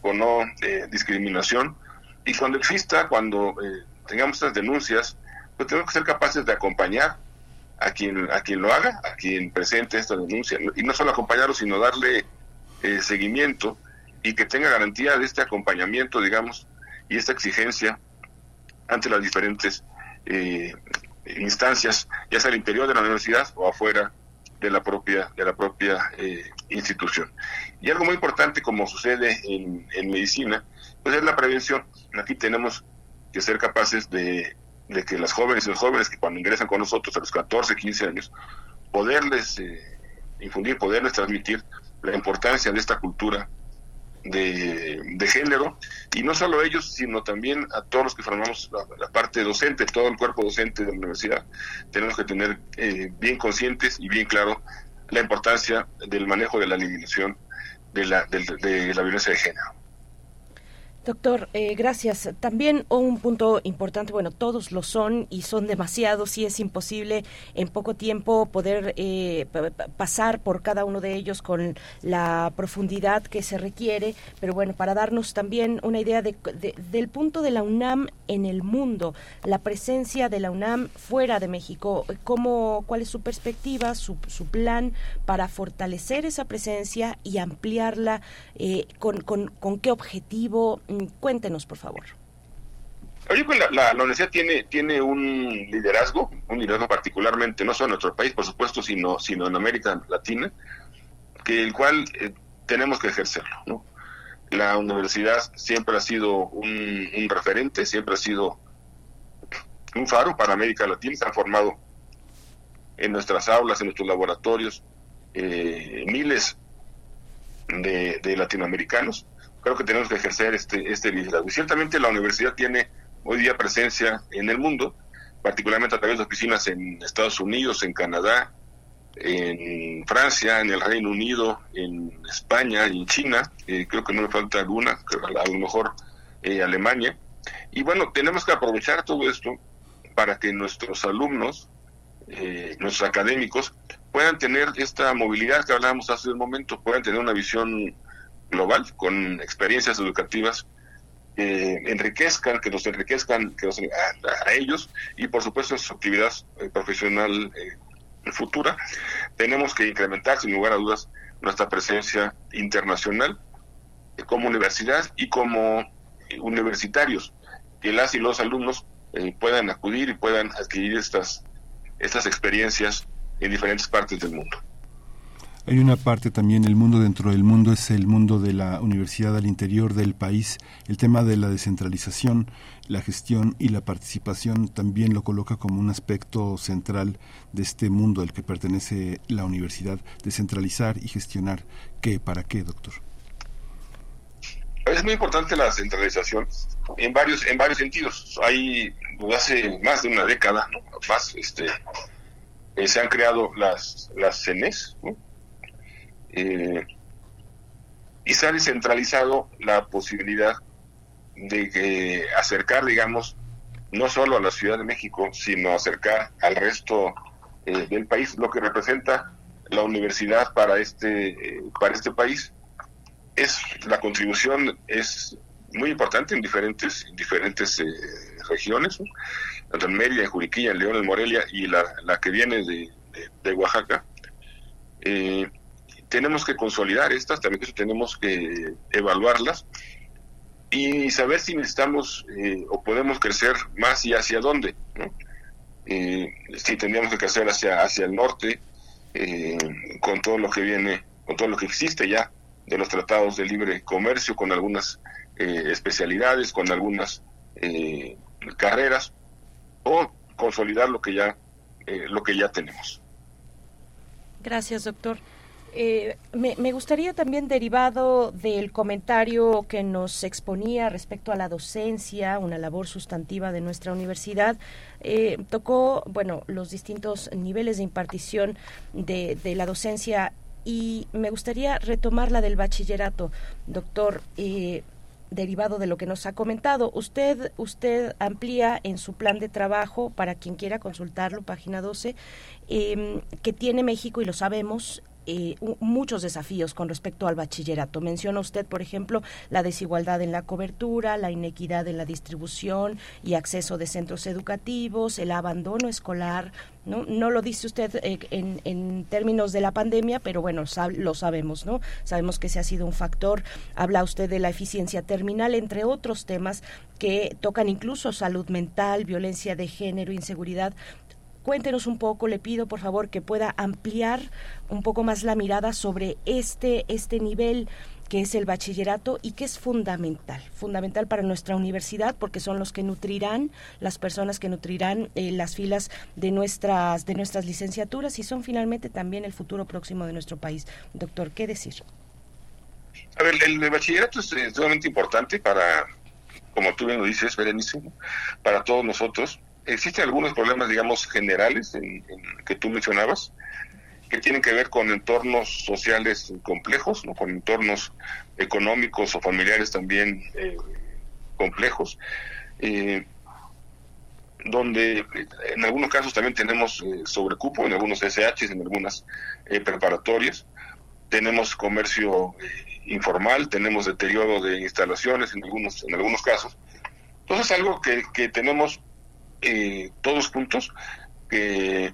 con no eh, discriminación. Y cuando exista, cuando eh, tengamos estas denuncias, pues tenemos que ser capaces de acompañar a quien a quien lo haga, a quien presente esta denuncia. Y no solo acompañarlo, sino darle seguimiento y que tenga garantía de este acompañamiento, digamos, y esta exigencia ante las diferentes eh, instancias, ya sea al interior de la universidad o afuera de la propia de la propia eh, institución. Y algo muy importante, como sucede en, en, medicina, pues es la prevención. Aquí tenemos que ser capaces de, de, que las jóvenes y los jóvenes que cuando ingresan con nosotros a los 14, 15 años, poderles eh, infundir, poderles transmitir la importancia de esta cultura de, género, y no solo ellos, sino también a todos los que formamos la, parte docente, todo el cuerpo docente de la universidad, tenemos que tener eh, bien conscientes y bien claro la importancia del manejo de la eliminación de la, de la violencia de género. Doctor, eh, gracias. También un punto importante, bueno, todos lo son y son demasiados y es imposible en poco tiempo poder eh, pasar por cada uno de ellos con la profundidad que se requiere, pero bueno, para darnos también una idea de, del punto de la UNAM en el mundo, la presencia de la UNAM fuera de México, ¿cómo, ¿cuál es su perspectiva, su, su plan para fortalecer esa presencia y ampliarla? Eh, con, con, ¿Con qué objetivo? Cuéntenos, por favor. la, universidad tiene, tiene un liderazgo, un liderazgo particularmente, no solo en nuestro país, por supuesto, sino, sino en América Latina, que el cual eh, tenemos que ejercerlo. La universidad siempre ha sido un, referente, siempre ha sido un faro para América Latina, se han formado en nuestras aulas, en nuestros laboratorios, eh, miles de latinoamericanos creo que tenemos que ejercer este, este liderazgo. Y ciertamente la universidad tiene hoy día presencia en el mundo, particularmente a través de oficinas en Estados Unidos, en Canadá, en Francia, en el Reino Unido, en España en China, eh, creo que no me falta alguna, a lo mejor eh, Alemania. Y bueno, tenemos que aprovechar todo esto para que nuestros alumnos, eh, nuestros académicos, puedan tener esta movilidad que hablábamos hace un momento, puedan tener una visión global, con experiencias educativas que enriquezcan, que nos enriquezcan que a, ellos y por supuesto su actividad eh, profesional eh, futura. Tenemos que incrementar sin lugar a dudas nuestra presencia internacional eh, como universidad y como universitarios, que las y los alumnos puedan acudir y puedan adquirir estas, estas experiencias en diferentes partes del mundo. Hay una parte también, el mundo dentro del mundo es el mundo de la universidad al interior del país. El tema de la descentralización, la gestión y la participación también lo coloca como un aspecto central de este mundo al que pertenece la universidad. Descentralizar y gestionar. ¿Qué? ¿Para qué, doctor? Es muy importante la centralización en varios en varios sentidos. Hay hace más de una década, más, este, eh, se han creado las las CENES, ¿no? Eh, y se ha descentralizado la posibilidad de acercar, digamos, no solo a la Ciudad de México, sino acercar al resto eh, del país, lo que representa la universidad para este, eh, para este país. Es, la contribución es muy importante en diferentes, diferentes eh, regiones, tanto en Mérida, en Juriquilla, en León, en Morelia y la, la que viene de, de, de Oaxaca. Eh, tenemos que consolidar estas, también tenemos que evaluarlas y saber si necesitamos eh, o podemos crecer más y hacia dónde. si tendríamos que crecer hacia, hacia el norte, con todo lo que viene, con todo lo que existe ya de los tratados de libre comercio, con algunas especialidades, con algunas carreras, o consolidar lo que ya, lo que ya tenemos. Gracias, doctor. Eh, me, gustaría también, derivado del comentario que nos exponía respecto a la docencia, una labor sustantiva de nuestra universidad, eh, tocó, bueno, los distintos niveles de impartición de, la docencia y me gustaría retomar la del bachillerato, doctor. Eh, derivado de lo que nos ha comentado. Usted, usted amplía en su plan de trabajo, para quien quiera consultarlo, página 12, Em, que tiene México, y lo sabemos, eh, muchos desafíos con respecto al bachillerato. Menciona usted, por ejemplo, la desigualdad en la cobertura, la inequidad en la distribución y acceso de centros educativos, el abandono escolar. No, no lo dice usted eh, en, términos de la pandemia, pero bueno, lo sabemos, ¿no? Sabemos que ese ha sido un factor. Habla usted de la eficiencia terminal, entre otros temas que tocan incluso salud mental, violencia de género, inseguridad cuéntenos un poco, le pido por favor que pueda ampliar un poco más la mirada sobre este, este nivel que es el bachillerato y que es fundamental, fundamental para nuestra universidad porque son los que nutrirán, las personas que nutrirán eh, las filas de nuestras, de nuestras licenciaturas y son finalmente también el futuro próximo de nuestro país. Doctor, ¿qué decir? A ver, el, bachillerato es sumamente importante para, como tú bien lo dices, Berenice, para todos nosotros existen algunos problemas, digamos, generales en, que tú mencionabas, que tienen que ver con entornos sociales complejos, ¿no? con entornos económicos o familiares también eh, complejos, eh, donde en algunos casos también tenemos eh, sobrecupo, en algunos SHs, en algunas preparatorias, tenemos comercio informal, tenemos deterioro de instalaciones en algunos, en algunos casos. Entonces, algo que, que tenemos eh, todos juntos que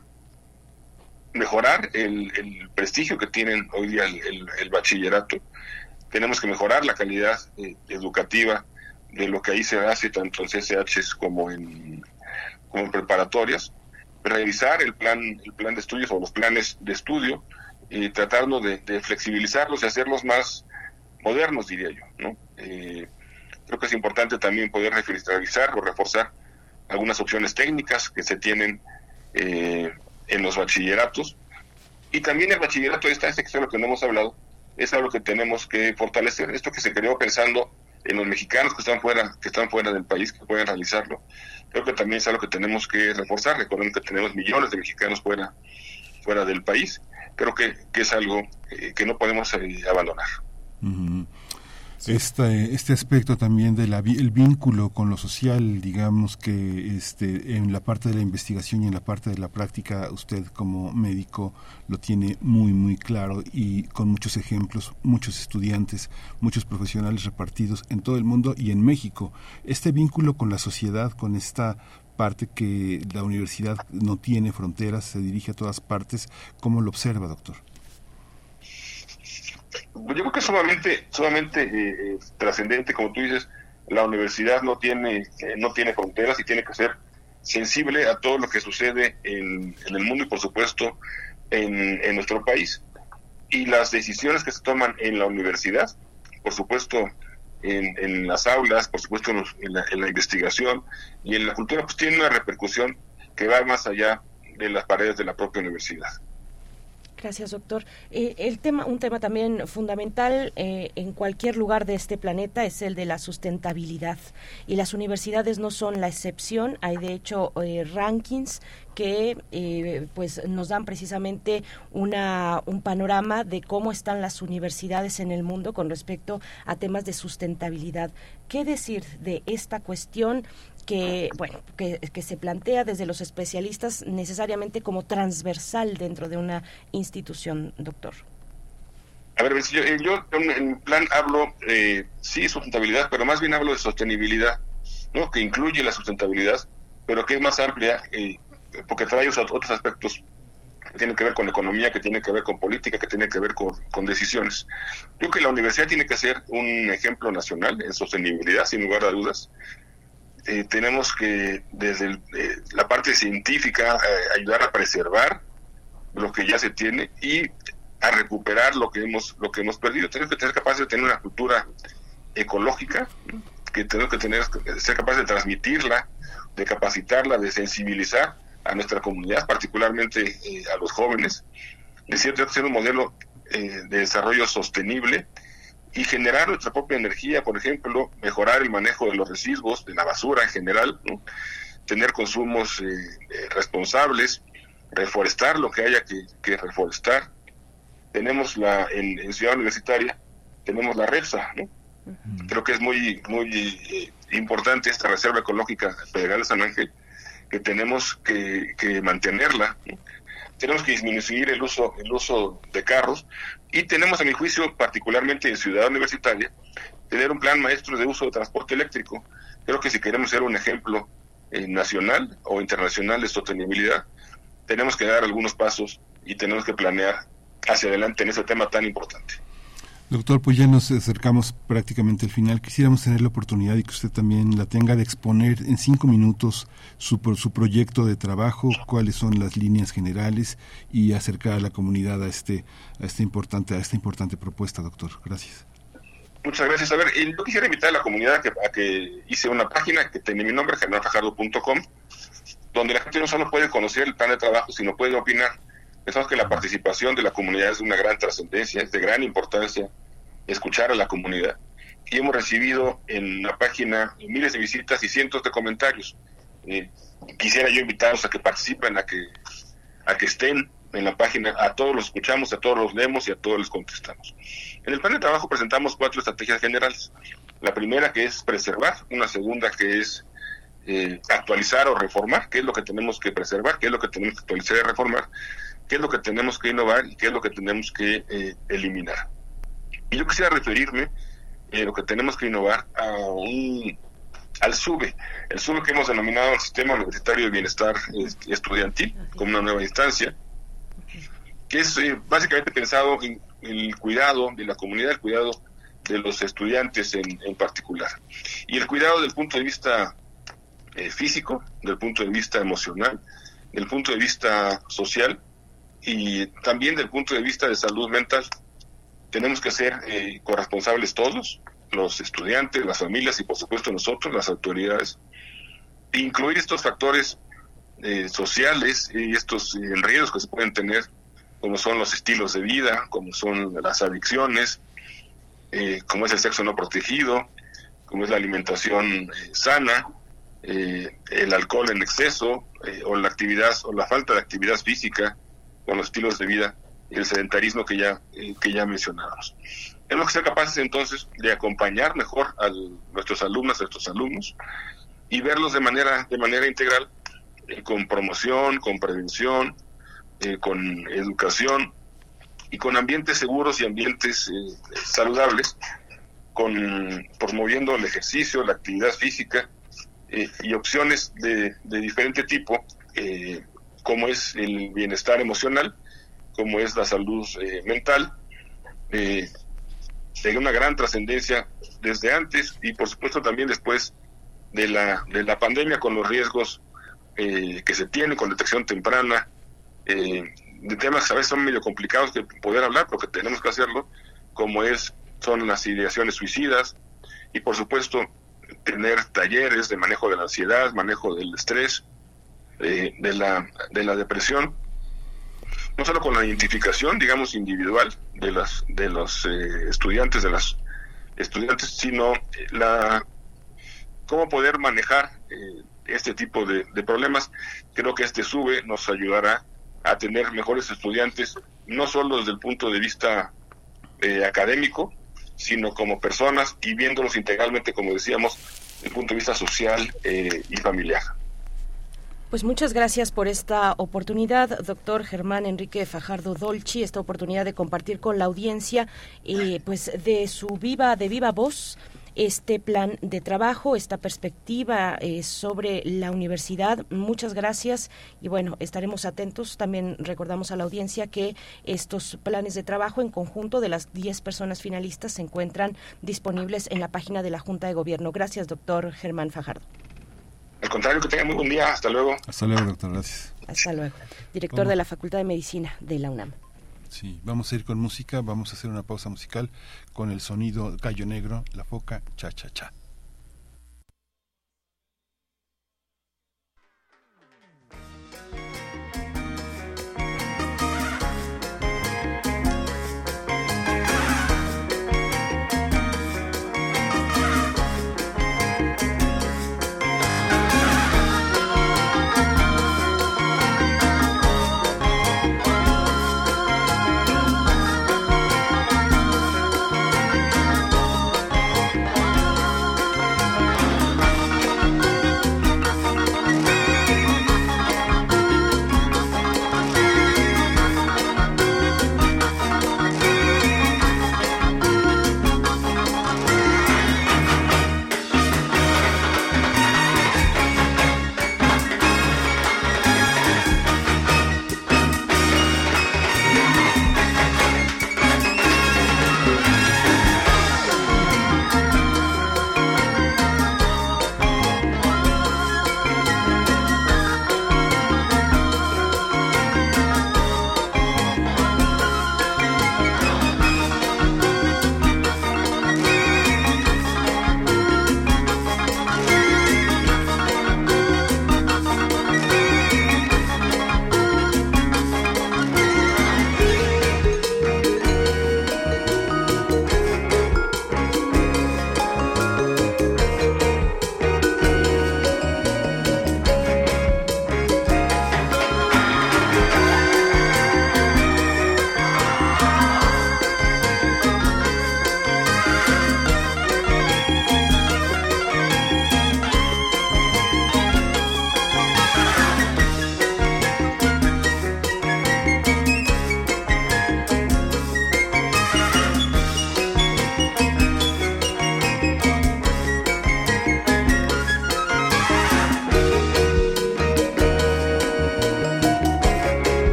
mejorar el, prestigio que tienen hoy día el, bachillerato. Tenemos que mejorar la calidad eh, educativa de lo que ahí se hace tanto en CSH como en, como preparatorias, revisar el plan, el plan de estudios o los planes de estudio y tratarlo de, flexibilizarlos y hacerlos más modernos, diría yo. ¿no? Eh, creo que es importante también poder revisar o reforzar algunas opciones técnicas que se tienen eh, en los bachilleratos. Y también el bachillerato, esta, este que es lo que no hemos hablado, es algo que tenemos que fortalecer. Esto que se creó pensando en los mexicanos que están fuera, que están fuera del país, que pueden realizarlo. Creo que también es algo que tenemos que reforzar. Recuerden que tenemos millones de mexicanos fuera, fuera del país. Creo que, que es algo eh, que no podemos eh, abandonar. Este, aspecto también del el vínculo con lo social, digamos que este, en la parte de la investigación y en la parte de la práctica, usted como médico lo tiene muy, muy claro y con muchos ejemplos, muchos estudiantes, muchos profesionales repartidos en todo el mundo y en México. Este vínculo con la sociedad, con esta parte que la universidad no tiene fronteras, se dirige a todas partes, ¿cómo lo observa, doctor? Yo creo que es sumamente, sumamente eh, eh, trascendente, como tú dices, la universidad no tiene, eh, no tiene fronteras y tiene que ser sensible a todo lo que sucede en, el mundo y por supuesto en, en, nuestro país. Y las decisiones que se toman en la universidad, por supuesto en, en las aulas, por supuesto en, la, en la investigación y en la cultura, pues tiene una repercusión que va más allá de las paredes de la propia universidad. Gracias, doctor. Eh, el tema, un tema también fundamental eh, en cualquier lugar de este planeta es el de la sustentabilidad. Y las universidades no son la excepción. Hay, de hecho, eh, rankings que pues nos dan precisamente una, un panorama de cómo están las universidades en el mundo con respecto a temas de sustentabilidad. ¿Qué decir de esta cuestión que, bueno, que, se plantea desde los especialistas necesariamente como transversal dentro de una institución, doctor. A ver, yo, eh, yo en plan hablo, eh, sí, sustentabilidad, pero más bien hablo de sostenibilidad, ¿no? Que incluye la sustentabilidad, pero que es más amplia, eh, porque trae otros aspectos que tiene que ver con economía, que tiene que ver con política, que tiene que ver con, decisiones. Creo que la universidad tiene que ser un ejemplo nacional en sostenibilidad, sin lugar a dudas. Eh, tenemos que, desde eh, la parte científica, eh, ayudar a preservar lo que ya se tiene y a recuperar lo que hemos lo que hemos perdido. Tenemos que ser capaces de tener una cultura ecológica, que tenemos que tener ser capaces de transmitirla, de capacitarla, de sensibilizar a nuestra comunidad, particularmente eh, a los jóvenes. Es cierto que ser un modelo eh, de desarrollo sostenible y generar nuestra propia energía, por ejemplo, mejorar el manejo de los residuos, de la basura en general, tener consumos eh, responsables, reforestar lo que haya que, reforestar. Tenemos la, en, Ciudad Universitaria, tenemos la REPSA, Creo que es muy, muy importante esta reserva ecológica federal de San Ángel, que tenemos que, mantenerla. Tenemos que disminuir el uso, el uso de carros y tenemos, a mi juicio, particularmente en Ciudad Universitaria, tener un plan maestro de uso de transporte eléctrico. Creo que si queremos ser un ejemplo eh, nacional o internacional de sostenibilidad, tenemos que dar algunos pasos y tenemos que planear hacia adelante en ese tema tan importante. Doctor, pues ya nos acercamos prácticamente al final. Quisiéramos tener la oportunidad y que usted también la tenga de exponer en cinco minutos su, su proyecto de trabajo, cuáles son las líneas generales y acercar a la comunidad a este a este importante a esta importante propuesta, doctor. Gracias. Muchas gracias. A ver, yo quisiera invitar a la comunidad a que, a hice una página que tiene mi nombre, generalfajardo.com, donde la gente no solo puede conocer el plan de trabajo, sino puede opinar. Pensamos que la participación de la comunidad es de una gran trascendencia, es de gran importancia escuchar a la comunidad. Y hemos recibido en la página miles de visitas y cientos de comentarios. Eh, quisiera yo invitarlos a que participen, a que, a que estén en la página, a todos los escuchamos, a todos los leemos y a todos les contestamos. En el plan de trabajo presentamos cuatro estrategias generales. La primera que es preservar, una segunda que es eh, actualizar o reformar, qué es lo que tenemos que preservar, qué es lo que tenemos que actualizar y reformar, qué es lo que tenemos que innovar y qué es lo que tenemos que eh, eliminar. Y yo quisiera referirme, eh, lo que tenemos que innovar, a un, al SUBE, el SUBE que hemos denominado el Sistema Universitario de Bienestar Estudiantil, como una nueva instancia, que es eh, básicamente pensado en el cuidado de la comunidad, el cuidado de los estudiantes en, en particular. Y el cuidado del punto de vista eh, físico, del punto de vista emocional, del punto de vista social y también del punto de vista de salud mental tenemos que ser eh, corresponsables todos, los estudiantes, las familias y por supuesto nosotros, las autoridades, incluir estos factores eh, sociales y estos riesgos que se pueden tener, como son los estilos de vida, como son las adicciones, eh, como es el sexo no protegido, como es la alimentación sana, el alcohol en exceso o la actividad o la falta de actividad física con los estilos de vida el sedentarismo que ya, eh, que ya mencionábamos. Tenemos que ser capaces entonces de acompañar mejor a nuestros alumnos, a nuestros alumnos, y verlos de manera, de manera integral, eh, con promoción, con prevención, eh, con educación y con ambientes seguros y ambientes saludables, con promoviendo el ejercicio, la actividad física y opciones de, de diferente tipo, como es el bienestar emocional, como es la salud eh, mental, eh, de una gran trascendencia desde antes y por supuesto también después de la, de la pandemia con los riesgos eh, que se tienen con detección temprana, eh, de temas que a veces son medio complicados de poder hablar, pero que tenemos que hacerlo, como es son las ideaciones suicidas y por supuesto tener talleres de manejo de la ansiedad, manejo del estrés, de, la, de la depresión no solo con la identificación, digamos, individual de las de los eh, estudiantes, de las estudiantes, sino la cómo poder manejar eh, este tipo de, problemas. Creo que este sube nos ayudará a tener mejores estudiantes, no solo desde el punto de vista eh, académico, sino como personas y viéndolos integralmente, como decíamos, desde el punto de vista social y familiar. Pues muchas gracias por esta oportunidad, doctor Germán Enrique Fajardo Dolci, esta oportunidad de compartir con la audiencia, eh, pues de su viva, de viva voz este plan de trabajo, esta perspectiva eh, sobre la universidad. Muchas gracias y bueno, estaremos atentos. También recordamos a la audiencia que estos planes de trabajo en conjunto de las 10 personas finalistas se encuentran disponibles en la página de la Junta de Gobierno. Gracias, doctor Germán Fajardo. Al contrario, que tenga muy buen día. Hasta luego. Hasta luego, doctor. Gracias. Hasta luego. Director de la Facultad de Medicina de la UNAM. Sí, vamos a ir con música, vamos a hacer una pausa musical con el sonido gallo negro, la foca, cha cha cha.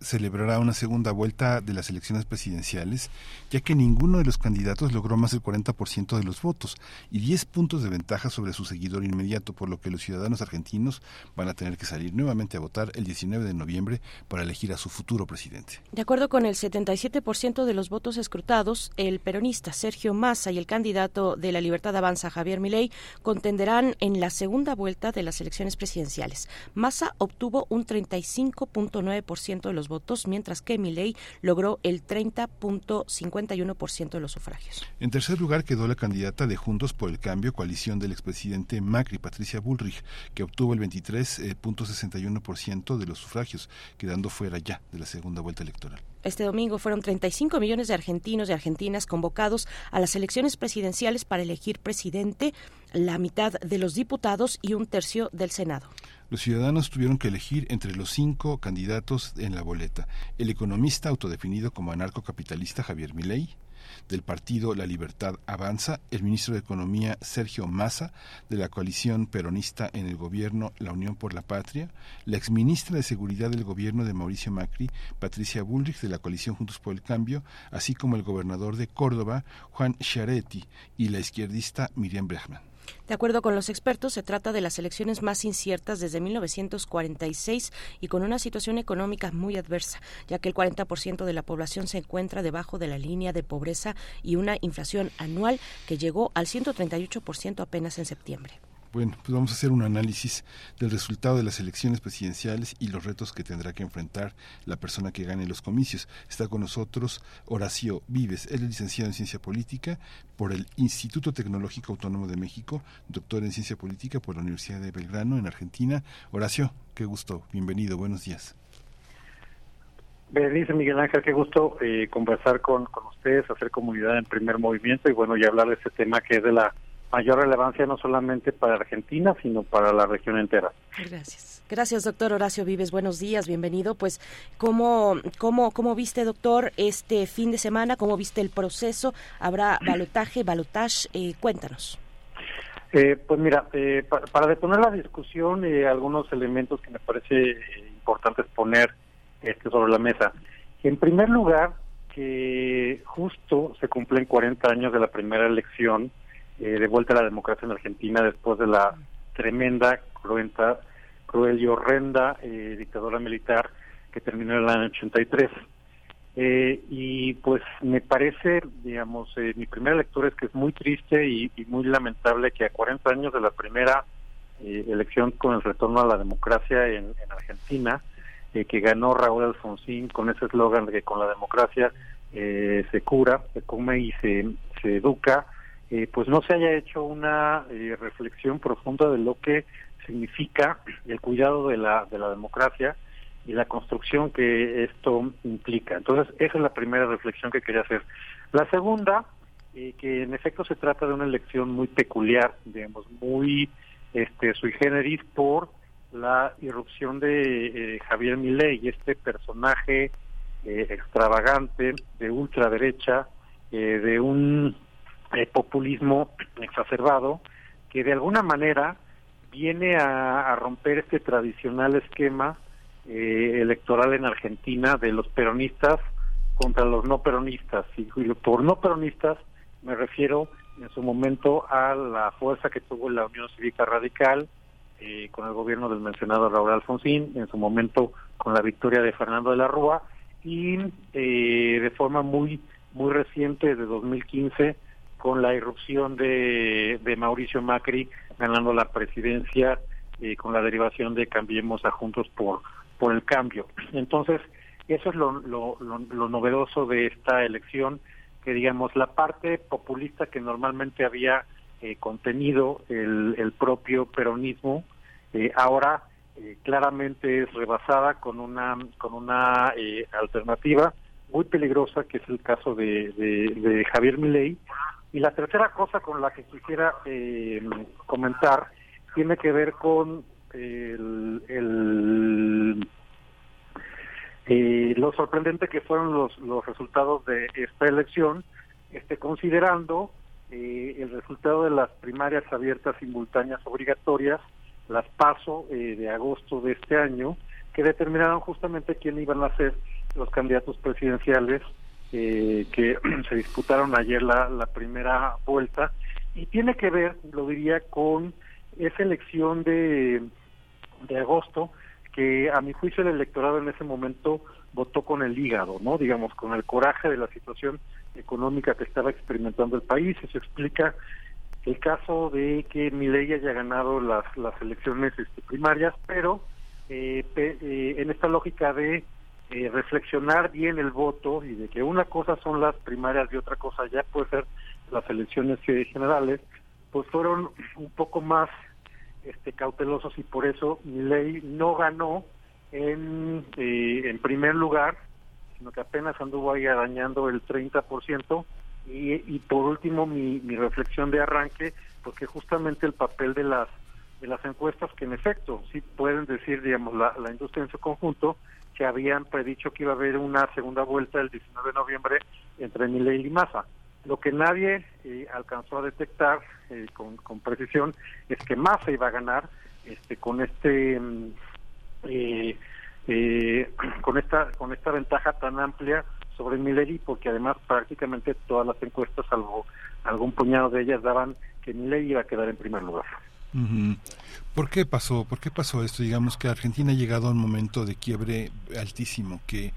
celebrará una segunda vuelta de las elecciones presidenciales, ya que ninguno de los candidatos logró más del 40% de los votos y 10 puntos de ventaja sobre su seguidor inmediato, por lo que los ciudadanos argentinos van a tener que salir nuevamente a votar el 19 de noviembre para elegir a su futuro presidente. De acuerdo con el 77% de los votos escrutados, el peronista Sergio Massa y el candidato de la Libertad Avanza Javier Milei contenderán en la segunda vuelta de las elecciones presidenciales. Massa obtuvo un 35.9% de los votos, mientras que Milei logró el 30.51% de los sufragios. En tercer lugar quedó la candidata de Juntos por el Cambio, coalición del expresidente Macri, Patricia Bullrich, que obtuvo el 23.61% de los sufragios, quedando fuera ya de la segunda vuelta electoral. Este domingo fueron 35 millones de argentinos y argentinas convocados a las elecciones presidenciales para elegir presidente, la mitad de los diputados y un tercio del Senado. Los ciudadanos tuvieron que elegir entre los cinco candidatos en la boleta. El economista autodefinido como anarcocapitalista Javier Milei, del partido La Libertad Avanza, el ministro de Economía Sergio Massa, de la coalición peronista en el gobierno La Unión por la Patria, la exministra de Seguridad del gobierno de Mauricio Macri, Patricia Bullrich, de la coalición Juntos por el Cambio, así como el gobernador de Córdoba, Juan Chiaretti, y la izquierdista Miriam Bregman. De acuerdo con los expertos, se trata de las elecciones más inciertas desde 1946 y con una situación económica muy adversa, ya que el 40% de la población se encuentra debajo de la línea de pobreza y una inflación anual que llegó al 138% apenas en septiembre. Bueno, pues vamos a hacer un análisis del resultado de las elecciones presidenciales y los retos que tendrá que enfrentar la persona que gane los comicios. Está con nosotros Horacio Vives, él es licenciado en Ciencia Política por el Instituto Tecnológico Autónomo de México, doctor en Ciencia Política por la Universidad de Belgrano en Argentina. Horacio, qué gusto, bienvenido, buenos días. Berenice Miguel Ángel, qué gusto eh, conversar con, con ustedes, hacer comunidad en primer movimiento y bueno, y hablar de este tema que es de la mayor relevancia no solamente para Argentina, sino para la región entera. Gracias. Gracias, doctor Horacio Vives. Buenos días, bienvenido. Pues, ¿cómo, cómo, cómo viste, doctor, este fin de semana? ¿Cómo viste el proceso? ¿Habrá balotaje, balotage? Eh, cuéntanos. Eh, pues mira, eh, para, deponer la discusión, algunos elementos que me parece importantes poner este, sobre la mesa. En primer lugar, que justo se cumplen 40 años de la primera elección eh, de vuelta a la democracia en Argentina después de la tremenda, cruenta, cruel y horrenda eh, dictadura militar que terminó en el año 83. Eh, y pues me parece, digamos, eh, mi primera lectura es que es muy triste y, muy lamentable que a 40 años de la primera elección con el retorno a la democracia en, Argentina, que ganó Raúl Alfonsín con ese eslogan de que con la democracia se cura, se come y se, se educa, eh, pues no se haya hecho una eh, reflexión profunda de lo que significa el cuidado de la, de la democracia y la construcción que esto implica. Entonces, esa es la primera reflexión que quería hacer. La segunda, eh, que en efecto se trata de una elección muy peculiar, digamos, muy este, sui generis por la irrupción de Javier Milei, este personaje extravagante de ultraderecha, de un eh, populismo exacerbado que de alguna manera viene a, romper este tradicional esquema eh, electoral en Argentina de los peronistas contra los no peronistas. Y por no peronistas me refiero en su momento a la fuerza que tuvo la Unión Cívica Radical eh, con el gobierno del mencionado Raúl Alfonsín, en su momento con la victoria de Fernando de la Rúa y de forma muy muy reciente de 2015 con la irrupción de, de Mauricio Macri ganando la presidencia eh, con la derivación de Cambiemos a Juntos por, por el Cambio. Entonces, eso es lo, lo, lo, novedoso de esta elección, que digamos, la parte populista que normalmente había eh, contenido el, el propio peronismo, eh, ahora eh, claramente es rebasada con una, con una alternativa muy peligrosa, que es el caso de, de, de Javier Milei, y la tercera cosa con la que quisiera eh, comentar tiene que ver con el, eh, lo sorprendente que fueron los, los resultados de esta elección, este, considerando eh, el resultado de las primarias abiertas simultáneas obligatorias, las PASO de agosto de este año, que determinaron justamente quién iban a ser los candidatos presidenciales eh, que se disputaron ayer la, la primera vuelta y tiene que ver, lo diría, con esa elección de, de agosto que a mi juicio el electorado en ese momento votó con el hígado, ¿no? Digamos, con el coraje de la situación económica que estaba experimentando el país. Eso explica el caso de que Milei haya ganado las, las elecciones este, primarias, pero eh, eh, en esta lógica de eh, reflexionar bien el voto y de que una cosa son las primarias y otra cosa ya puede ser las elecciones generales, pues fueron un poco más este, cautelosos y por eso mi ley no ganó en, eh, en primer lugar, sino que apenas anduvo ahí arañando el 30%. Y, y por último, mi, mi reflexión de arranque, porque justamente el papel de las de las encuestas que en efecto sí pueden decir, digamos, la, la industria en su conjunto, que habían predicho que iba a haber una segunda vuelta el 19 de noviembre entre Milei y Massa. Lo que nadie eh, alcanzó a detectar eh, con, precisión es que Massa iba a ganar este, con este mm, eh, eh, con esta con esta ventaja tan amplia sobre Milei porque además prácticamente todas las encuestas salvo algún puñado de ellas daban que Milei iba a quedar en primer lugar. ¿Por qué pasó? ¿Por qué pasó esto? Digamos que Argentina ha llegado a un momento de quiebre altísimo, que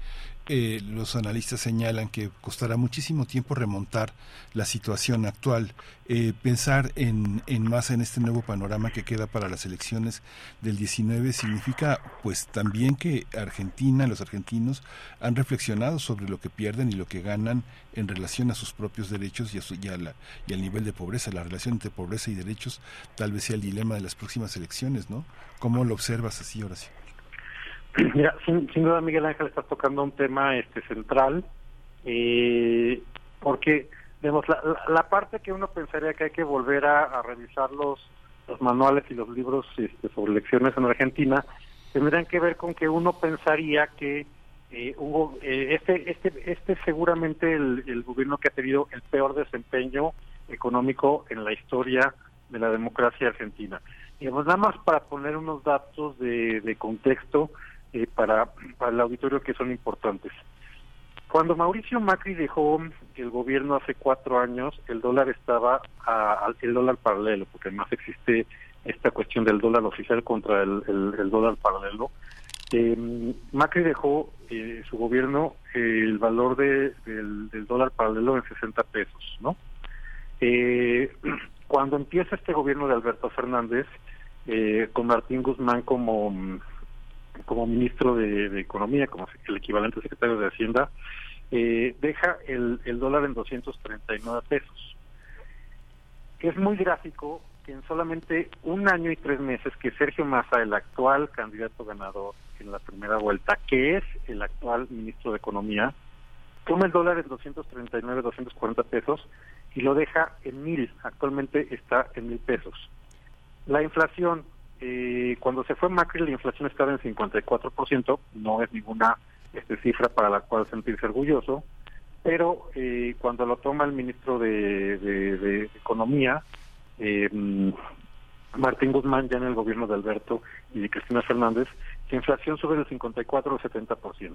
eh, los analistas señalan que costará muchísimo tiempo remontar la situación actual. Eh, pensar en, en más en este nuevo panorama que queda para las elecciones del 19 significa pues también que Argentina, los argentinos han reflexionado sobre lo que pierden y lo que ganan en relación a sus propios derechos y, a su, y, la, y al nivel de pobreza. La relación entre pobreza y derechos tal vez sea el dilema de las próximas elecciones, ¿no? ¿Cómo lo observas así, Horacio? Mira, sin, sin, duda Miguel Ángel está tocando un tema este central, eh, porque digamos, la, la, parte que uno pensaría que hay que volver a, revisar los, los manuales y los libros este, sobre elecciones en Argentina tendrían que ver con que uno pensaría que eh, eh, este este este seguramente el, el gobierno que ha tenido el peor desempeño económico en la historia de la democracia argentina. Digamos, nada más para poner unos datos de, de contexto, eh, para, para el auditorio que son importantes. Cuando Mauricio Macri dejó el gobierno hace cuatro años, el dólar estaba a, el dólar paralelo, porque además existe esta cuestión del dólar oficial contra el, el, dólar paralelo. Eh, Macri dejó eh, su gobierno eh, el valor de, del, del, dólar paralelo en 60 pesos, ¿no? Eh, cuando empieza este gobierno de Alberto Fernández, con Martín Guzmán como como ministro de, Economía, como el equivalente secretario de Hacienda, eh, deja el, el dólar en 239 pesos. Es muy gráfico que en solamente un año y tres meses que Sergio Massa, el actual candidato ganador en la primera vuelta, que es el actual ministro de Economía, toma el dólar en 239, 240 pesos y lo deja en mil. Actualmente está en mil pesos. La inflación eh, cuando se fue Macri la inflación estaba en 54%, no es ninguna este, cifra para la cual sentirse orgulloso, pero eh, cuando lo toma el ministro de, Economía, eh, Martín Guzmán, ya en el gobierno de Alberto y de Cristina Fernández, la inflación sube del 54 al 70%.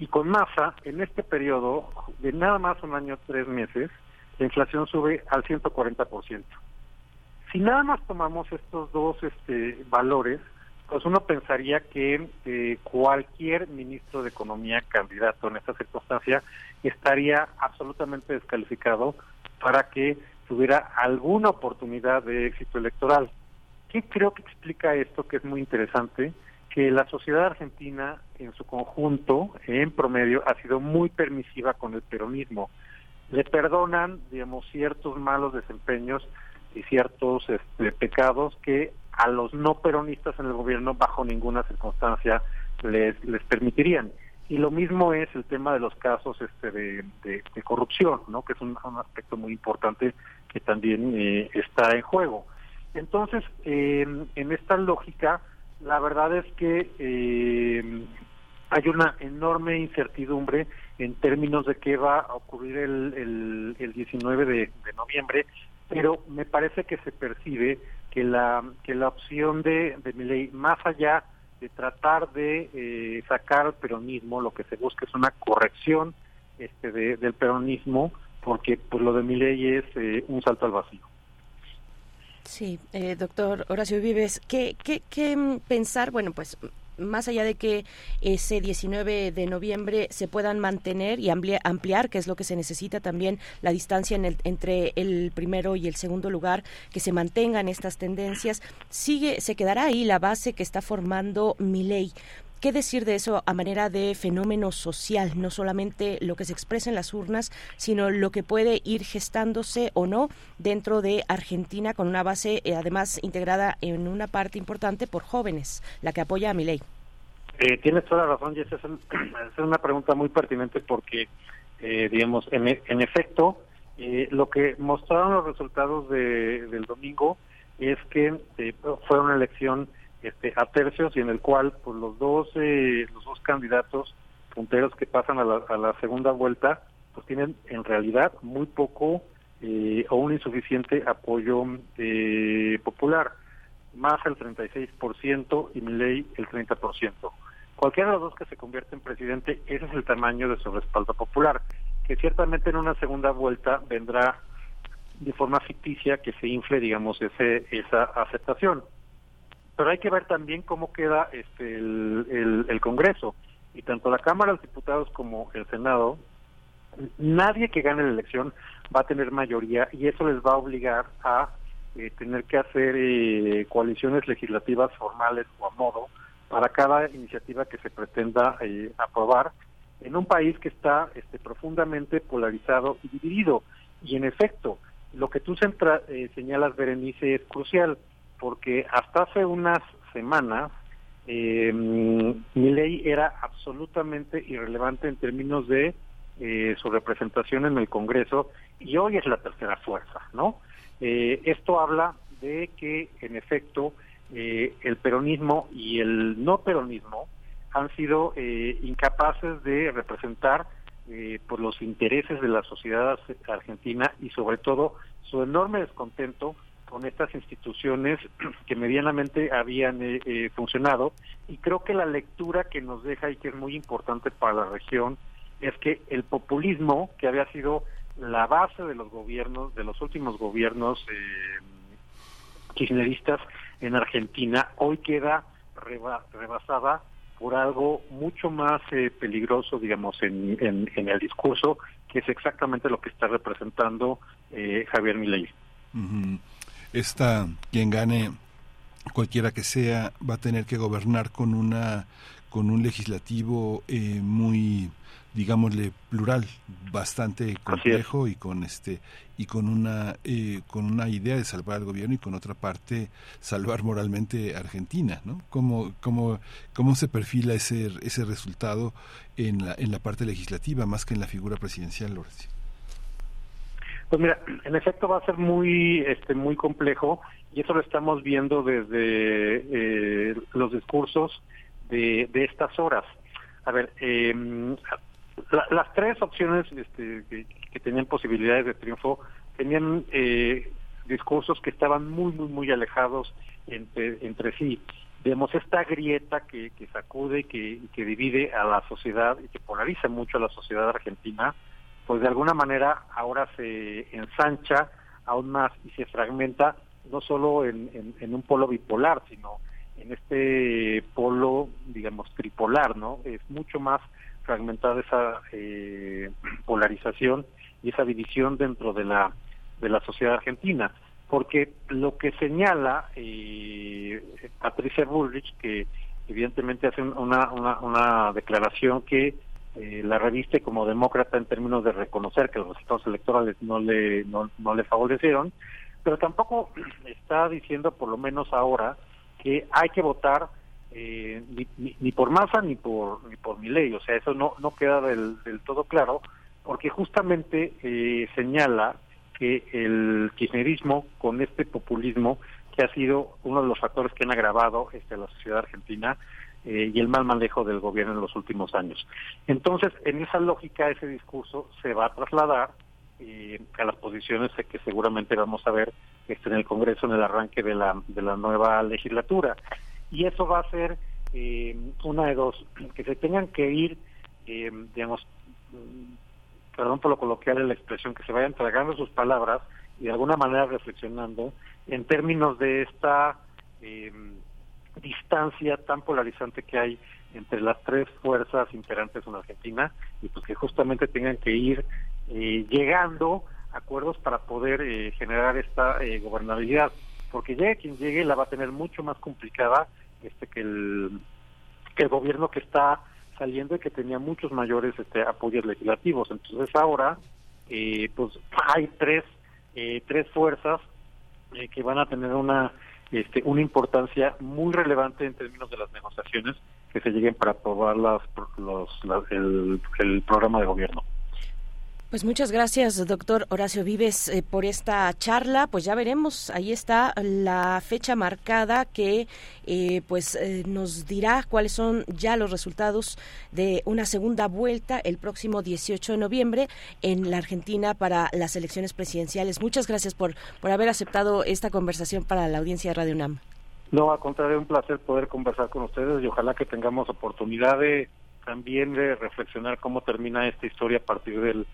Y con Massa, en este periodo de nada más un año, tres meses, la inflación sube al 140%. Si nada más tomamos estos dos este, valores, pues uno pensaría que eh, cualquier ministro de Economía candidato en esta circunstancia estaría absolutamente descalificado para que tuviera alguna oportunidad de éxito electoral. ¿Qué creo que explica esto que es muy interesante? Que la sociedad argentina en su conjunto, en promedio, ha sido muy permisiva con el peronismo. Le perdonan, digamos, ciertos malos desempeños y ciertos este, pecados que a los no peronistas en el gobierno bajo ninguna circunstancia les, les permitirían. Y lo mismo es el tema de los casos este, de, corrupción, ¿no? que es un, aspecto muy importante que también eh, está en juego. Entonces, eh, en esta lógica, la verdad es que eh, hay una enorme incertidumbre en términos de qué va a ocurrir el, el, el 19 de, de noviembre pero me parece que se percibe que la que la opción de, de mi ley más allá de tratar de eh, sacar al peronismo lo que se busca es una corrección este de, del peronismo porque pues lo de mi ley es eh, un salto al vacío Sí, eh, doctor Horacio Vives, ¿qué, qué, ¿qué pensar? Bueno, pues más allá de que ese 19 de noviembre se puedan mantener y ampliar, que es lo que se necesita también, la distancia en el, entre el primero y el segundo lugar, que se mantengan estas tendencias, sigue, se quedará ahí la base que está formando mi ley. ¿Qué decir de eso a manera de fenómeno social? No solamente lo que se expresa en las urnas, sino lo que puede ir gestándose o no dentro de Argentina con una base eh, además integrada en una parte importante por jóvenes, la que apoya a mi ley. Eh, tienes toda la razón, y esa es, una pregunta muy pertinente porque, eh, digamos, en, en efecto, eh, lo que mostraron los resultados de, del domingo es que eh, fue una elección este, a tercios y en el cual pues, los dos eh, los dos candidatos punteros que pasan a la, a la segunda vuelta pues tienen en realidad muy poco eh, o un insuficiente apoyo eh, popular, más el 36% y Milei el 30%. Cualquiera de los dos que se convierte en presidente, ese es el tamaño de su respaldo popular, que ciertamente en una segunda vuelta vendrá de forma ficticia que se infle, digamos, ese, esa aceptación. Pero hay que ver también cómo queda este, el, el Congreso. Y tanto la Cámara de Diputados como el Senado nadie que gane la elección va a tener mayoría y eso les va a obligar a eh, tener que hacer eh, coaliciones legislativas formales o a modo para cada iniciativa que se pretenda eh, aprobar en un país que está este, profundamente polarizado y dividido. Y en efecto, lo que tú señalas, Berenice, es crucial, porque hasta hace unas semanas eh, mi ley era absolutamente irrelevante en términos de eh, su representación en el Congreso y hoy es la tercera fuerza, ¿no? Eh, esto habla de que, en efecto, eh, el peronismo y el no peronismo han sido incapaces de representar por los intereses de la sociedad argentina y sobre todo su enorme descontento con estas instituciones que medianamente habían funcionado y creo que la lectura que nos deja y que es muy importante para la región es que el populismo, que había sido la base de los gobiernos, de los últimos gobiernos eh, kirchneristas en Argentina, hoy queda rebasada por algo mucho más eh, peligroso, digamos, en, en, el discurso, que es exactamente lo que está representando eh, Javier Milei. Esta, quien gane, cualquiera que sea, va a tener que gobernar con una con un legislativo eh, muy digámosle plural bastante complejo y con este y con una eh, con una idea de salvar al gobierno y con otra parte salvar moralmente a Argentina no cómo cómo cómo se perfila ese ese resultado en la en la parte legislativa más que en la figura presidencial Lorenzo pues mira en efecto va a ser muy este muy complejo y eso lo estamos viendo desde eh, los discursos de, de estas horas a ver, eh, las tres opciones este, que, tenían posibilidades de triunfo tenían eh, discursos que estaban muy, muy, muy alejados entre, entre sí. Vemos esta grieta que, que sacude, que, que divide a la sociedad y que polariza mucho a la sociedad argentina, pues de alguna manera ahora se ensancha aún más y se fragmenta no solo en, en un polo bipolar, sino en este polo, digamos, tripolar, ¿no? Es mucho más fragmentada esa eh, polarización y esa división dentro de la de la sociedad argentina porque lo que señala eh, Patricia Bullrich que evidentemente hace una, una, una declaración que eh, la reviste como demócrata en términos de reconocer que los resultados electorales no le no, no le favorecieron pero tampoco está diciendo por lo menos ahora que hay que votar eh, ni, ni, por Massa ni por ni por mi ley, o sea, eso no no queda del, del todo claro, porque justamente eh, señala que el kirchnerismo con este populismo que ha sido uno de los factores que han agravado este, la sociedad argentina eh, y el mal manejo del gobierno en los últimos años. Entonces, en esa lógica, ese discurso se va a trasladar eh, a las posiciones que seguramente vamos a ver este, en el Congreso en el arranque de la, de la nueva legislatura y eso va a ser eh, una de dos, que se tengan que ir, eh, digamos, mm, perdón por lo coloquial en la expresión, que se vayan tragando sus palabras y de alguna manera reflexionando en términos de esta eh, distancia tan polarizante que hay entre las tres fuerzas imperantes en Argentina y pues que justamente tengan que ir llegando a acuerdos para poder generar esta gobernabilidad. Porque llegue quien llegue la va a tener mucho más complicada este que el que el gobierno que está saliendo y que tenía muchos mayores este, apoyos legislativos. Entonces ahora eh, pues hay tres eh, tres fuerzas eh, que van a tener una este, una importancia muy relevante en términos de las negociaciones que se lleguen para aprobar las, los, el, el programa de gobierno. Pues muchas gracias, doctor Horacio Vives, eh, por esta charla. Pues ya veremos, ahí está la fecha marcada que eh, pues eh, nos dirá cuáles son ya los resultados de una segunda vuelta el próximo 18 de noviembre en la Argentina para las elecciones presidenciales. Muchas gracias por, por haber aceptado esta conversación para la audiencia de Radio UNAM. No, al contrario, un placer poder conversar con ustedes y ojalá que tengamos oportunidad de también de reflexionar cómo termina esta historia a partir del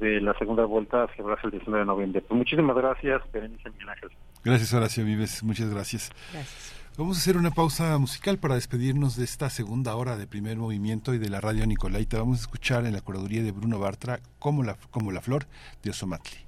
de la segunda vuelta a celebrarse el 19 de noviembre. Pues muchísimas gracias, Berenice Miguel Ángel. Gracias, Horacio Vives. Muchas gracias. Gracias. Vamos a hacer una pausa musical para despedirnos de esta segunda hora de primer movimiento y de la radio Nicolaita. Vamos a escuchar en la curaduría de Bruno Bartra como la, como la flor de Osomatli.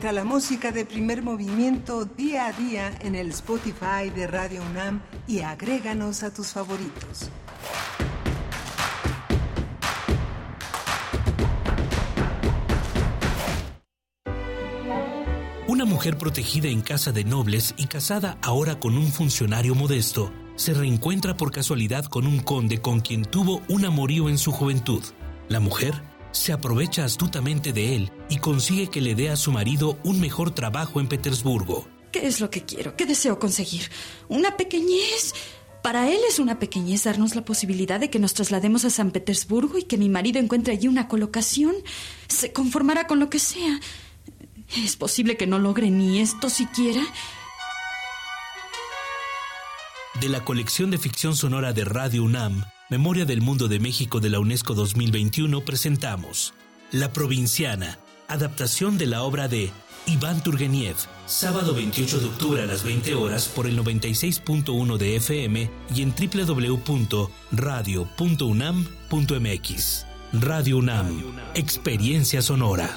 Encuentra la música de primer movimiento día a día en el Spotify de Radio UNAM y agréganos a tus favoritos. Una mujer protegida en casa de nobles y casada ahora con un funcionario modesto, se reencuentra por casualidad con un conde con quien tuvo un amorío en su juventud. La mujer se aprovecha astutamente de él y consigue que le dé a su marido un mejor trabajo en Petersburgo. ¿Qué es lo que quiero? ¿Qué deseo conseguir? ¿Una pequeñez? Para él es una pequeñez darnos la posibilidad de que nos traslademos a San Petersburgo y que mi marido encuentre allí una colocación. Se conformará con lo que sea. ¿Es posible que no logre ni esto siquiera? De la colección de ficción sonora de Radio UNAM, Memoria del Mundo de México de la UNESCO 2021 presentamos La Provinciana, adaptación de la obra de Iván Turgeniev, sábado 28 de octubre a las 20 horas por el 96.1 de FM y en www.radio.unam.mx. Radio UNAM, experiencia sonora.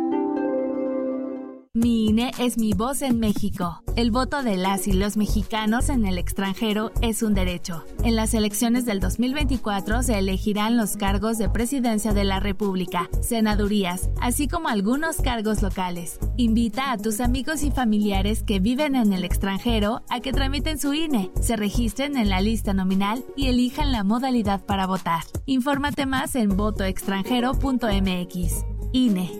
Mi INE es mi voz en México. El voto de las y los mexicanos en el extranjero es un derecho. En las elecciones del 2024 se elegirán los cargos de presidencia de la República, senadurías, así como algunos cargos locales. Invita a tus amigos y familiares que viven en el extranjero a que tramiten su INE, se registren en la lista nominal y elijan la modalidad para votar. Infórmate más en votoextranjero.mx. INE.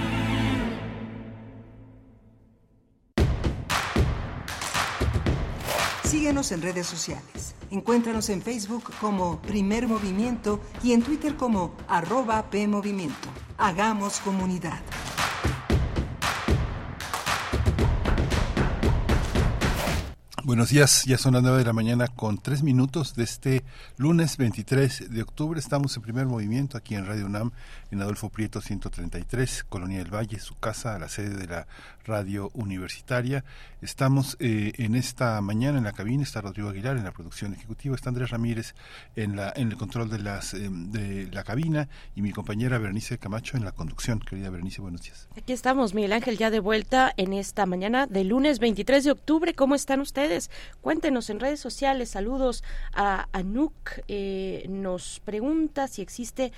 Síguenos en redes sociales. Encuéntranos en Facebook como Primer Movimiento y en Twitter como arroba PMovimiento. Hagamos comunidad. Buenos días, ya son las 9 de la mañana con tres minutos de este lunes 23 de octubre. Estamos en primer movimiento aquí en Radio UNAM, en Adolfo Prieto 133, Colonia del Valle, su casa, la sede de la radio universitaria. Estamos eh, en esta mañana en la cabina, está Rodrigo Aguilar en la producción ejecutiva, está Andrés Ramírez en, la, en el control de, las, eh, de la cabina y mi compañera Berenice Camacho en la conducción. Querida Berenice, buenos días. Aquí estamos, Miguel Ángel, ya de vuelta en esta mañana de lunes 23 de octubre. ¿Cómo están ustedes? Cuéntenos en redes sociales. Saludos a Anuk. Eh, nos pregunta si existe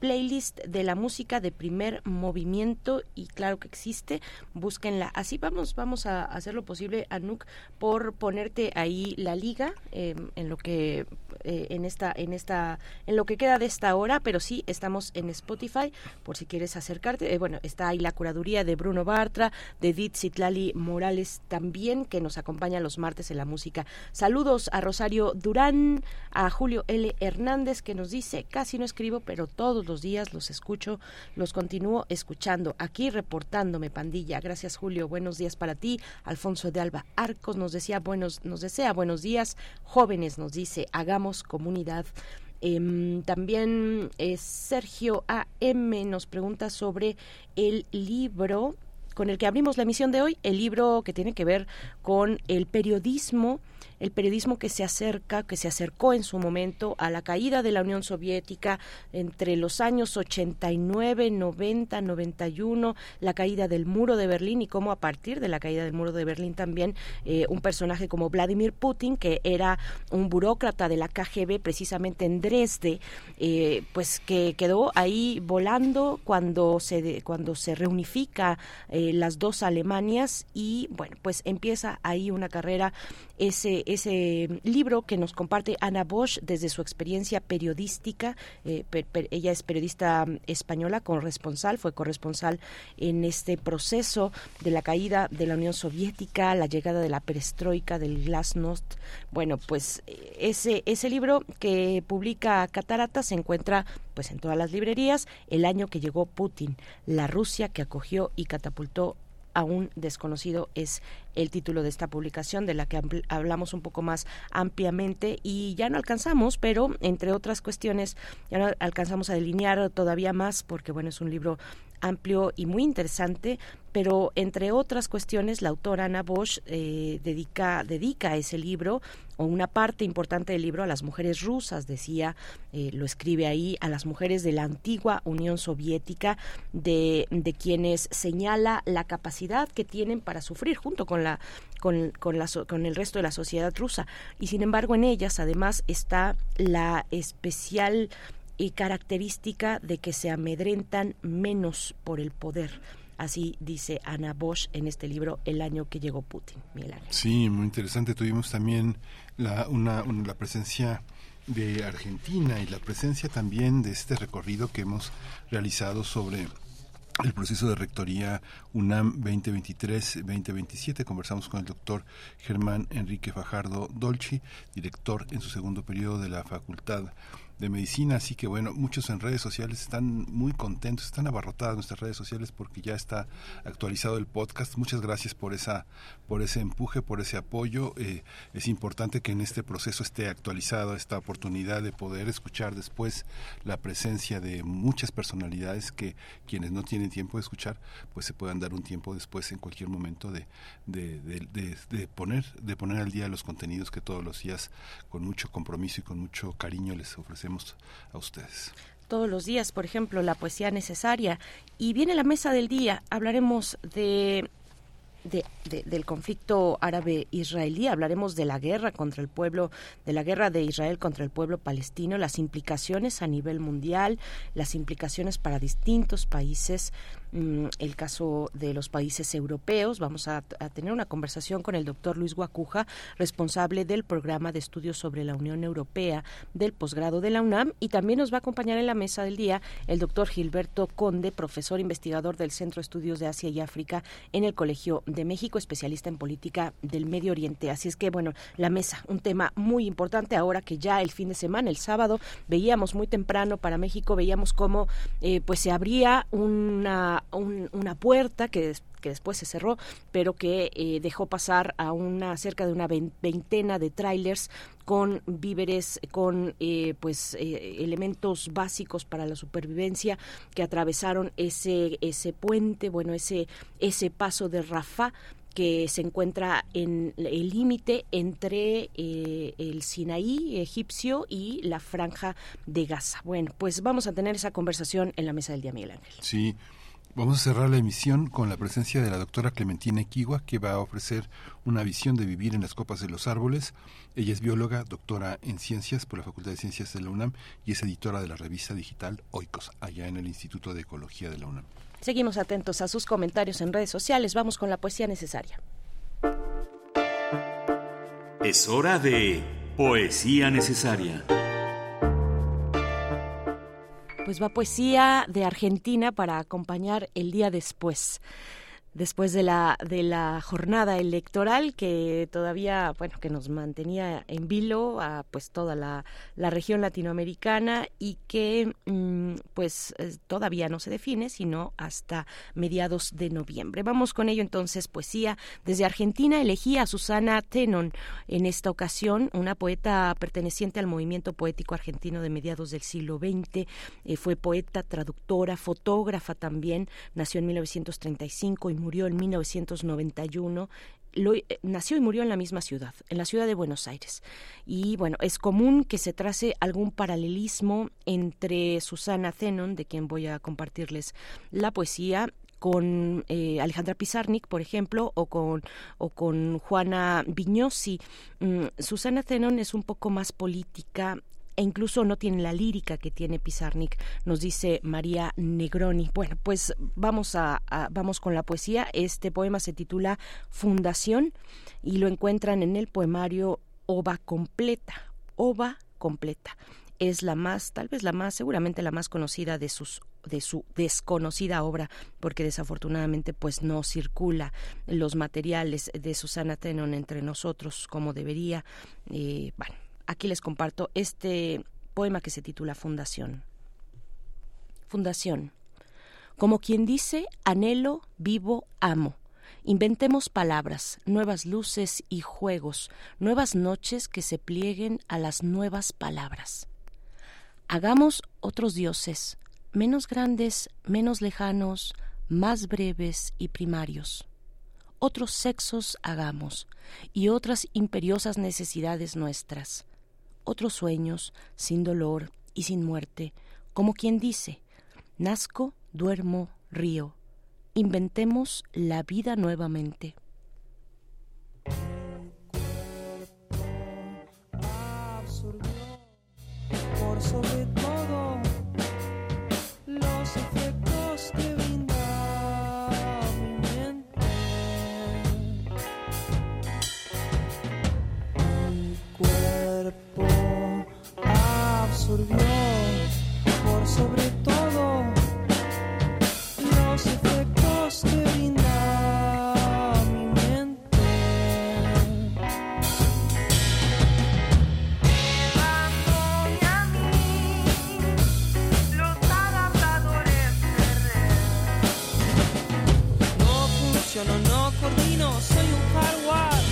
playlist de la música de primer movimiento y claro que existe. Búsquenla. Así vamos, vamos a hacer lo posible, Anuk, por ponerte ahí la liga em, en lo que eh, en esta en esta en lo que queda de esta hora, pero sí estamos en Spotify por si quieres acercarte. bueno, está ahí la curaduría de Bruno Bartra, de Edith Citlali Morales también que nos acompaña los martes en la música. Saludos a Rosario Durán, a Julio L. Hernández que nos dice, casi no escribo, pero todos los días los escucho, los continúo escuchando. Aquí reportándome, pandilla. Gracias, Julio. Buenos días para ti. Alfonso de Alba Arcos nos decía buenos, nos desea buenos días. Jóvenes nos dice, hagamos comunidad. Em, también eh, Sergio AM nos pregunta sobre el libro con el que abrimos la emisión de hoy, el libro que tiene que ver con el periodismo el periodismo que se acerca, que se acercó en su momento a la caída de la Unión Soviética entre los años 89, 90, 91, la caída del muro de Berlín y cómo a partir de la caída del muro de Berlín también eh, un personaje como Vladimir Putin, que era un burócrata de la KGB precisamente en Dresde, eh, pues que quedó ahí volando cuando se, cuando se reunifica eh, las dos Alemanias y bueno, pues empieza ahí una carrera ese, ese libro que nos comparte Ana Bosch desde su experiencia periodística. Eh, ella es periodista española, corresponsal, fue corresponsal en este proceso de la caída de la Unión Soviética, la llegada de la perestroika, del glasnost. Bueno, pues ese, ese libro que publica Catarata se encuentra pues en todas las librerías el año que llegó Putin, la Rusia que acogió y catapultó a un desconocido es el título de esta publicación de la que hablamos un poco más ampliamente y ya no alcanzamos, pero entre otras cuestiones ya no alcanzamos a delinear todavía más porque bueno, es un libro amplio y muy interesante, pero entre otras cuestiones la autora Ana Bosch eh, dedica, ese libro o una parte importante del libro a las mujeres rusas, decía, eh, lo escribe ahí, a las mujeres de la antigua Unión Soviética, de, quienes señala la capacidad que tienen para sufrir junto con la con, la, con el resto de la sociedad rusa. Y sin embargo en ellas además está la especial y característica de que se amedrentan menos por el poder. Así dice Ana Bosch en este libro El año que llegó Putin. Sí, muy interesante. Tuvimos también la, presencia de Argentina y la presencia también de este recorrido que hemos realizado sobre el proceso de rectoría UNAM 2023-2027. Conversamos con el doctor Germán Enrique Fajardo Dolci, director en su segundo periodo de la Facultad de medicina, así que bueno, muchos en redes sociales están muy contentos, están abarrotadas nuestras redes sociales porque ya está actualizado el podcast. Muchas gracias por esa, por ese empuje, por ese apoyo. Eh, es importante que en este proceso esté actualizado esta oportunidad de poder escuchar después la presencia de muchas personalidades que quienes no tienen tiempo de escuchar, pues se puedan dar un tiempo después en cualquier momento de, de, de, poner, de poner al día los contenidos que todos los días con mucho compromiso y con mucho cariño les ofrecemos a ustedes todos los días, por ejemplo, la poesía necesaria. Y viene la mesa del día, hablaremos de de, del conflicto árabe-israelí, hablaremos de la guerra contra el pueblo, de la guerra de Israel contra el pueblo palestino, las implicaciones a nivel mundial, las implicaciones para distintos países, Mm, el caso de los países europeos. Vamos a, tener una conversación con el doctor Luis Guacuja, responsable del programa de estudios sobre la Unión Europea del posgrado de la UNAM, y también nos va a acompañar en la mesa del día el doctor Gilberto Conde, profesor investigador del Centro de Estudios de Asia y África en el Colegio de México, especialista en política del Medio Oriente. Así es que, bueno, la mesa, un tema muy importante ahora que ya el fin de semana, el sábado, veíamos muy temprano para México, veíamos cómo eh, pues se abría una una puerta que, que después se cerró, pero que eh, dejó pasar a una cerca de una veintena de trailers con víveres, con eh, pues eh, elementos básicos para la supervivencia que atravesaron ese ese puente, bueno ese ese paso de Rafah que se encuentra en el límite entre el Sinaí egipcio y la franja de Gaza. Bueno, pues vamos a tener esa conversación en la mesa del día, Miguel Ángel. Sí, Vamos a cerrar la emisión con la presencia de la doctora Clementina Equigua, que va a ofrecer una visión de vivir en las copas de los árboles. Ella es bióloga, doctora en ciencias por la Facultad de Ciencias de la UNAM y es editora de la revista digital Oikos, allá en el Instituto de Ecología de la UNAM. Seguimos atentos a sus comentarios en redes sociales. Vamos con la poesía necesaria. Es hora de poesía necesaria. Pues va poesía de Argentina para acompañar el día después después de la de la jornada electoral que todavía bueno que nos mantenía en vilo a pues toda la, la región latinoamericana y que mm, pues todavía no se define sino hasta mediados de noviembre. Vamos con ello entonces poesía. Desde Argentina elegí a Susana Tenon en esta ocasión una poeta perteneciente al movimiento poético argentino de mediados del siglo XX eh, fue poeta traductora fotógrafa también. Nació en 1935 y murió en 1991 eh, nació y murió en la misma ciudad, en la ciudad de Buenos Aires. Y bueno, es común que se trace algún paralelismo entre Susana Zenon, de quien voy a compartirles la poesía, con eh, Alejandra Pizarnik, por ejemplo, o con, o con Juana Vignosi. Mm, Susana Zenon es un poco más política, e incluso no tiene la lírica que tiene Pizarnik, nos dice María Negroni. Bueno, pues vamos a, vamos con la poesía. Este poema se titula Fundación y lo encuentran en el poemario Ova completa. Ova completa es la más, tal vez la más, seguramente la más conocida de sus de su desconocida obra, porque desafortunadamente pues no circula los materiales de Susana Tenon entre nosotros como debería. Eh, bueno, aquí les comparto este poema que se titula Fundación. Fundación. Como quien dice, anhelo, vivo, amo. Inventemos palabras, nuevas luces y juegos, nuevas noches que se plieguen a las nuevas palabras. Hagamos otros dioses, menos grandes, menos lejanos, más breves y primarios. Otros sexos hagamos y otras imperiosas necesidades nuestras. Otros sueños, sin dolor y sin muerte, como quien dice, nazco, duermo, río. Inventemos la vida nuevamente. No funciono, no coordino, soy un hardware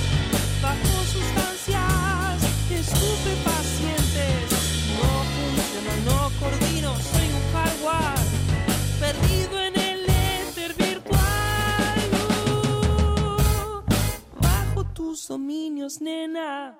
bajo sustancias estupefacientes. No funciono, no coordino, soy un hardware perdido en el éter virtual. Uh, bajo tus dominios, nena.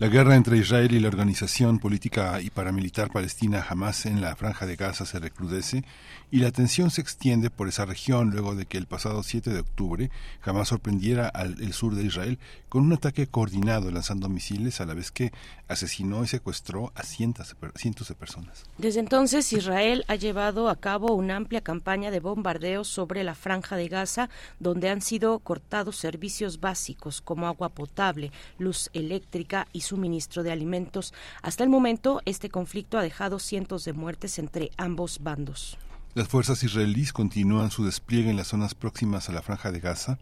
La guerra entre Israel y la organización política y paramilitar palestina Hamas en la franja de Gaza se recrudece y la tensión se extiende por esa región luego de que el pasado 7 de octubre Hamas sorprendiera al el sur de Israel con un ataque coordinado lanzando misiles a la vez que asesinó y secuestró a cientos cientos de personas. Desde entonces, Israel ha llevado a cabo una amplia campaña de bombardeos sobre la franja de Gaza, donde han sido cortados servicios básicos como agua potable, luz eléctrica y suministro de alimentos. Hasta el momento, este conflicto ha dejado cientos de muertes entre ambos bandos. Las fuerzas israelíes continúan su despliegue en las zonas próximas a la franja de Gaza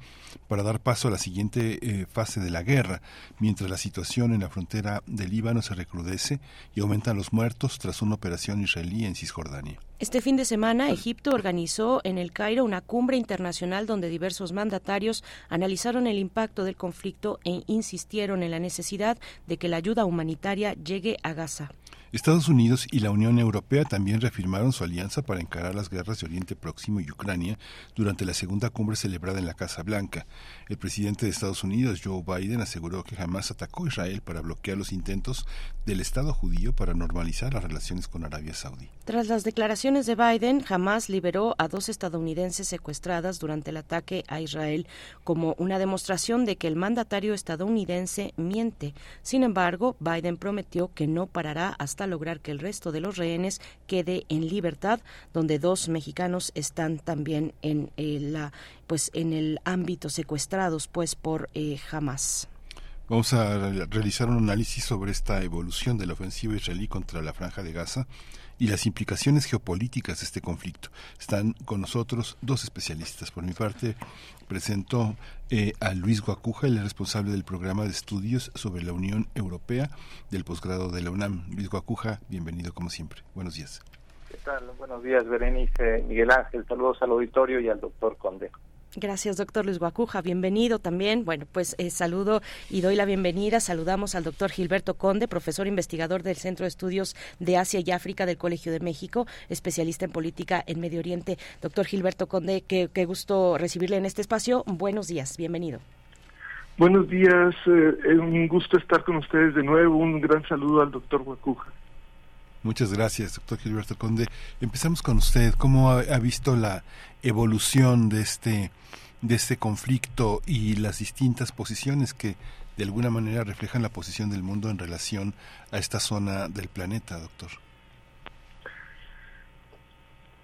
para dar paso a la siguiente eh, fase de la guerra, mientras la situación en la frontera del Líbano se recrudece y aumentan los muertos tras una operación israelí en Cisjordania. Este fin de semana, Egipto organizó en el Cairo una cumbre internacional donde diversos mandatarios analizaron el impacto del conflicto e insistieron en la necesidad de que la ayuda humanitaria llegue a Gaza. Estados Unidos y la Unión Europea también reafirmaron su alianza para encarar las guerras de Oriente Próximo y Ucrania durante la segunda cumbre celebrada en la Casa Blanca. El presidente de Estados Unidos, Joe Biden, aseguró que jamás atacó a Israel para bloquear los intentos del Estado judío para normalizar las relaciones con Arabia Saudí. Tras las declaraciones de Biden, jamás liberó a dos estadounidenses secuestradas durante el ataque a Israel como una demostración de que el mandatario estadounidense miente. Sin embargo, Biden prometió que no parará hasta lograr que el resto de los rehenes quede en libertad, donde dos mexicanos están también en eh, la pues en el ámbito secuestrados pues por eh, Hamas. Vamos a realizar un análisis sobre esta evolución de la ofensiva israelí contra la franja de Gaza y las implicaciones geopolíticas de este conflicto. Están con nosotros dos especialistas. Por mi parte, presento eh, a Luis Guacuja, el responsable del programa de estudios sobre la Unión Europea del posgrado de la UNAM. Luis Guacuja, bienvenido como siempre. Buenos días. ¿Qué tal? Buenos días, Berenice, Miguel Ángel. Saludos al auditorio y al doctor Conde. Gracias, doctor Luis Guacuja. Bienvenido también. Bueno, pues eh, saludo y doy la bienvenida. Saludamos al doctor Gilberto Conde, profesor investigador del Centro de Estudios de Asia y África del Colegio de México, especialista en política en Medio Oriente. Doctor Gilberto Conde, qué, qué gusto recibirle en este espacio. Buenos días, bienvenido. Buenos días, eh, es un gusto estar con ustedes de nuevo. Un gran saludo al doctor Guacuja. Muchas gracias, doctor Gilberto Conde. Empezamos con usted. ¿Cómo ha, ha, visto la evolución de este, de este conflicto y las distintas posiciones que de alguna manera reflejan la posición del mundo en relación a esta zona del planeta, doctor?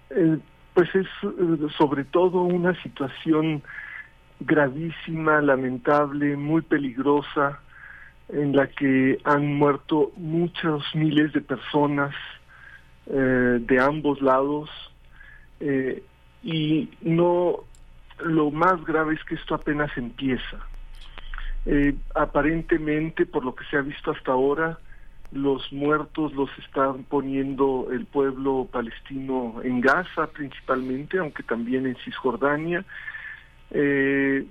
Eh, pues es sobre todo una situación gravísima, lamentable, muy peligrosa, en la que han muerto muchos miles de personas eh, de ambos lados eh, y no lo más grave es que esto apenas empieza. Eh, aparentemente, por lo que se ha visto hasta ahora, los muertos los están poniendo el pueblo palestino en Gaza principalmente, aunque también en Cisjordania. Eh,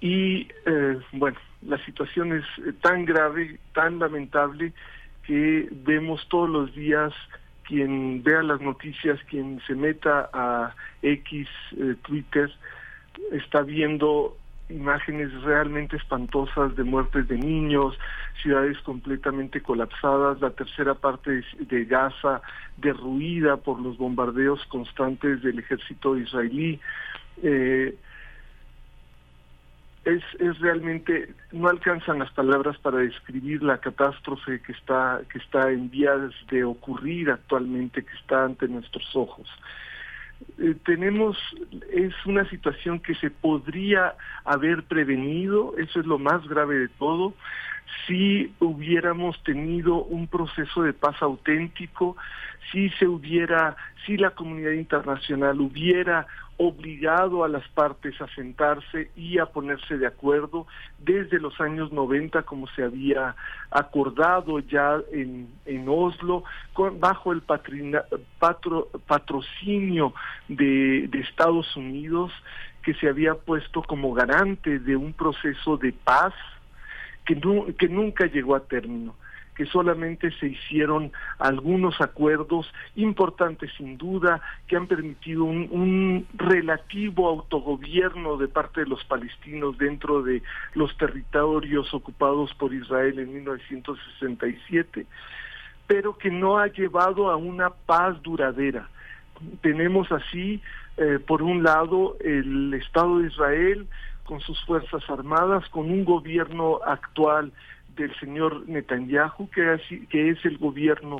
y eh, bueno, la situación es tan grave, tan lamentable, que vemos todos los días quien vea las noticias, quien se meta a X, eh, Twitter, está viendo imágenes realmente espantosas de muertes de niños, ciudades completamente colapsadas, la tercera parte de Gaza derruida por los bombardeos constantes del ejército israelí. Eh, es, es realmente no alcanzan las palabras para describir la catástrofe que está que está en vías de ocurrir actualmente que está ante nuestros ojos. Eh, tenemos es una situación que se podría haber prevenido eso es lo más grave de todo. Si hubiéramos tenido un proceso de paz auténtico si se hubiera si la comunidad internacional hubiera obligado a las partes a sentarse y a ponerse de acuerdo desde los años 90 como se había acordado ya en, en Oslo con, bajo el patrina, patro, patrocinio de, Estados Unidos que se había puesto como garante de un proceso de paz que, que nunca llegó a término que solamente se hicieron algunos acuerdos importantes sin duda que han permitido un, relativo autogobierno de parte de los palestinos dentro de los territorios ocupados por Israel en 1967, pero que no ha llevado a una paz duradera. Tenemos así, eh, por un lado, el Estado de Israel con sus fuerzas armadas, con un gobierno actual del señor Netanyahu, que, es el gobierno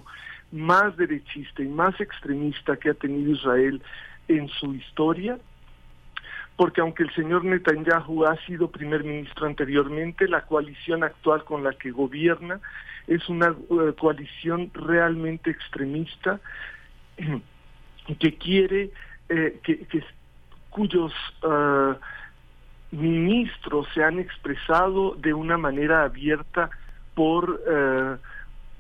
más derechista y más extremista que ha tenido Israel en su historia, porque aunque el señor Netanyahu ha sido primer ministro anteriormente, la coalición actual con la que gobierna es una uh, coalición realmente extremista que quiere eh, que, que, cuyos uh, ministros se han expresado de una manera abierta por, eh,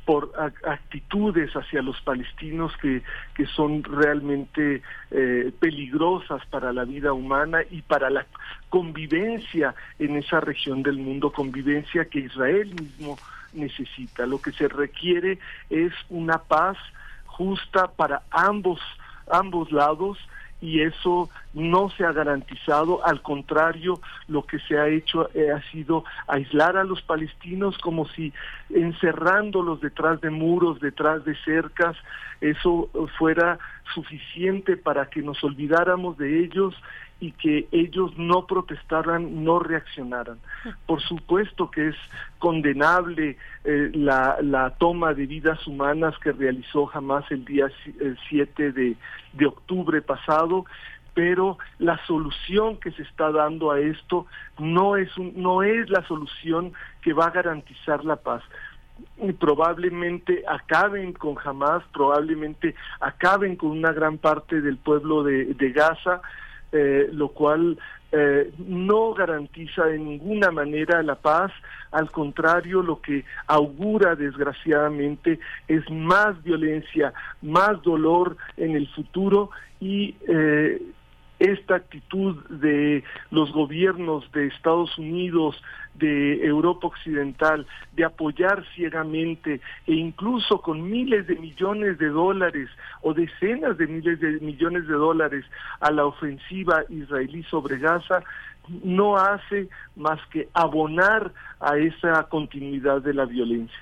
por actitudes hacia los palestinos que, que son realmente eh, peligrosas para la vida humana y para la convivencia en esa región del mundo, convivencia que Israel mismo necesita. Lo que se requiere es una paz justa para ambos ambos lados y eso no se ha garantizado, al contrario, lo que se ha hecho eh, ha sido aislar a los palestinos como si encerrándolos detrás de muros, detrás de cercas, eso fuera suficiente para que nos olvidáramos de ellos y que ellos no protestaran, no reaccionaran. Por supuesto que es condenable eh, la, la, toma de vidas humanas que realizó jamás el día 7 de, de octubre pasado, pero la solución que se está dando a esto no es, un, no es la solución que va a garantizar la paz probablemente acaben con Hamas, probablemente acaben con una gran parte del pueblo de, de Gaza, eh, lo cual eh, no garantiza de ninguna manera la paz, al contrario, lo que augura desgraciadamente es más violencia, más dolor en el futuro y eh, esta actitud de los gobiernos de Estados Unidos, de Europa Occidental, de apoyar ciegamente e incluso con miles de millones de dólares o decenas de miles de millones de dólares a la ofensiva israelí sobre Gaza, no hace más que abonar a esa continuidad de la violencia.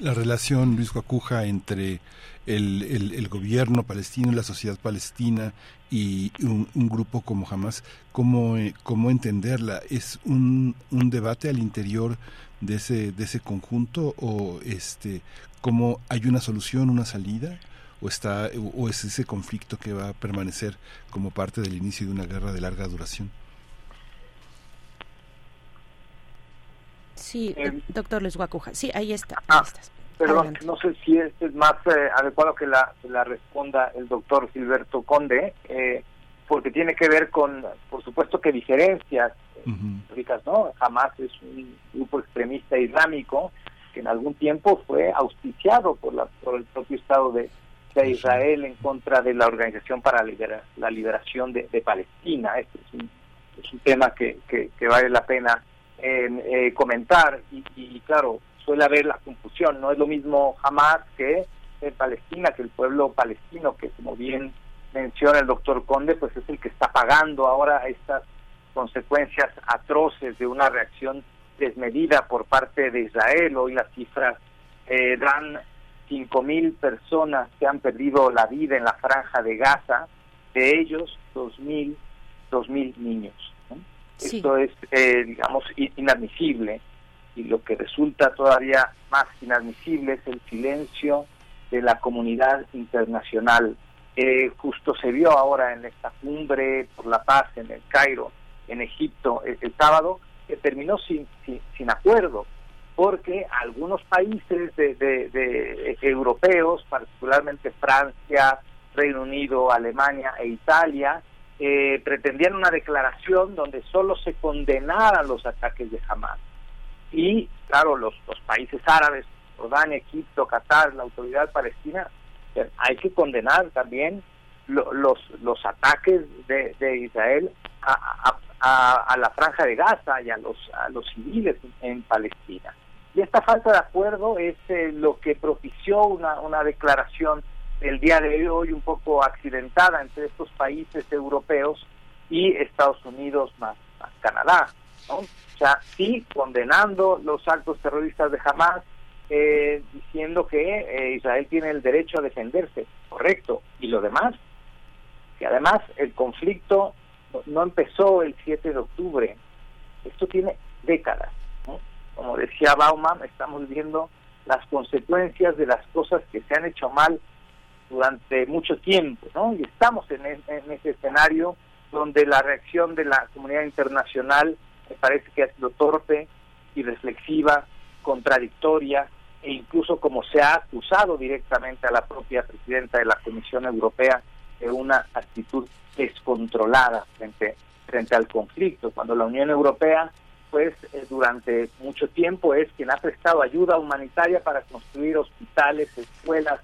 La relación, Luis Guacuja, entre el, el, gobierno palestino y la sociedad palestina y un, grupo como Hamas, ¿cómo, eh, ¿cómo, entenderla? ¿Es un, un debate al interior de ese, de ese conjunto o este, cómo hay una solución, una salida? o está o es ese conflicto que va a permanecer como parte del inicio de una guerra de larga duración Sí, eh, doctor Luis Guacuja. Sí, ahí está. Ah, perdón, no sé si es, más eh, adecuado que la, la responda el doctor Gilberto Conde, eh, porque tiene que ver con, por supuesto que diferencias históricas, ¿no? Jamás es un grupo extremista islámico que en algún tiempo fue auspiciado por, la, por el propio Estado de, Israel en contra de la Organización para la Liberación de, Palestina. Este es un, es un tema que, que, que vale la pena eh, comentar y, claro, suele haber la confusión, no es lo mismo jamás que en Palestina, que el pueblo palestino, que como bien menciona el doctor Conde, pues es el que está pagando ahora estas consecuencias atroces de una reacción desmedida por parte de Israel. Hoy las cifras eh, dan 5.000 personas que han perdido la vida en la franja de Gaza, de ellos 2.000 2.000 niños. Esto es, eh, digamos, inadmisible y lo que resulta todavía más inadmisible es el silencio de la comunidad internacional. Eh, justo se vio ahora en esta cumbre por la paz en el Cairo, en Egipto, el, sábado, que terminó sin, sin, acuerdo, porque algunos países de, de, europeos, particularmente Francia, Reino Unido, Alemania e Italia, eh, pretendían una declaración donde solo se condenaran los ataques de Hamas. Y, claro, los, los países árabes, Jordania, Egipto, Qatar, la autoridad palestina, eh, hay que condenar también los, los ataques de, de Israel a, a, la franja de Gaza y a los, a los civiles en, Palestina. Y esta falta de acuerdo es eh, lo que propició una, una declaración el día de hoy un poco accidentada entre estos países europeos y Estados Unidos más, Canadá. ¿no? O sea, sí condenando los actos terroristas de Hamas, eh, diciendo que eh, Israel tiene el derecho a defenderse, correcto. Y lo demás, que además el conflicto no empezó el 7 de octubre, esto tiene décadas. Como decía Bauman, estamos viendo las consecuencias de las cosas que se han hecho mal durante mucho tiempo, ¿no? Y estamos en, ese escenario donde la reacción de la comunidad internacional me parece que ha sido torpe, irreflexiva, contradictoria e incluso como se ha acusado directamente a la propia presidenta de la Comisión Europea de una actitud descontrolada frente frente al conflicto, cuando la Unión Europea pues eh, durante mucho tiempo es quien ha prestado ayuda humanitaria para construir hospitales, escuelas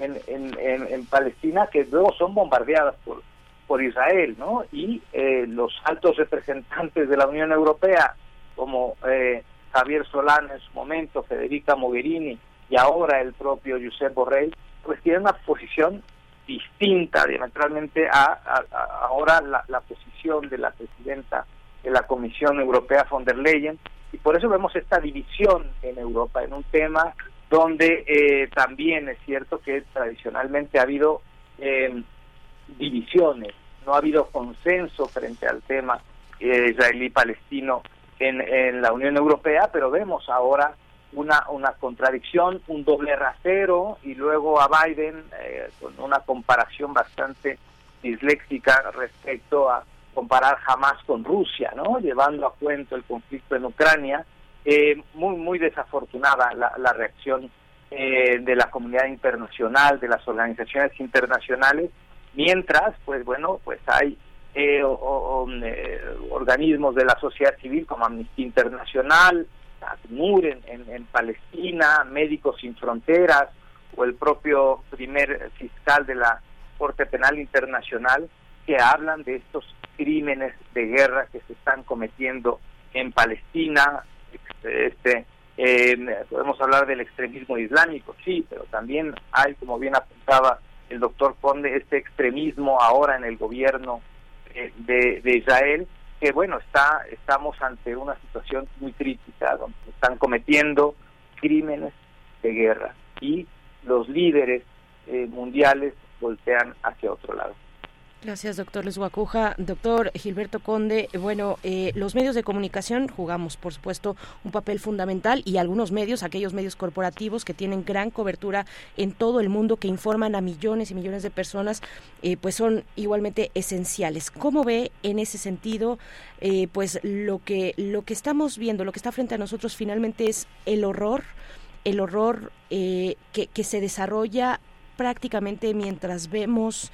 en, en, Palestina que luego son bombardeadas por, por Israel, ¿no? Y eh, los altos representantes de la Unión Europea, como eh, Javier Solana en su momento, Federica Mogherini y ahora el propio Josep Borrell, pues tienen una posición distinta diametralmente a- ahora la, la posición de la presidenta de la Comisión Europea von der Leyen y por eso vemos esta división en Europa en un tema donde eh, también es cierto que tradicionalmente ha habido eh, divisiones, no ha habido consenso frente al tema eh, israelí-palestino en, en la Unión Europea, pero vemos ahora una, una contradicción, un doble rasero y luego a Biden eh, con una comparación bastante disléxica respecto a comparar jamás con Rusia, ¿no? Llevando a cuento el conflicto en Ucrania, eh, muy muy desafortunada la, la reacción eh, de la comunidad internacional, de las organizaciones internacionales, mientras, pues bueno, pues hay eh, o, eh, organismos de la sociedad civil como Amnistía Internacional, ACNUR en, en Palestina, Médicos Sin Fronteras o el propio primer fiscal de la Corte Penal Internacional que hablan de estos crímenes de guerra que se están cometiendo en Palestina. Este, eh, podemos hablar del extremismo islámico, sí, pero también hay, como bien apuntaba el doctor Conde, este extremismo ahora en el gobierno eh, de, de Israel, que bueno, está estamos ante una situación muy crítica, donde están cometiendo crímenes de guerra y los líderes eh, mundiales voltean hacia otro lado. Gracias, doctor Luis Guacuja. Doctor Gilberto Conde, bueno, eh, los medios de comunicación jugamos, por supuesto, un papel fundamental y algunos medios, aquellos medios corporativos que tienen gran cobertura en todo el mundo, que informan a millones y millones de personas, eh, pues son igualmente esenciales. ¿Cómo ve en ese sentido, eh, pues lo que lo que estamos viendo, lo que está frente a nosotros finalmente es el horror, el horror eh, que, que se desarrolla prácticamente mientras vemos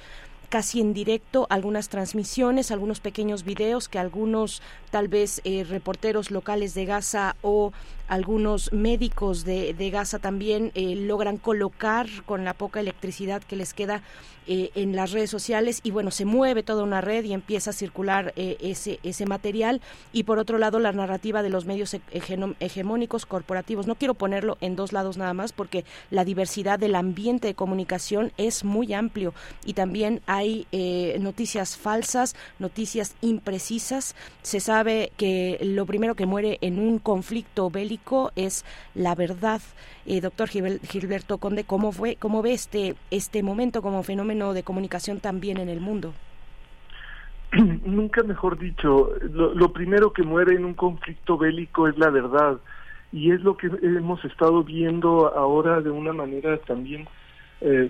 casi en directo algunas transmisiones, algunos pequeños videos que algunos tal vez eh, reporteros locales de Gaza o algunos médicos de, Gaza también eh, logran colocar con la poca electricidad que les queda eh, en las redes sociales y bueno, se mueve toda una red y empieza a circular eh, ese, ese material y por otro lado la narrativa de los medios hegeno- hegemónicos corporativos. No quiero ponerlo en dos lados nada más porque la diversidad del ambiente de comunicación es muy amplio y también hay noticias falsas, noticias imprecisas. Se sabe que lo primero que muere en un conflicto bélico es la verdad. Eh, doctor Gilberto Conde, ¿cómo, fue, ¿cómo ve este, este momento como fenómeno de comunicación también en el mundo? Nunca mejor dicho, lo, lo primero que muere en un conflicto bélico es la verdad y es lo que hemos estado viendo ahora de una manera también eh,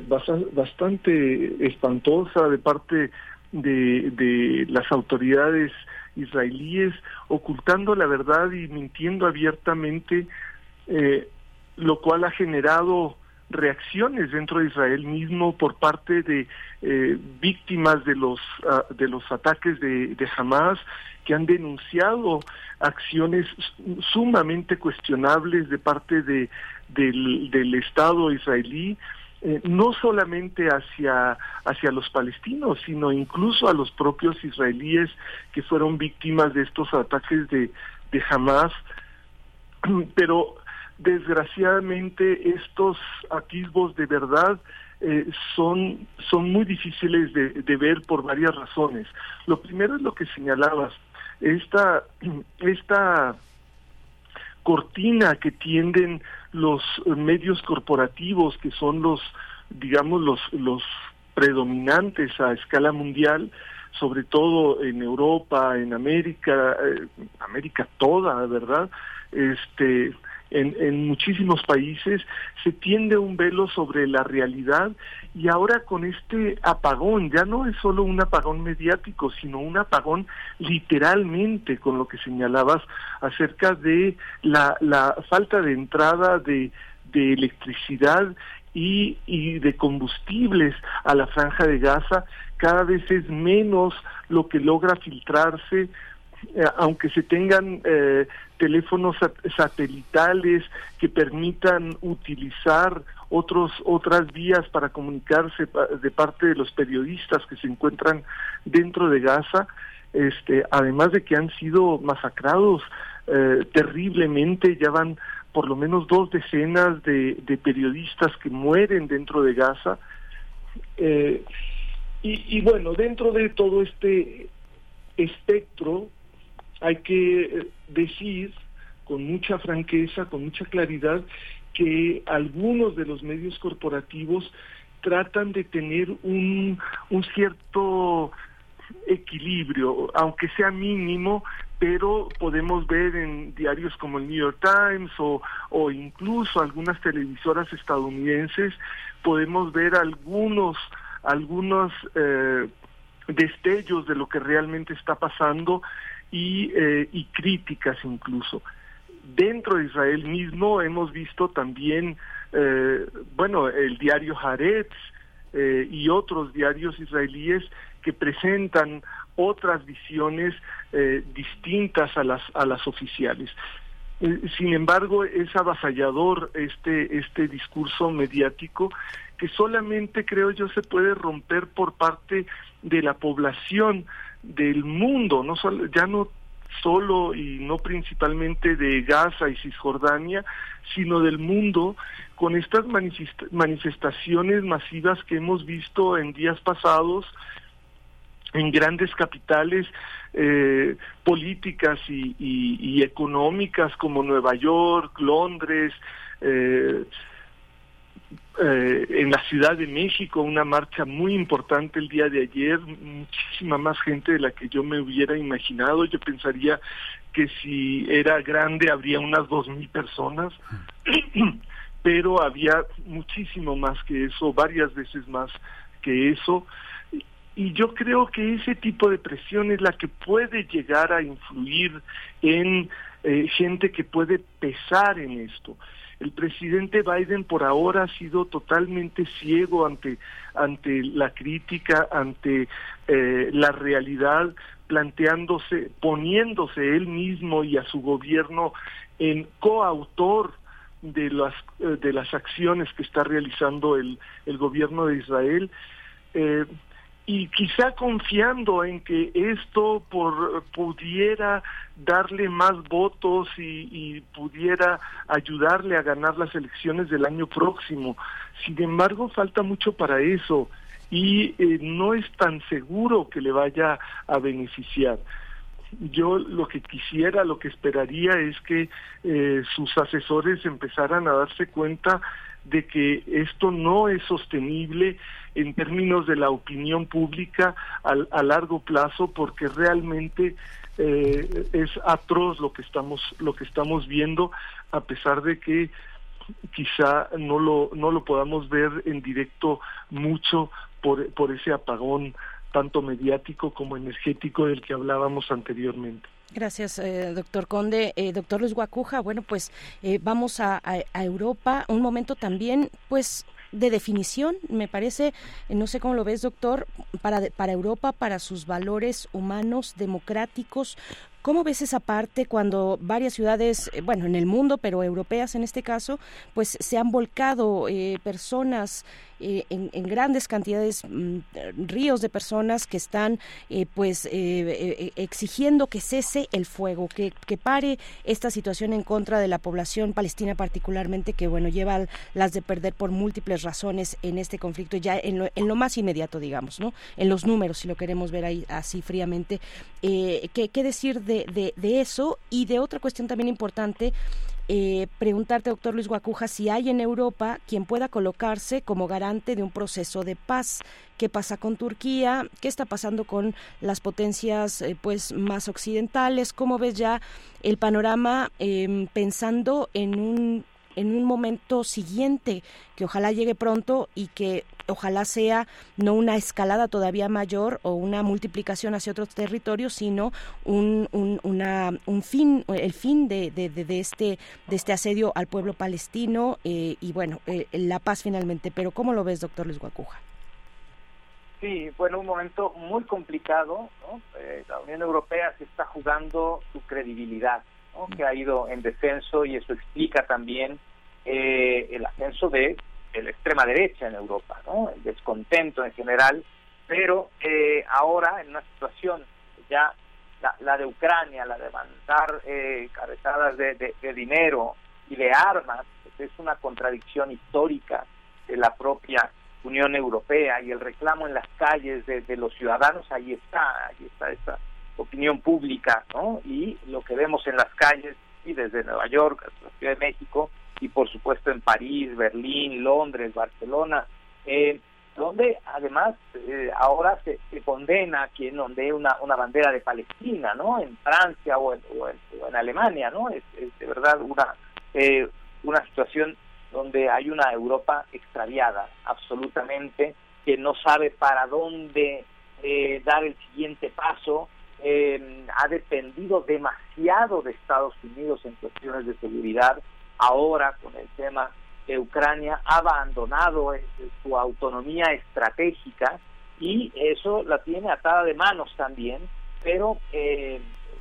bastante espantosa de parte de las autoridades israelíes ocultando la verdad y mintiendo abiertamente eh, lo cual ha generado reacciones dentro de Israel mismo por parte de eh, víctimas de los ah, de los ataques de, de Hamas que han denunciado acciones sumamente cuestionables de parte de del Estado israelí eh, no solamente hacia hacia los palestinos sino incluso a los propios israelíes que fueron víctimas de estos ataques de de Hamas pero desgraciadamente estos atisbos de verdad eh, son, son muy difíciles de, de ver por varias razones. Lo primero es lo que señalabas, esta, esta cortina que tienden los medios corporativos, que son los, digamos, los, los predominantes a escala mundial, sobre todo en Europa, en América, eh, América toda, ¿verdad? Este, en, en muchísimos países se tiende un velo sobre la realidad y ahora con este apagón, ya no es solo un apagón mediático, sino un apagón literalmente con lo que señalabas acerca de la, la falta de entrada de, de electricidad y, y de combustibles a la franja de Gaza, cada vez es menos lo que logra filtrarse eh, aunque se tengan eh, teléfonos sat- satelitales que permitan utilizar otros otras vías para comunicarse de parte de los periodistas que se encuentran dentro de Gaza este además de que han sido masacrados eh, terriblemente ya van por lo menos dos decenas de, de periodistas que mueren dentro de Gaza eh, y, y bueno, dentro de todo este espectro hay que eh, decir con mucha franqueza, con mucha claridad, que algunos de los medios corporativos tratan de tener un, un cierto equilibrio, aunque sea mínimo, pero podemos ver en diarios como el New York Times o, o incluso algunas televisoras estadounidenses, podemos ver algunos, algunos eh, destellos de lo que realmente está pasando y, eh, y críticas incluso. Dentro de Israel mismo hemos visto también, eh, bueno, el diario Haaretz eh, y otros diarios israelíes que presentan otras visiones eh, distintas a las a las oficiales. Sin embargo, es avasallador este este discurso mediático que solamente creo yo se puede romper por parte de la población del mundo, no ya no solo y no principalmente de Gaza y Cisjordania, sino del mundo con estas manifest- manifestaciones masivas que hemos visto en días pasados en grandes capitales eh, políticas y, y- y económicas como Nueva York, Londres, eh, eh, en la Ciudad de México, una marcha muy importante el día de ayer, muchísima más gente de la que yo me hubiera imaginado. Yo pensaría que si era grande habría unas dos mil personas, pero había muchísimo más que eso, varias veces más que eso. Y yo creo que ese tipo de presión es la que puede llegar a influir en eh, gente que puede pesar en esto. El presidente Biden por ahora ha sido totalmente ciego ante, ante la crítica, ante eh, la realidad, planteándose, poniéndose él mismo y a su gobierno en coautor de las, eh, de las acciones que está realizando el, el gobierno de Israel. Eh, y quizá confiando en que esto por, pudiera darle más votos y, y pudiera ayudarle a ganar las elecciones del año próximo. Sin embargo, falta mucho para eso y eh, no es tan seguro que le vaya a beneficiar. Yo lo que quisiera, lo que esperaría es que eh, sus asesores empezaran a darse cuenta de que esto no es sostenible en términos de la opinión pública al- a, largo plazo porque realmente eh, es atroz lo que estamos lo que estamos viendo a pesar de que quizá no lo no lo podamos ver en directo mucho por por ese apagón tanto mediático como energético del que hablábamos anteriormente. Gracias, eh, doctor Conde. Eh, doctor Luis Guacuja, bueno, pues eh, vamos a, a- a Europa, un momento también, pues de definición, me parece, no sé cómo lo ves, doctor, para, para Europa, para sus valores humanos, democráticos. ¿Cómo ves esa parte cuando varias ciudades, eh, bueno, en el mundo, pero europeas en este caso, pues se han volcado eh, personas eh, en, grandes cantidades, mm, ríos de personas que están eh, pues exigiendo que cese el fuego, que, que pare esta situación en contra de la población palestina particularmente, que bueno, lleva las de perder por múltiples razones en este conflicto, ya en lo, en lo más inmediato, digamos, ¿no? En los números, si lo queremos ver ahí así fríamente. Eh, ¿qué, ¿Qué decir de, de, eso? Y de otra cuestión también importante, eh, preguntarte, doctor Luis Guacuja, si hay en Europa quien pueda colocarse como garante de un proceso de paz. ¿Qué pasa con Turquía? ¿Qué está pasando con las potencias eh, pues más occidentales? ¿Cómo ves ya el panorama eh, pensando en un en un momento siguiente que ojalá llegue pronto y que ojalá sea no una escalada todavía mayor o una multiplicación hacia otros territorios, sino un, un, una, un fin, el fin de, de, de, este, de este asedio al pueblo palestino eh, y bueno, eh, la paz finalmente. Pero ¿cómo lo ves, doctor Luis Guacuja? Sí, bueno, un momento muy complicado. Eh, la Unión Europea se está jugando su credibilidad, que ha ido en descenso y eso explica también eh, el ascenso de, de la extrema derecha en Europa, ¿no? el descontento en general, pero eh, ahora en una situación ya la, la de Ucrania, la de mandar eh, carretadas de, dinero y de armas, es una contradicción histórica de la propia Unión Europea y el reclamo en las calles de, de los ciudadanos, ahí está, ahí está esa opinión pública, ¿no? Y lo que vemos en las calles, y desde Nueva York hasta la Ciudad de México, y por supuesto en París, Berlín, Londres, Barcelona, eh, donde además eh, ahora se, se condena quien ondee una, una bandera de Palestina, ¿no? En Francia o en, Alemania, ¿no? Es, es de verdad una, eh, una situación donde hay una Europa extraviada absolutamente, que no sabe para dónde eh, dar el siguiente paso, eh, ha dependido demasiado de Estados Unidos en cuestiones de seguridad, ahora con el tema de Ucrania ha abandonado eh, su autonomía estratégica y eso la tiene atada de manos también, pero eh,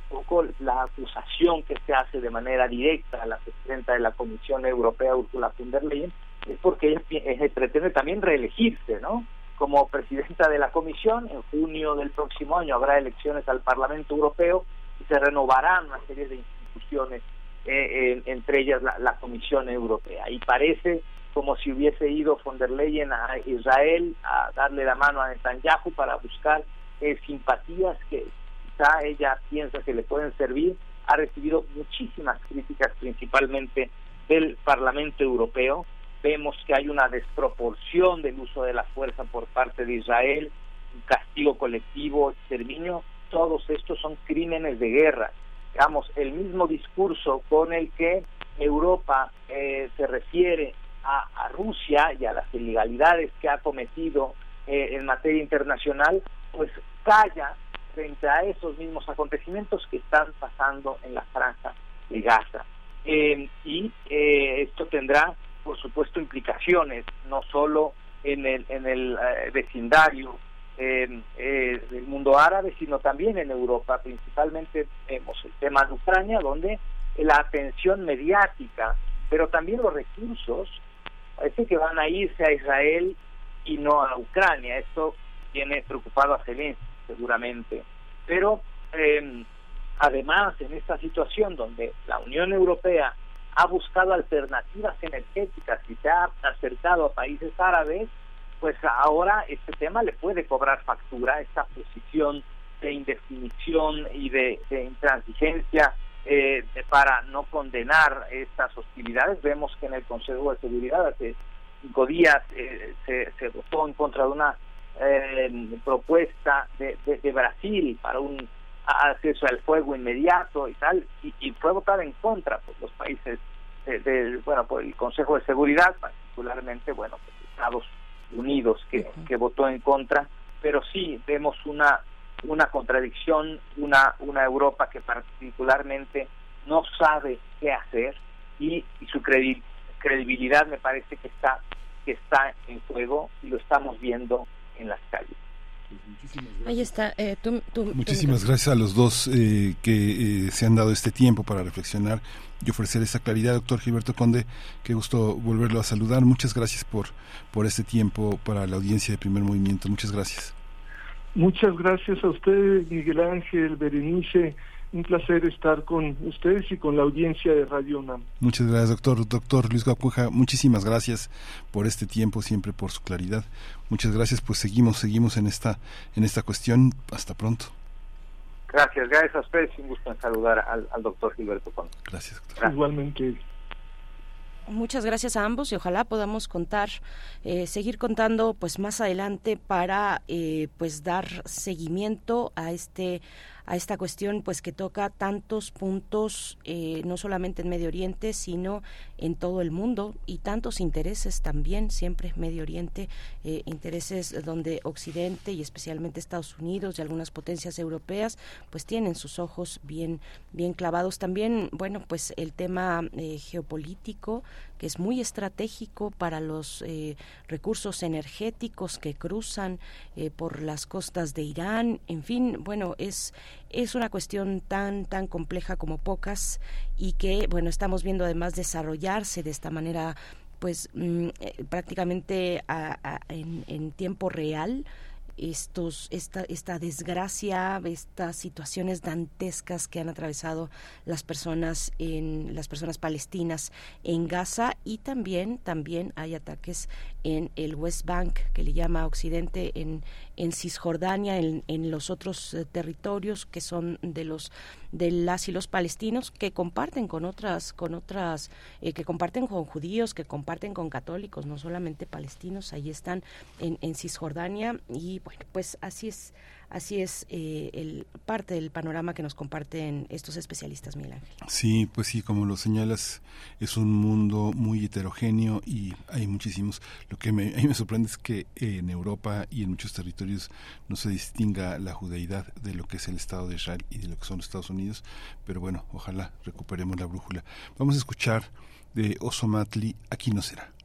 un poco la acusación que se hace de manera directa a la presidenta de la Comisión Europea, Ursula von der Leyen, es porque ella pi- eh, pretende también reelegirse, ¿no? Como presidenta de la Comisión, en junio del próximo año habrá elecciones al Parlamento Europeo y se renovarán una serie de instituciones, eh, entre ellas la, la Comisión Europea. Y parece como si hubiese ido von der Leyen a Israel a darle la mano a Netanyahu para buscar eh, simpatías que quizá ella piensa que le pueden servir. Ha recibido muchísimas críticas, principalmente del Parlamento Europeo. Vemos que hay una desproporción del uso de la fuerza por parte de Israel, un castigo colectivo, exterminio. Todos estos son crímenes de guerra. Digamos, el mismo discurso con el que Europa eh, se refiere a, Rusia y a las ilegalidades que ha cometido eh, en materia internacional, pues calla frente a esos mismos acontecimientos que están pasando en la franja de Gaza. Eh, y esto tendrá, por supuesto, implicaciones no solo en el, en el eh, vecindario eh, del mundo árabe, sino también en Europa. Principalmente vemos el tema de Ucrania, donde la atención mediática, pero también los recursos, parece que van a irse a Israel y no a Ucrania. Esto tiene preocupado a Zelensky, seguramente. Pero eh, además, en esta situación donde la Unión Europea ha buscado alternativas energéticas y se ha acercado a países árabes, pues ahora este tema le puede cobrar factura, esta posición de indefinición y de, intransigencia eh, de- para no condenar estas hostilidades. Vemos que en el Consejo de Seguridad hace cinco días eh, se, se votó en contra de una eh, propuesta de, de- Brasil para un acceso al fuego inmediato y tal, y, y fue votada en contra por los países de, de- bueno, por el Consejo de Seguridad, particularmente, bueno, pues Estados Unidos que, que votó en contra, pero sí vemos una una contradicción, una una Europa que particularmente no sabe qué hacer y, y su credi- credibilidad me parece que está que está en juego y lo estamos viendo en las calles. Ahí está. eh, tú- tú- tú- Muchísimas gracias a los dos eh, que eh, se han dado este tiempo para reflexionar y ofrecer esa claridad, doctor Gilberto Conde. Qué gusto volverlo a saludar. Muchas gracias por, por este tiempo para la audiencia de primer movimiento. Muchas gracias. Muchas gracias a usted, Miguel Ángel, Berenice. Un placer estar con ustedes y con la audiencia de Radio UNAM. Muchas gracias, doctor. Doctor Luis Gacuja, muchísimas gracias por este tiempo, siempre por su claridad. Muchas gracias, pues seguimos, seguimos en esta, en esta cuestión. Hasta pronto. Gracias, gracias a ustedes. Un gusto en saludar al, al doctor Gilberto Conde. Gracias, Igualmente. Muchas gracias a ambos y ojalá podamos contar, eh, seguir contando, pues más adelante para, eh, pues dar seguimiento a este a esta cuestión pues que toca tantos puntos eh, no solamente en Medio Oriente sino en todo el mundo y tantos intereses también siempre Medio Oriente eh, intereses donde Occidente y especialmente Estados Unidos y algunas potencias europeas pues tienen sus ojos bien bien clavados. También bueno pues el tema eh, geopolítico que es muy estratégico para los eh, recursos energéticos que cruzan eh, por las costas de Irán. En fin bueno es es una cuestión tan, tan compleja como pocas y que, bueno, estamos viendo además desarrollarse de esta manera pues mm, eh, prácticamente a- en tiempo real estos esta esta desgracia estas situaciones dantescas que han atravesado las personas en las personas palestinas en Gaza y también también hay ataques en el West Bank que le llama Occidente en en Cisjordania en, en los otros eh, territorios que son de los de las y los palestinos que comparten con otras con otras eh, que comparten con judíos que comparten con católicos no solamente palestinos ahí están en, en Cisjordania y bueno pues así es así es eh, el parte del panorama que nos comparten estos especialistas Miguel Ángel Sí, pues sí, como lo señalas, es un mundo muy heterogéneo y hay muchísimos. Lo que me, a mí me sorprende es que en Europa y en muchos territorios no se distinga la judeidad de lo que es el Estado de Israel y de lo que son los Estados Unidos, pero bueno, ojalá recuperemos la brújula. Vamos a escuchar de Oso Matli, Aquí no será.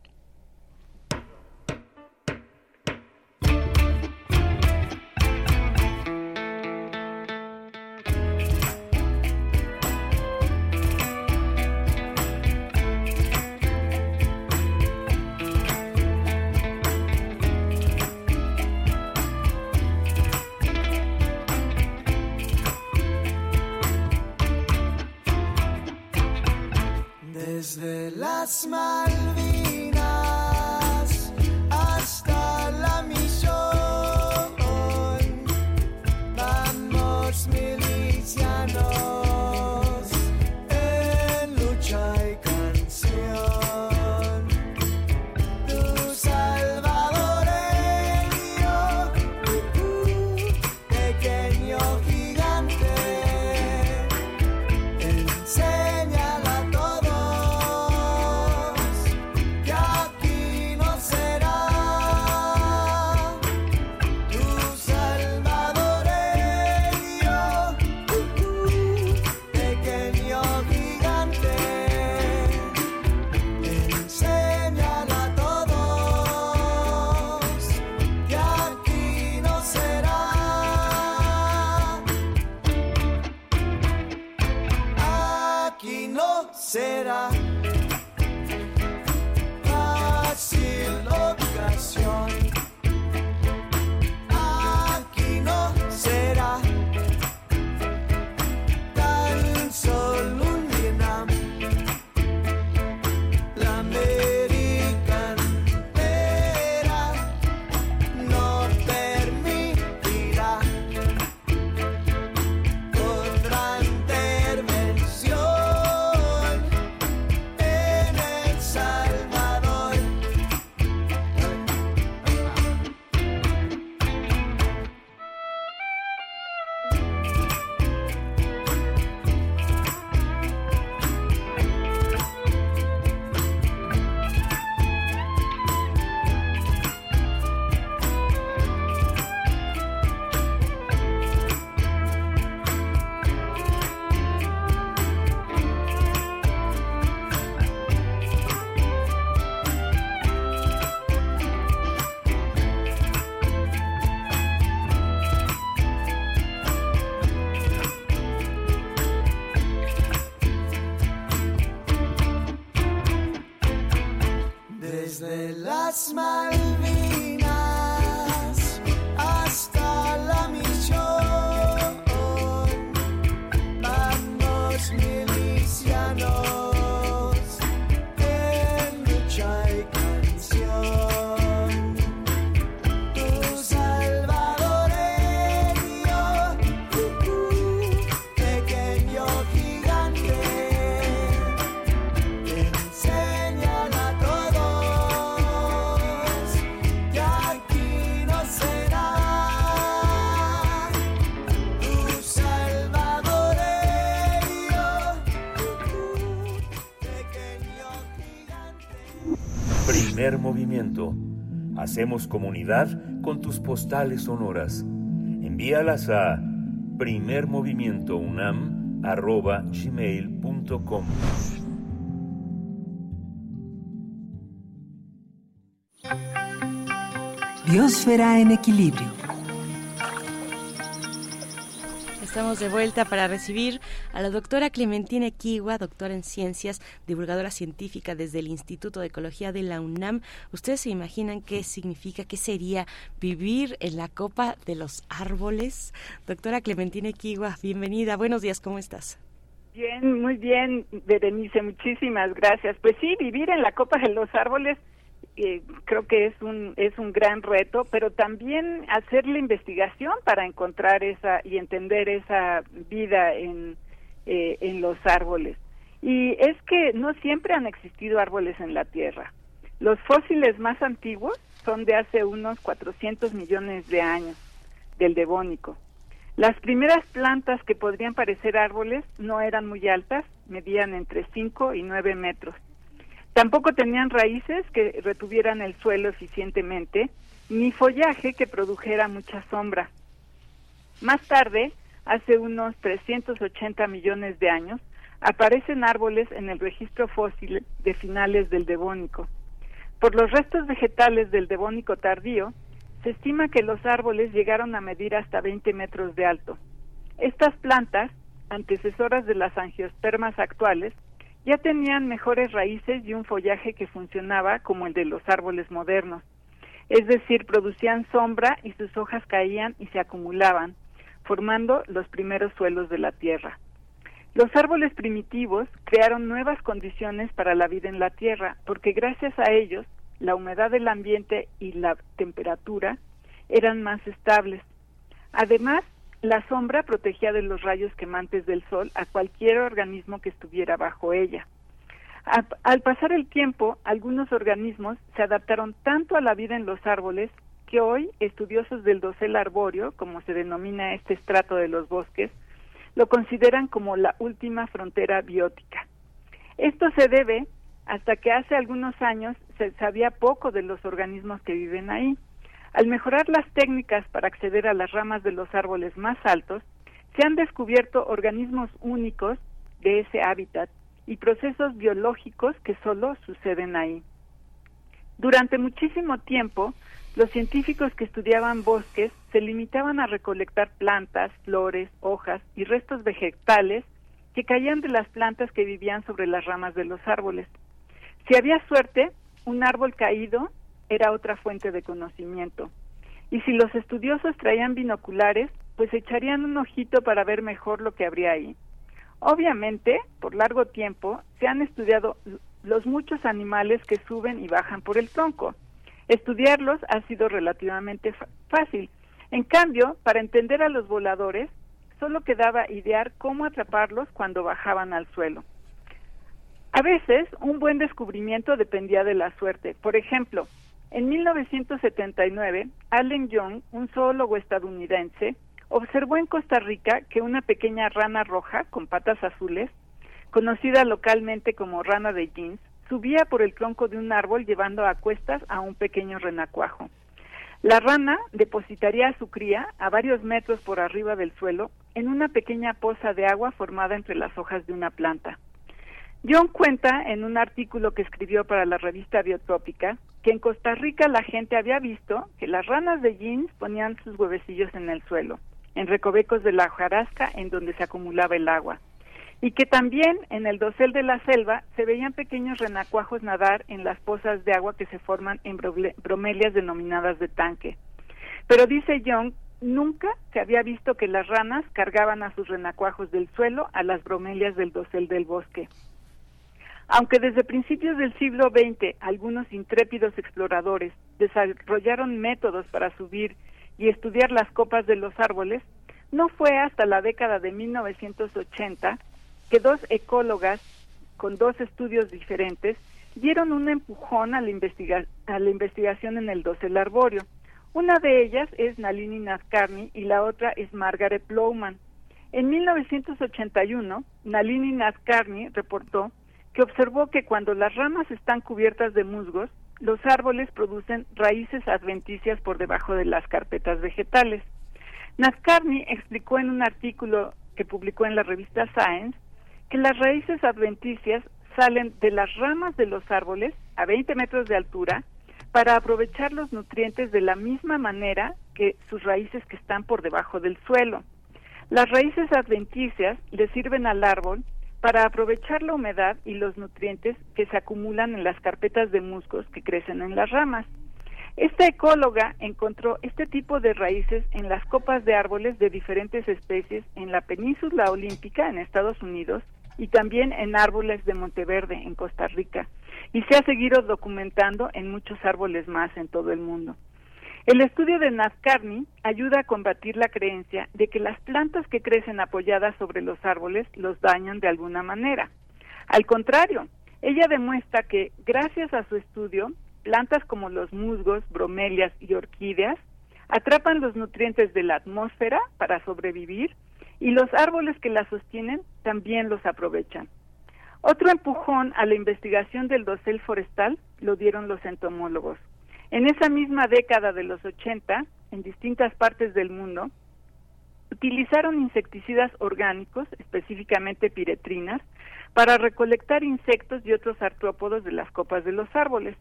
Hacemos comunidad con tus postales sonoras. Envíalas a primermovimientounam.gmail.com Biosfera en equilibrio. Estamos de vuelta para recibir a la doctora Clementina Equigua, doctora en ciencias, divulgadora científica desde el Instituto de Ecología de la UNAM. ¿Ustedes se imaginan qué significa, qué sería vivir en la copa de los árboles? Doctora Clementina Equigua, bienvenida. Buenos días, ¿cómo estás? Bien, muy bien, Berenice, muchísimas gracias. Pues sí, vivir en la copa de los árboles eh, creo que es un es un gran reto, pero también hacer la investigación para encontrar esa y entender esa vida en eh, en los árboles. Y es que no siempre han existido árboles en la Tierra. Los fósiles más antiguos son de hace unos 400 millones de años, del Devónico. Las primeras plantas que podrían parecer árboles no eran muy altas, medían entre 5 y 9 metros. Tampoco tenían raíces que retuvieran el suelo eficientemente, ni follaje que produjera mucha sombra. Más tarde, hace unos 380 millones de años, aparecen árboles en el registro fósil de finales del Devónico. Por los restos vegetales del Devónico tardío, se estima que los árboles llegaron a medir hasta 20 metros de alto. Estas plantas, antecesoras de las angiospermas actuales, ya tenían mejores raíces y un follaje que funcionaba como el de los árboles modernos. Es decir, producían sombra y sus hojas caían y se acumulaban, formando los primeros suelos de la tierra. Los árboles primitivos crearon nuevas condiciones para la vida en la tierra, porque gracias a ellos la humedad del ambiente y la temperatura eran más estables. Además, la sombra protegía de los rayos quemantes del sol a cualquier organismo que estuviera bajo ella. Al pasar el tiempo, algunos organismos se adaptaron tanto a la vida en los árboles que hoy estudiosos del dosel arbóreo, como se denomina este estrato de los bosques, lo consideran como la última frontera biótica. Esto se debe hasta que hace algunos años se sabía poco de los organismos que viven ahí. Al mejorar las técnicas para acceder a las ramas de los árboles más altos, se han descubierto organismos únicos de ese hábitat y procesos biológicos que solo suceden ahí. Durante muchísimo tiempo, los científicos que estudiaban bosques se limitaban a recolectar plantas, flores, hojas y restos vegetales que caían de las plantas que vivían sobre las ramas de los árboles. Si había suerte, un árbol caído era otra fuente de conocimiento. Y si los estudiosos traían binoculares, pues echarían un ojito para ver mejor lo que habría ahí. Obviamente, por largo tiempo, se han estudiado los muchos animales que suben y bajan por el tronco. Estudiarlos ha sido relativamente fácil. En cambio, para entender a los voladores, solo quedaba idear cómo atraparlos cuando bajaban al suelo. A veces, un buen descubrimiento dependía de la suerte. Por ejemplo, en 1979, Allen Young, un zoólogo estadounidense, observó en Costa Rica que una pequeña rana roja con patas azules, conocida localmente como rana de jeans, subía por el tronco de un árbol llevando a cuestas a un pequeño renacuajo. La rana depositaría a su cría a varios metros por arriba del suelo en una pequeña poza de agua formada entre las hojas de una planta. John cuenta en un artículo que escribió para la revista Biotrópica que en Costa Rica la gente había visto que las ranas de jeans ponían sus huevecillos en el suelo, en recovecos de la hojarasca en donde se acumulaba el agua, y que también en el dosel de la selva se veían pequeños renacuajos nadar en las pozas de agua que se forman en bromelias denominadas de tanque. Pero dice Young, nunca se había visto que las ranas cargaban a sus renacuajos del suelo a las bromelias del dosel del bosque. Aunque desde principios del siglo XX algunos intrépidos exploradores desarrollaron métodos para subir y estudiar las copas de los árboles, no fue hasta la década de 1980 que dos ecólogas con dos estudios diferentes dieron un empujón a la, investigación en el dosel arbóreo. Una de ellas es Nalini Nazkarni y la otra es Margaret Plowman. En 1981, Nalini Nazkarni reportó que observó que cuando las ramas están cubiertas de musgos, los árboles producen raíces adventicias por debajo de las carpetas vegetales. Nazkarni explicó en un artículo que publicó en la revista Science que las raíces adventicias salen de las ramas de los árboles a 20 metros de altura para aprovechar los nutrientes de la misma manera que sus raíces que están por debajo del suelo. Las raíces adventicias le sirven al árbol para aprovechar la humedad y los nutrientes que se acumulan en las carpetas de musgos que crecen en las ramas. Esta ecóloga encontró este tipo de raíces en las copas de árboles de diferentes especies en la península olímpica en Estados Unidos y también en árboles de Monteverde en Costa Rica y se ha seguido documentando en muchos árboles más en todo el mundo. El estudio de Nazcarni ayuda a combatir la creencia de que las plantas que crecen apoyadas sobre los árboles los dañan de alguna manera. Al contrario, ella demuestra que gracias a su estudio, plantas como los musgos, bromelias y orquídeas atrapan los nutrientes de la atmósfera para sobrevivir y los árboles que la sostienen también los aprovechan. Otro empujón a la investigación del dosel forestal lo dieron los entomólogos. En esa misma década de los 80, en distintas partes del mundo, utilizaron insecticidas orgánicos, específicamente piretrinas, para recolectar insectos y otros artrópodos de las copas de los árboles.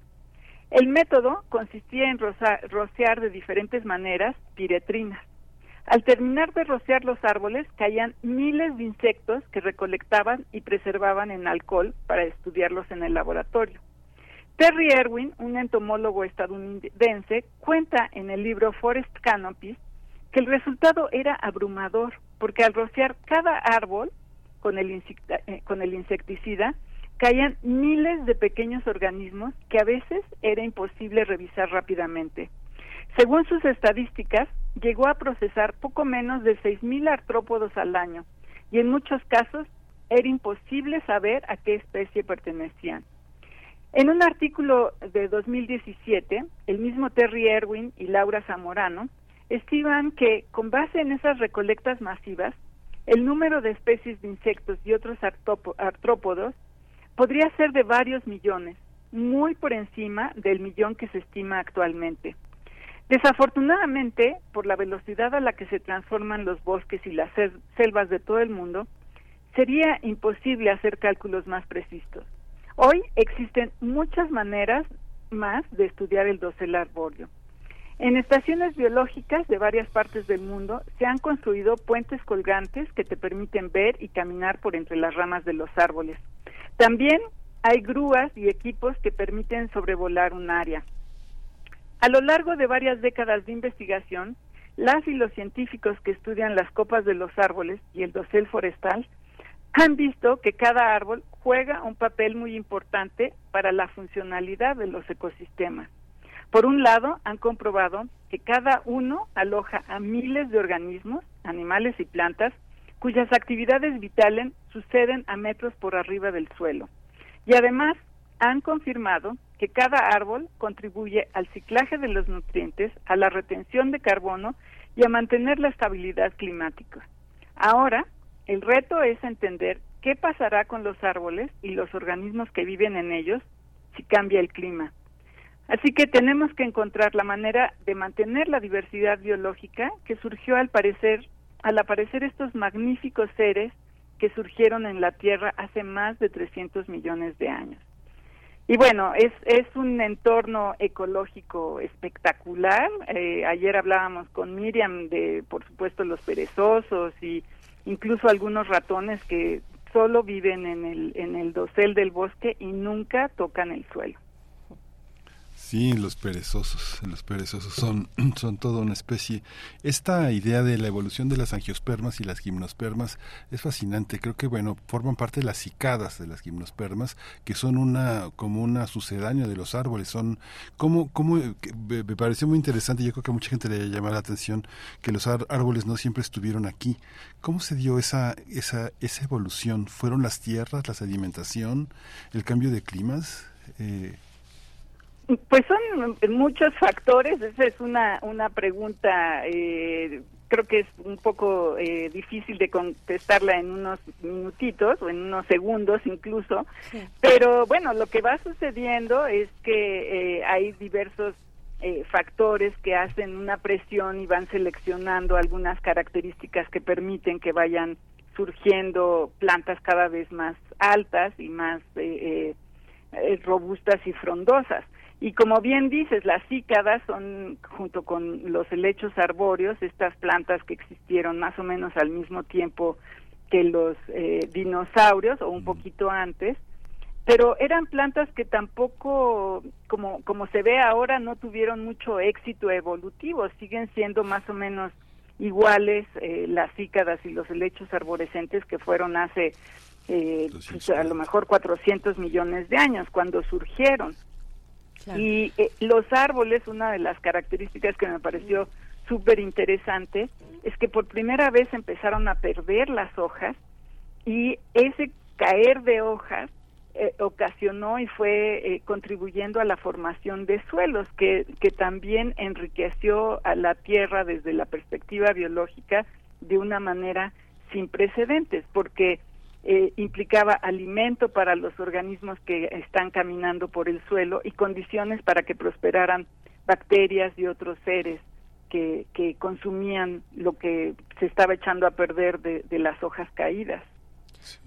El método consistía en rociar de diferentes maneras piretrinas. Al terminar de rociar los árboles, caían miles de insectos que recolectaban y preservaban en alcohol para estudiarlos en el laboratorio. Terry Erwin, un entomólogo estadounidense, cuenta en el libro Forest Canopies que el resultado era abrumador, porque al rociar cada árbol con el, insecta- eh, con el insecticida, caían miles de pequeños organismos que a veces era imposible revisar rápidamente. Según sus estadísticas, llegó a procesar poco menos de 6.000 artrópodos al año y en muchos casos era imposible saber a qué especie pertenecían. En un artículo de 2017, el mismo Terry Erwin y Laura Zamorano estiman que, con base en esas recolectas masivas, el número de especies de insectos y otros artrópodos podría ser de varios millones, muy por encima del millón que se estima actualmente. Desafortunadamente, por la velocidad a la que se transforman los bosques y las sel- selvas de todo el mundo, sería imposible hacer cálculos más precisos. Hoy existen muchas maneras más de estudiar el dosel arbóreo. En estaciones biológicas de varias partes del mundo se han construido puentes colgantes que te permiten ver y caminar por entre las ramas de los árboles. También hay grúas y equipos que permiten sobrevolar un área. A lo largo de varias décadas de investigación, las y los científicos que estudian las copas de los árboles y el dosel forestal han visto que cada árbol juega un papel muy importante para la funcionalidad de los ecosistemas. Por un lado, han comprobado que cada uno aloja a miles de organismos, animales y plantas, cuyas actividades vitales suceden a metros por arriba del suelo. Y además, han confirmado que cada árbol contribuye al ciclaje de los nutrientes, a la retención de carbono y a mantener la estabilidad climática. Ahora, el reto es entender qué pasará con los árboles y los organismos que viven en ellos si cambia el clima. Así que tenemos que encontrar la manera de mantener la diversidad biológica que surgió al parecer al aparecer estos magníficos seres que surgieron en la Tierra hace más de 300 millones de años. Y bueno, es, un entorno ecológico espectacular. Eh, ayer hablábamos con Miriam de, por supuesto, los perezosos y incluso algunos ratones que solo viven en el, en el dosel del bosque y nunca tocan el suelo. Sí, los perezosos, los perezosos son, son toda una especie. Esta idea de la evolución de las angiospermas y las gimnospermas es fascinante. Creo que, bueno, forman parte de las cicadas de las gimnospermas, que son una, como una sucedánea de los árboles. Son, como, como, me pareció muy interesante, yo creo que a mucha gente le llama la atención que los árboles no siempre estuvieron aquí. ¿Cómo se dio esa, esa, esa evolución? ¿Fueron las tierras, la sedimentación, el cambio de climas? Eh, Pues son muchos factores, esa es una, una pregunta, eh, creo que es un poco eh, difícil de contestarla en unos minutitos o en unos segundos incluso, pero bueno, lo que va sucediendo es que eh, hay diversos eh, factores que hacen una presión y van seleccionando algunas características que permiten que vayan surgiendo plantas cada vez más altas y más eh, eh, eh, robustas y frondosas. Y como bien dices, las cícadas son, junto con los helechos arbóreos, estas plantas que existieron más o menos al mismo tiempo que los eh, dinosaurios o un poquito antes, pero eran plantas que tampoco, como, como se ve ahora, no tuvieron mucho éxito evolutivo, siguen siendo más o menos iguales eh, las cícadas y los helechos arborescentes que fueron hace eh, pues, a lo mejor 400 millones de años cuando surgieron. Y eh, los árboles, una de las características que me pareció súper interesante es que por primera vez empezaron a perder las hojas y ese caer de hojas eh, ocasionó y fue eh, contribuyendo a la formación de suelos, que, que también enriqueció a la tierra desde la perspectiva biológica de una manera sin precedentes, porque eh, implicaba alimento para los organismos que están caminando por el suelo y condiciones para que prosperaran bacterias y otros seres que, que consumían lo que se estaba echando a perder de, de las hojas caídas.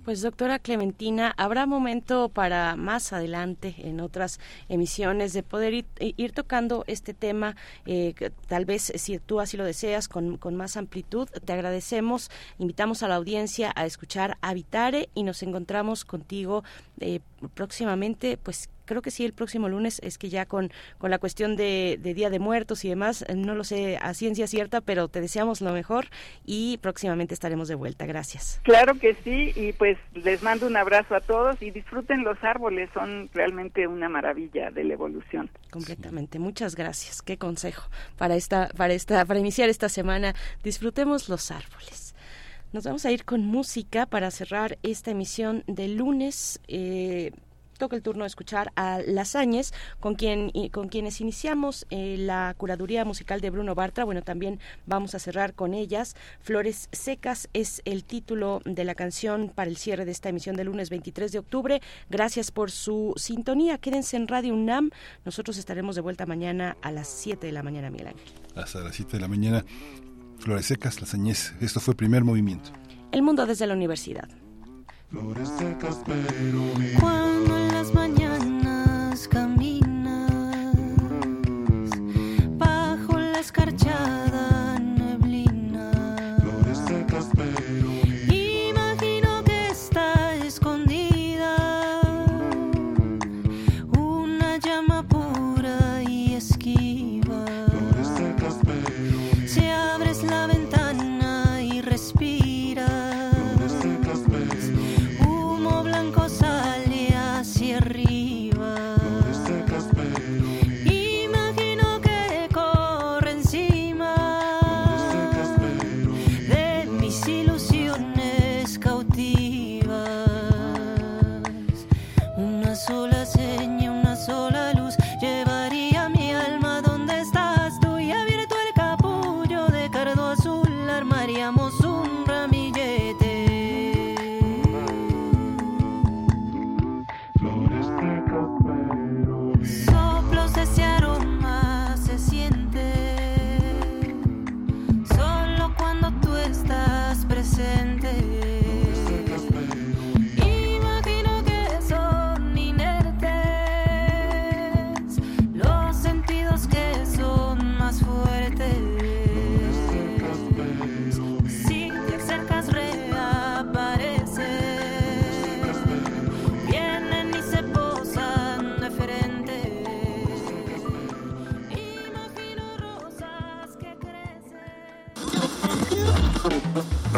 Pues doctora Clementina, habrá momento para más adelante en otras emisiones de poder ir, ir tocando este tema, eh, tal vez si tú así lo deseas, con, con, más amplitud. Te agradecemos, invitamos a la audiencia a escuchar Habitare y nos encontramos contigo eh, próximamente, pues creo que sí el próximo lunes es que ya con, con la cuestión de, de, Día de Muertos y demás, no lo sé a ciencia cierta, pero te deseamos lo mejor y próximamente estaremos de vuelta. Gracias. Claro que sí y pues les mando un abrazo a todos y disfruten los árboles, son realmente una maravilla de la evolución. Completamente. Muchas gracias. Qué consejo para esta para esta para iniciar esta semana. Disfrutemos los árboles. Nos vamos a ir con música para cerrar esta emisión de lunes. Eh, toca el turno de escuchar a Las Áñez, con, quien, con quienes iniciamos eh, la curaduría musical de Bruno Bartra. Bueno, también vamos a cerrar con ellas. Flores Secas es el título de la canción para el cierre de esta emisión del lunes 23 de octubre. Gracias por su sintonía. Quédense en Radio UNAM. Nosotros estaremos de vuelta mañana a las 7 de la mañana, Miguel Ángel. Hasta las 7 de la mañana. Flores Secas, Las Áñez. Esto fue primer movimiento. El mundo desde la universidad. Flores secas pero